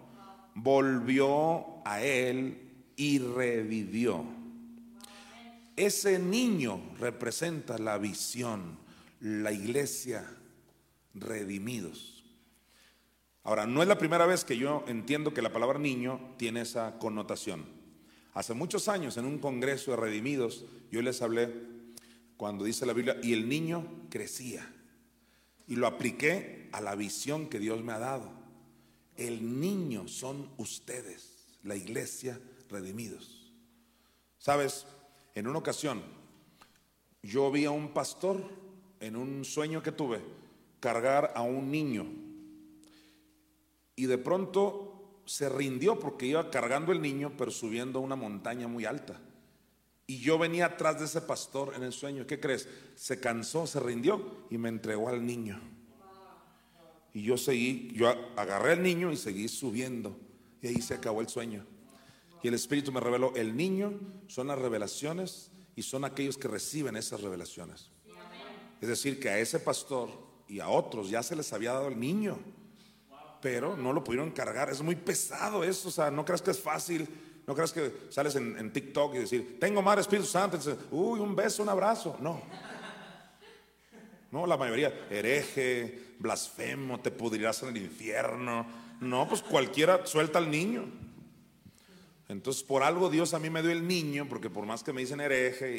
volvió a él y revivió. Ese niño representa la visión, la iglesia redimidos. Ahora, no es la primera vez que yo entiendo que la palabra niño tiene esa connotación. Hace muchos años en un congreso de redimidos yo les hablé cuando dice la Biblia, y el niño crecía y lo apliqué a la visión que Dios me ha dado. El niño son ustedes, la iglesia redimidos. Sabes, en una ocasión yo vi a un pastor en un sueño que tuve cargar a un niño y de pronto se rindió porque iba cargando el niño pero subiendo una montaña muy alta. Y yo venía atrás de ese pastor en el sueño. ¿Qué crees? Se cansó, se rindió y me entregó al niño. Y yo seguí, yo agarré al niño y seguí subiendo. Y ahí se acabó el sueño. Y el Espíritu me reveló, el niño son las revelaciones y son aquellos que reciben esas revelaciones. Es decir, que a ese pastor y a otros ya se les había dado el niño, pero no lo pudieron cargar. Es muy pesado eso, o sea, no creas que es fácil no creas que sales en, TikTok y decir, tengo más Espíritu Santo. Uy, un beso, un abrazo. No. No, la mayoría, hereje, blasfemo, te pudrirás en el infierno. No, pues cualquiera suelta al niño. Entonces, por algo Dios a mí me dio el niño, porque por más que me dicen hereje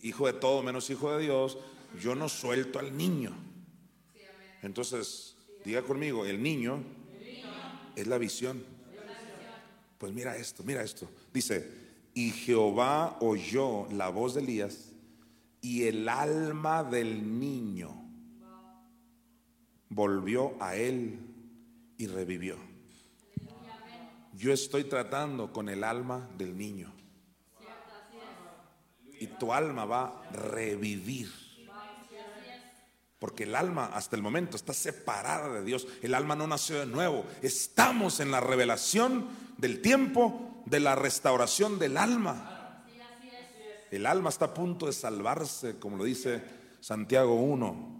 y hijo de todo menos hijo de Dios, yo no suelto al niño. Entonces, diga conmigo, el niño es la visión. Pues mira esto, mira esto. Dice, y Jehová oyó la voz de Elías y el alma del niño volvió a él y revivió. Yo estoy tratando con el alma del niño. Y tu alma va a revivir. Porque el alma hasta el momento está separada de Dios. El alma no nació de nuevo. Estamos en la revelación del tiempo de la restauración del alma. El alma está a punto de salvarse, como lo dice Santiago 1.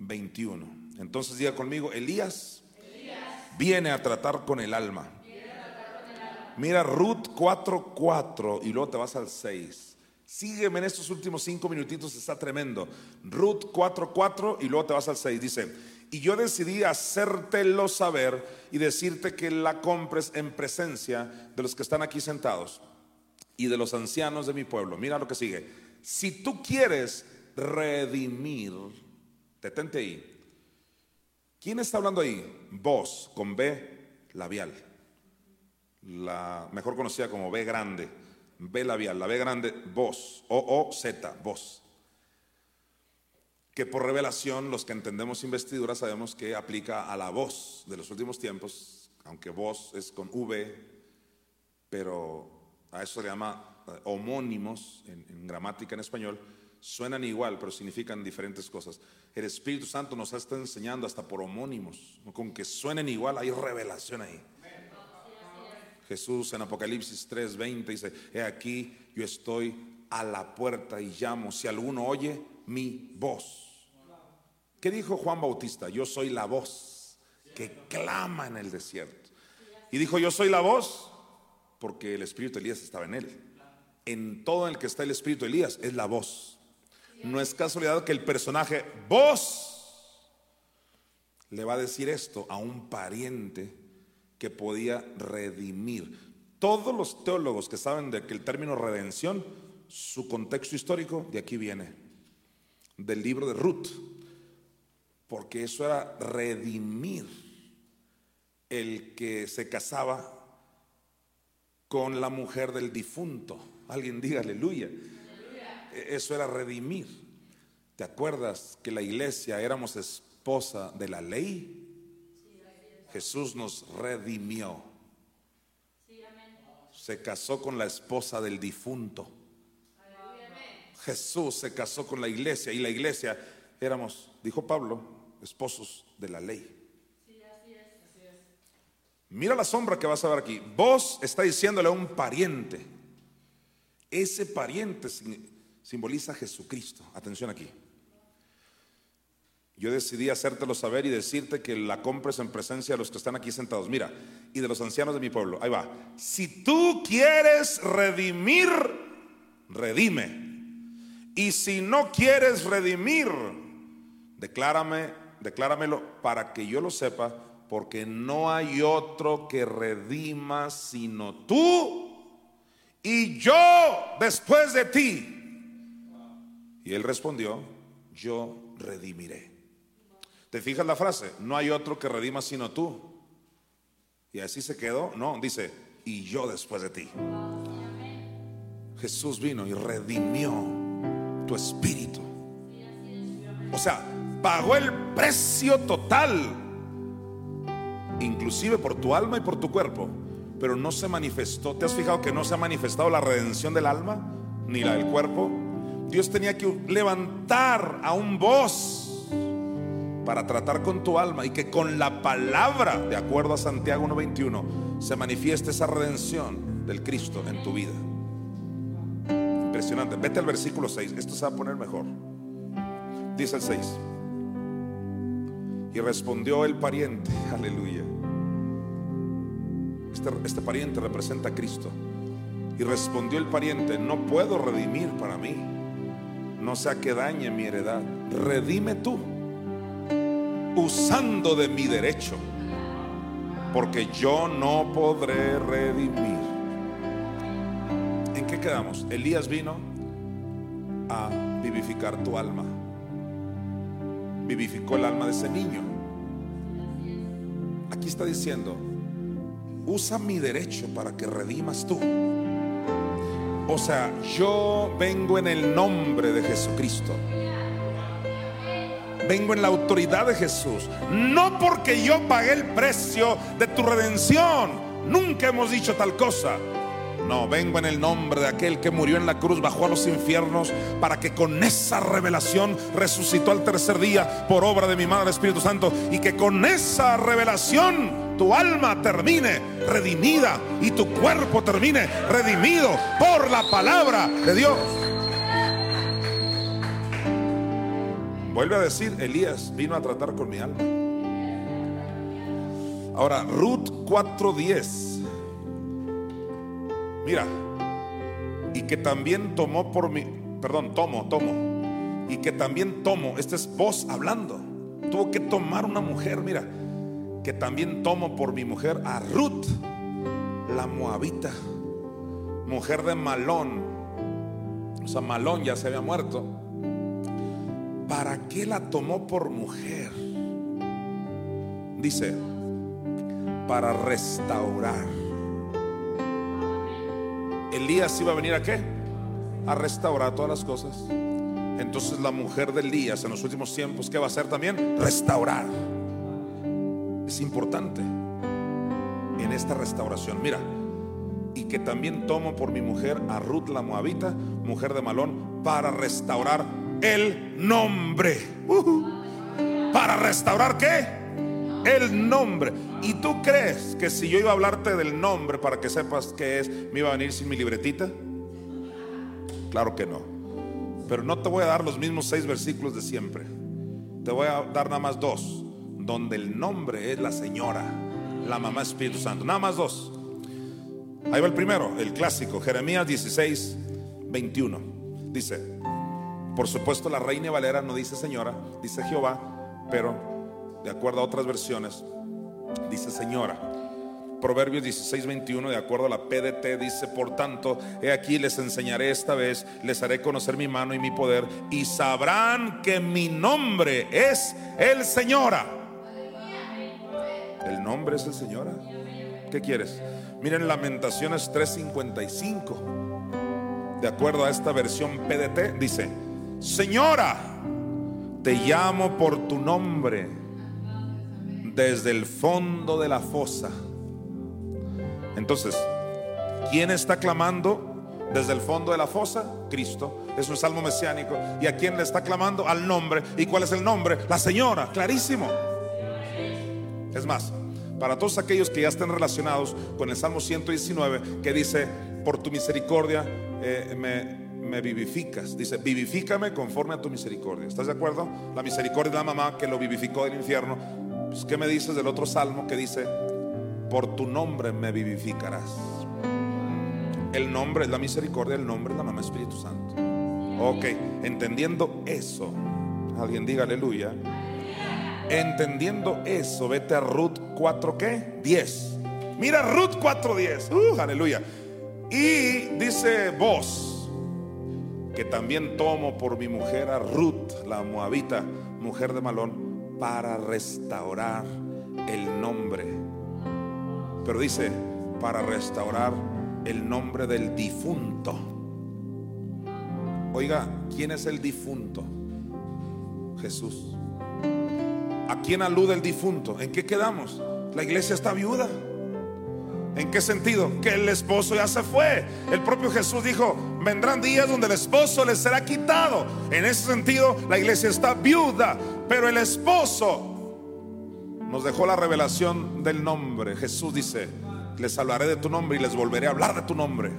21. Entonces diga conmigo, Elías, viene a tratar con el alma. Mira Ruth 4:4 y luego te vas al 6. Sígueme en estos últimos cinco minutitos, está tremendo. Ruth 4:4 y luego te vas al 6. Dice, y yo decidí hacértelo saber y decirte que la compres en presencia de los que están aquí sentados y de los ancianos de mi pueblo. Mira lo que sigue. Si tú quieres redimir, detente ahí. ¿Quién está hablando ahí? Vos, con B labial. La mejor conocida como B grande. B labial. La B grande, vos. O-O-Z, vos. Que por revelación, los que entendemos investidura sabemos que aplica a la voz de los últimos tiempos, aunque voz es con V, pero a eso se llama eh, homónimos en gramática en español suenan igual, pero significan diferentes cosas. El Espíritu Santo nos está enseñando hasta por homónimos, con que suenen igual, hay revelación ahí. Jesús en Apocalipsis 3:20 dice, he aquí, yo estoy a la puerta y llamo, si alguno oye mi voz. ¿Qué dijo Juan Bautista? Yo soy la voz que clama en el desierto. Y dijo, yo soy la voz porque el Espíritu de Elías estaba en él. En todo el que está el Espíritu de Elías es la voz. No es casualidad que el personaje vos le va a decir esto a un pariente que podía redimir. Todos los teólogos que saben de que el término redención, su contexto histórico de aquí viene, del libro de Ruth, porque eso era redimir el que se casaba con la mujer del difunto. Alguien diga aleluya. Eso era redimir. ¿Te acuerdas que la iglesia éramos esposa de la ley? Jesús nos redimió. Se casó con la esposa del difunto. Jesús se casó con la iglesia y la iglesia éramos, dijo Pablo, esposos de la ley. Mira la sombra que vas a ver aquí. Vos está diciéndole a un pariente. Ese pariente simboliza a Jesucristo. Atención aquí. Yo decidí hacértelo saber y decirte que la compres en presencia de los que están aquí sentados. Mira, y de los ancianos de mi pueblo. Ahí va. Si tú quieres redimir, redime. Y si no quieres redimir, declárame, decláramelo para que yo lo sepa, porque no hay otro que redima sino tú y yo después de ti. Y él respondió, yo redimiré. ¿Te fijas la frase? No hay otro que redima sino tú. Y así se quedó. No, dice, y yo después de ti. Jesús vino y redimió tu espíritu. O sea, pagó el precio total, inclusive por tu alma y por tu cuerpo, pero no se manifestó. ¿Te has fijado que no se ha manifestado la redención del alma ni la del cuerpo? Dios tenía que levantar a un voz para tratar con tu alma y que con la palabra, de acuerdo a Santiago 1.21, se manifieste esa redención del Cristo en tu vida. Impresionante. Vete al versículo 6. Esto se va a poner mejor. Dice el 6. Y respondió el pariente, aleluya. Este, este pariente representa a Cristo. Y respondió el pariente, no puedo redimir para mí no sea que dañe mi heredad. Redime tú, usando de mi derecho, porque yo no podré redimir. ¿En qué quedamos? Elías vino a vivificar tu alma. Vivificó el alma de ese niño. Aquí está diciendo, usa mi derecho para que redimas tú. O sea, yo vengo en el nombre de Jesucristo. Vengo en la autoridad de Jesús. No porque yo pagué el precio de tu redención. Nunca hemos dicho tal cosa. No, vengo en el nombre de aquel que murió en la cruz, bajó a los infiernos, para que con esa revelación resucitó al tercer día por obra de mi Madre Espíritu Santo. Y que con esa revelación tu alma termine redimida y tu cuerpo termine redimido por la palabra de Dios. Vuelve a decir, Elías vino a tratar con mi alma. Ahora, Ruth 4:10. Mira, y que también tomó por mi, perdón, tomo, tomo, y que también tomo, esta es voz hablando, tuvo que tomar una mujer, mira, que también tomo por mi mujer a Ruth, la moabita, mujer de Malón, o sea, Malón ya se había muerto, ¿para qué la tomó por mujer? Dice, para restaurar. Elías iba a venir a qué? A restaurar todas las cosas. Entonces la mujer de Elías en los últimos tiempos, ¿qué va a hacer también? Restaurar. Es importante en esta restauración. Mira, y que también tomo por mi mujer a Ruth la Moabita, mujer de Malón, para restaurar el nombre. ¿Para restaurar qué? El nombre. ¿Y tú crees que si yo iba a hablarte del nombre para que sepas qué es, me iba a venir sin mi libretita? Claro que no. Pero no te voy a dar los mismos seis versículos de siempre. Te voy a dar nada más dos. Donde el nombre es la señora, la mamá Espíritu Santo. Nada más dos. Ahí va el primero, el clásico, Jeremías 16, 21. Dice, por supuesto la reina Valera no dice señora, dice Jehová, pero de acuerdo a otras versiones, dice señora. Proverbios 16, 21, de acuerdo a la PDT, dice, por tanto, he aquí les enseñaré esta vez, les haré conocer mi mano y mi poder, y sabrán que mi nombre es el Señora. El nombre es el Señora. ¿Qué quieres? Miren Lamentaciones 3:55. De acuerdo a esta versión PDT, dice, Señora, te llamo por tu nombre desde el fondo de la fosa. Entonces, ¿quién está clamando desde el fondo de la fosa? Cristo. Es un salmo mesiánico. ¿Y a quién le está clamando? Al nombre. ¿Y cuál es el nombre? La señora. Clarísimo. Es más, para todos aquellos que ya estén relacionados con el Salmo 119, que dice, por tu misericordia eh, me, me vivificas. Dice, vivifícame conforme a tu misericordia. ¿Estás de acuerdo? La misericordia de la mamá que lo vivificó del infierno pues, ¿Qué me dices del otro salmo que dice, por tu nombre me vivificarás? El nombre es la misericordia, el nombre es la mamá Espíritu Santo. Ok, entendiendo eso, alguien diga aleluya. Entendiendo eso, vete a Ruth 4, ¿qué? 10. Mira Ruth 4, 10. Uh, aleluya. Y dice vos, que también tomo por mi mujer a Ruth, la moabita, mujer de Malón para restaurar el nombre. Pero dice, para restaurar el nombre del difunto. Oiga, ¿quién es el difunto? Jesús. ¿A quién alude el difunto? ¿En qué quedamos? La iglesia está viuda. ¿En qué sentido? Que el esposo ya se fue. El propio Jesús dijo, vendrán días donde el esposo les será quitado. En ese sentido, la iglesia está viuda. Pero el esposo nos dejó la revelación del nombre. Jesús dice, les hablaré de tu nombre y les volveré a hablar de tu nombre.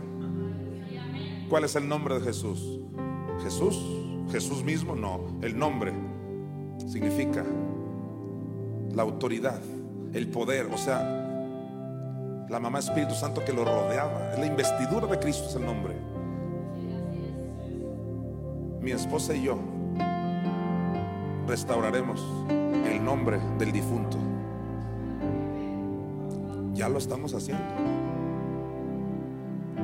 ¿Cuál es el nombre de Jesús? Jesús, Jesús mismo, no. El nombre significa la autoridad, el poder, o sea, la mamá Espíritu Santo que lo rodeaba. La investidura de Cristo es el nombre. Mi esposa y yo restauraremos el nombre del difunto. Ya lo estamos haciendo.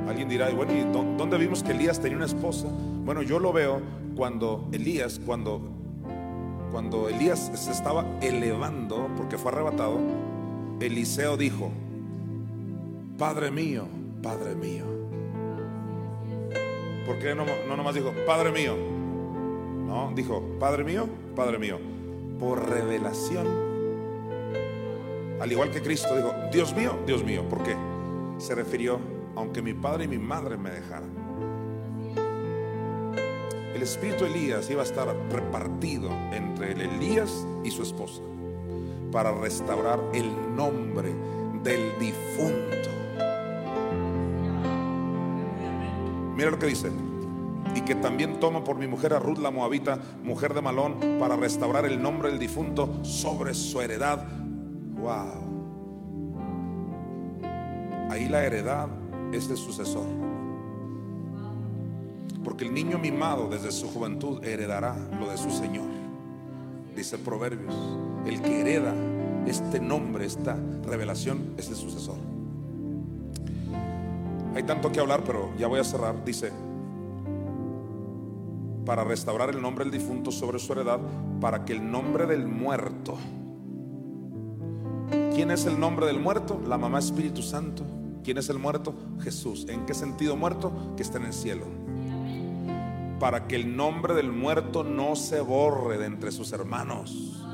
Alguien dirá, bueno, ¿y dónde vimos que Elías tenía una esposa? Bueno, yo lo veo cuando Elías, cuando, cuando Elías se estaba elevando, porque fue arrebatado, Eliseo dijo, Padre mío, Padre mío. ¿Por qué no, no nomás dijo, Padre mío? No, dijo, Padre mío, Padre mío, por revelación. Al igual que Cristo dijo, Dios mío, Dios mío. ¿Por qué? Se refirió, aunque mi padre y mi madre me dejaran. El espíritu Elías iba a estar repartido entre el Elías y su esposa para restaurar el nombre del difunto. Mira lo que dice. y que también tomo por mi mujer a Ruth la Moabita, mujer de Malón, para restaurar el nombre del difunto sobre su heredad. Wow. Ahí la heredad es el sucesor. Porque el niño mimado desde su juventud heredará lo de su Señor. Dice Proverbios, el que hereda este nombre, esta revelación, es el sucesor. Hay tanto que hablar, pero ya voy a cerrar. Dice, para restaurar el nombre del difunto sobre su heredad, para que el nombre del muerto, ¿quién es el nombre del muerto? La mamá Espíritu Santo. ¿Quién es el muerto? Jesús. ¿En qué sentido muerto? Que está en el cielo. Para que el nombre del muerto no se borre de entre sus hermanos.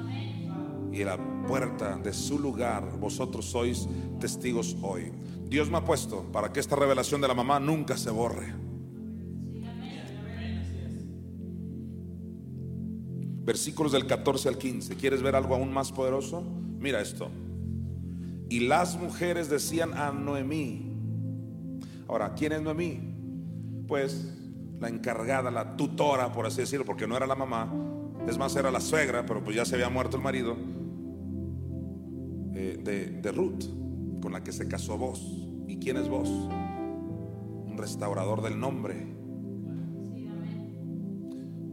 Y la puerta de su lugar, vosotros sois testigos hoy. Dios me ha puesto para que esta revelación de la mamá nunca se borre. Versículos del 14 al 15. ¿Quieres ver algo aún más poderoso? Mira esto. Y las mujeres decían a Noemí. Ahora, ¿quién es Noemí? Pues la encargada, la tutora, por así decirlo, porque no era la mamá. Es más, era la suegra, pero pues ya se había muerto el marido eh, de, de Ruth, con la que se casó vos. ¿Y quién es vos? Un restaurador del nombre.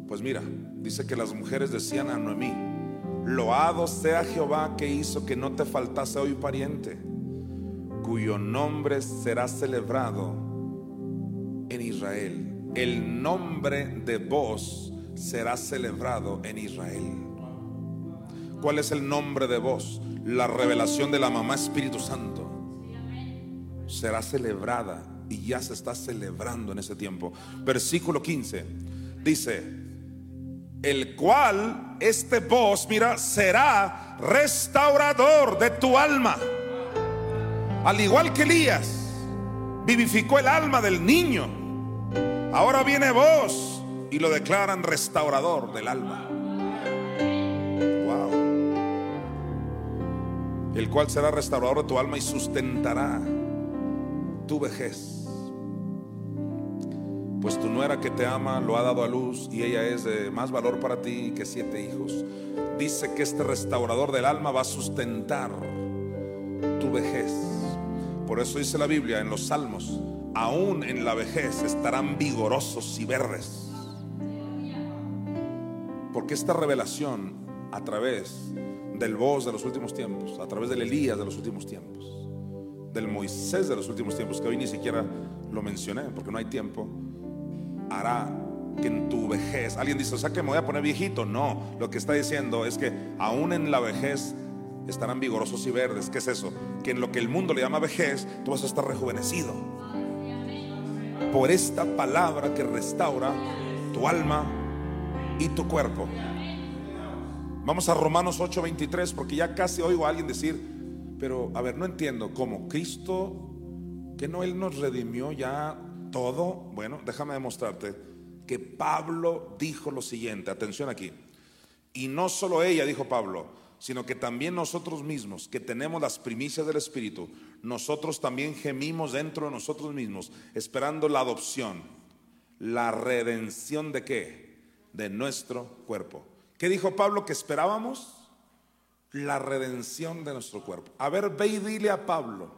Pues mira, dice que las mujeres decían a Noemí, loado sea Jehová que hizo que no te faltase hoy pariente, cuyo nombre será celebrado en Israel. El nombre de vos será celebrado en Israel. ¿Cuál es el nombre de vos? La revelación de la mamá Espíritu Santo será celebrada y ya se está celebrando en ese tiempo. Versículo 15 dice, el cual este voz, mira, será restaurador de tu alma. Al igual que Elías vivificó el alma del niño, ahora viene vos y lo declaran restaurador del alma. Wow. El cual será restaurador de tu alma y sustentará tu vejez pues tu nuera que te ama lo ha dado a luz y ella es de más valor para ti que siete hijos. Dice que este restaurador del alma va a sustentar tu vejez. Por eso dice la Biblia en los Salmos, aún en la vejez estarán vigorosos y verdes. Porque esta revelación a través del voz de los últimos tiempos, a través del Elías de los últimos tiempos, del Moisés de los últimos tiempos, que hoy ni siquiera lo mencioné porque no hay tiempo, hará que en tu vejez, alguien dice, o sea que me voy a poner viejito. No, lo que está diciendo es que aún en la vejez estarán vigorosos y verdes. ¿Qué es eso? Que en lo que el mundo le llama vejez, tú vas a estar rejuvenecido. Por esta palabra que restaura tu alma y tu cuerpo. Vamos a Romanos 8:23 porque ya casi oigo a alguien decir, pero a ver, no entiendo cómo Cristo, que no Él nos redimió ya todo, bueno, déjame demostrarte que Pablo dijo lo siguiente, atención aquí, y no solo ella, dijo Pablo, sino que también nosotros mismos, que tenemos las primicias del Espíritu, nosotros también gemimos dentro de nosotros mismos, esperando la adopción, la redención de qué? De nuestro cuerpo. ¿Qué dijo Pablo que esperábamos? La redención de nuestro cuerpo. A ver, ve y dile a Pablo,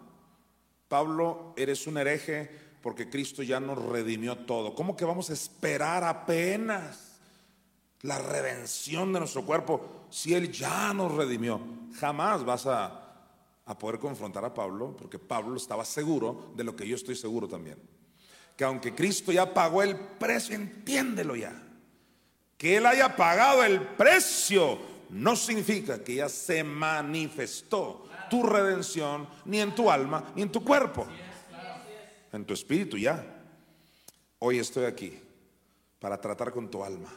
Pablo, eres un hereje, porque Cristo ya nos redimió todo. ¿Cómo que vamos a esperar apenas la redención de nuestro cuerpo si Él ya nos redimió? Jamás vas a, poder confrontar a Pablo, porque Pablo estaba seguro de lo que yo estoy seguro también. Que aunque Cristo ya pagó el precio, entiéndelo ya. Que Él haya pagado el precio no significa que ya se manifestó tu redención ni en tu alma ni en tu cuerpo en tu espíritu ya. Hoy estoy aquí para tratar con tu alma.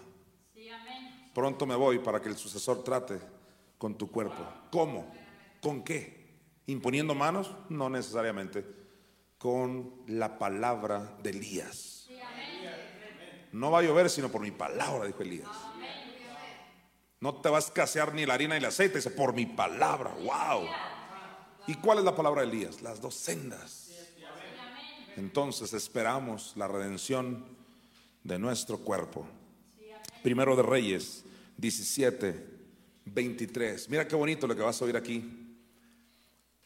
Pronto me voy para que el sucesor trate con tu cuerpo. ¿Cómo? ¿Con qué? ¿Imponiendo manos? No necesariamente. Con la palabra de Elías. No va a llover sino por mi palabra, dijo Elías. No te va a escasear ni la harina ni el aceite, dice, por mi palabra. ¡Wow! ¿Y cuál es la palabra de Elías? Las dos sendas entonces esperamos la redención de nuestro cuerpo. Primero de Reyes 17, 23. Mira qué bonito lo que vas a oír aquí.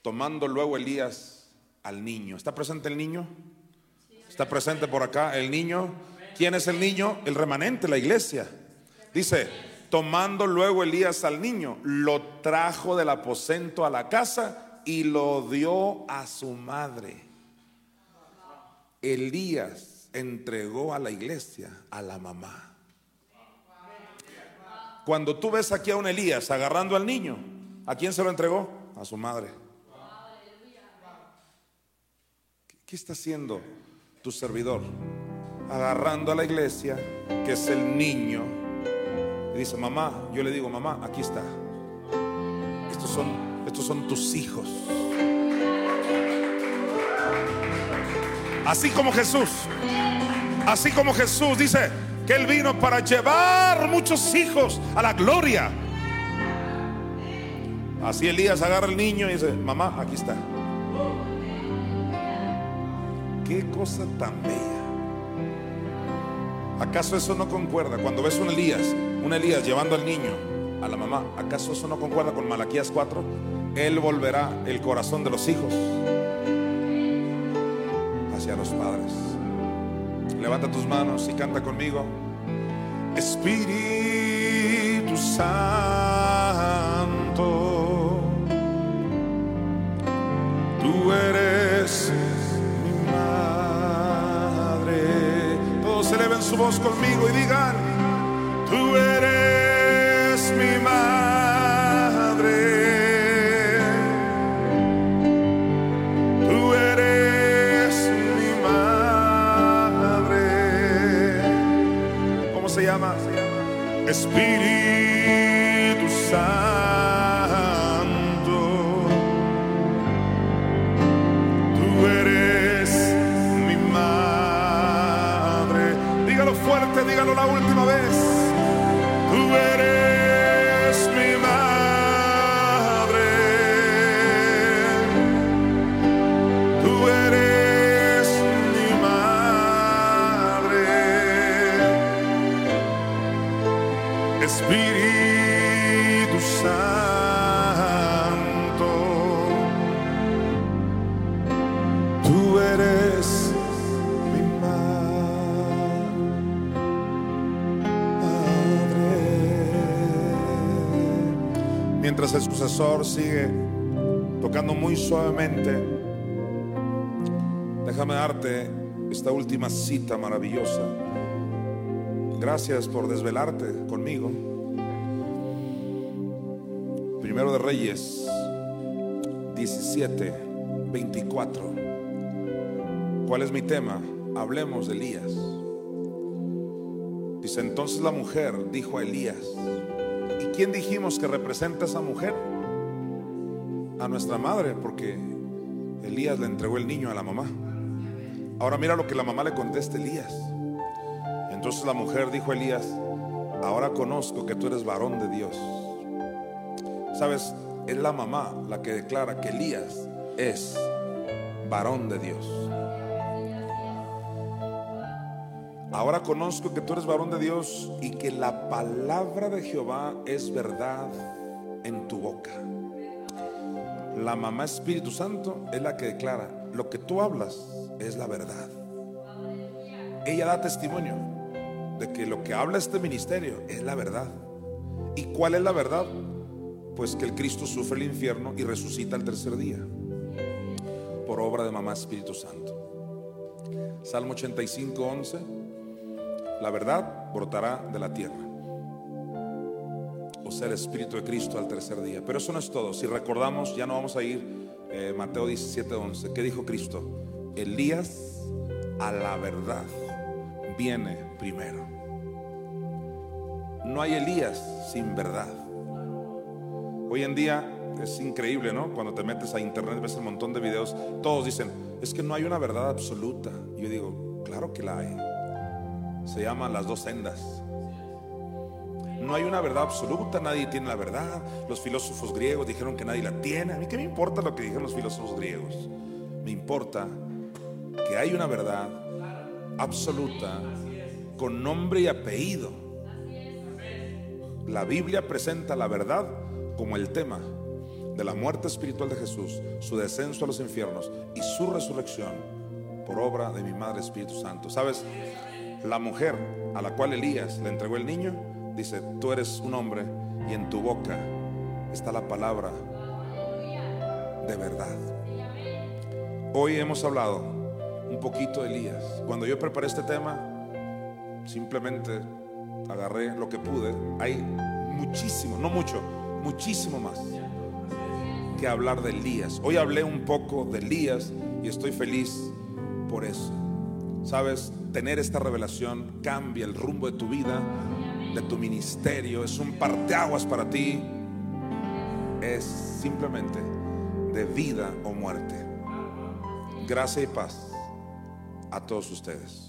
Tomando luego Elías al niño. ¿Está presente el niño? ¿Está presente por acá el niño? ¿Quién es el niño? El remanente, la iglesia. Dice, tomando luego Elías al niño, lo trajo del aposento a la casa y lo dio a su madre. Elías entregó a la iglesia a la mamá. Cuando tú ves aquí a un Elías agarrando al niño, ¿a quién se lo entregó? A su madre. ¿Qué está haciendo tu servidor? Agarrando a la iglesia, que es el niño. Y dice, mamá, yo le digo, mamá, aquí está. Estos son, estos son tus hijos. Así como Jesús. Así como Jesús dice que Él vino para llevar muchos hijos a la gloria. Así Elías agarra al niño y dice, mamá, aquí está. Qué cosa tan bella. ¿Acaso eso no concuerda? Cuando ves un Elías, un Elías llevando al niño a la mamá, ¿acaso eso no concuerda con Malaquías 4? Él volverá el corazón de los hijos hacia los padres. Levanta tus manos y canta conmigo. Espíritu Santo, tú eres mi madre. Todos eleven su voz conmigo y digan, tú eres mi madre. Tú eres mi madre. ¿Cómo se llama? Espíritu Sucesor sigue tocando muy suavemente, déjame darte esta última cita maravillosa. Gracias por desvelarte conmigo. Primero de Reyes 17, 24. ¿Cuál es mi tema? Hablemos de Elías. Dice entonces la mujer dijo a Elías, ¿y quién dijimos que representa a esa mujer? A nuestra madre, porque Elías le entregó el niño a la mamá. Ahora mira lo que la mamá le contesta Elías. Entonces la mujer dijo a Elías, ahora conozco que tú eres varón de Dios. Sabes, es la mamá la que declara que Elías es varón de Dios. Ahora conozco que tú eres varón de Dios y que la palabra de Jehová es verdad en tu boca. La mamá Espíritu Santo es la que declara, lo que tú hablas es la verdad. Ella da testimonio de que lo que habla este ministerio es la verdad. ¿Y cuál es la verdad? Pues que el Cristo sufre el infierno y resucita el tercer día por obra de mamá Espíritu Santo. Salmo 85, 11. La verdad brotará de la tierra. O sea, el Espíritu de Cristo al tercer día. Pero eso no es todo. Si recordamos, ya no vamos a ir. eh, Mateo 17, 11. ¿Qué dijo Cristo? Elías a la verdad viene primero. No hay Elías sin verdad. Hoy en día es increíble, ¿no? Cuando te metes a internet ves un montón de videos, todos dicen, es que no hay una verdad absoluta. Yo digo, claro que la hay. Se llaman las dos sendas. No hay una verdad absoluta, nadie tiene la verdad. Los filósofos griegos dijeron que nadie la tiene. A mí qué me importa lo que dijeron los filósofos griegos. Me importa que hay una verdad absoluta con nombre y apellido. La Biblia presenta la verdad como el tema de la muerte espiritual de Jesús, su descenso a los infiernos y su resurrección por obra de mi Madre Espíritu Santo. ¿Sabes? La mujer a la cual Elías le entregó el niño, dice, tú eres un hombre y en tu boca está la palabra de verdad. Hoy hemos hablado un poquito de Elías. Cuando yo preparé este tema, simplemente agarré lo que pude. Hay muchísimo, no mucho, muchísimo más que hablar de Elías. Hoy hablé un poco de Elías y estoy feliz por eso. Sabes, tener esta revelación cambia el rumbo de tu vida, de tu ministerio, es un parteaguas para ti. Es simplemente de vida o muerte. Gracia y paz a todos ustedes.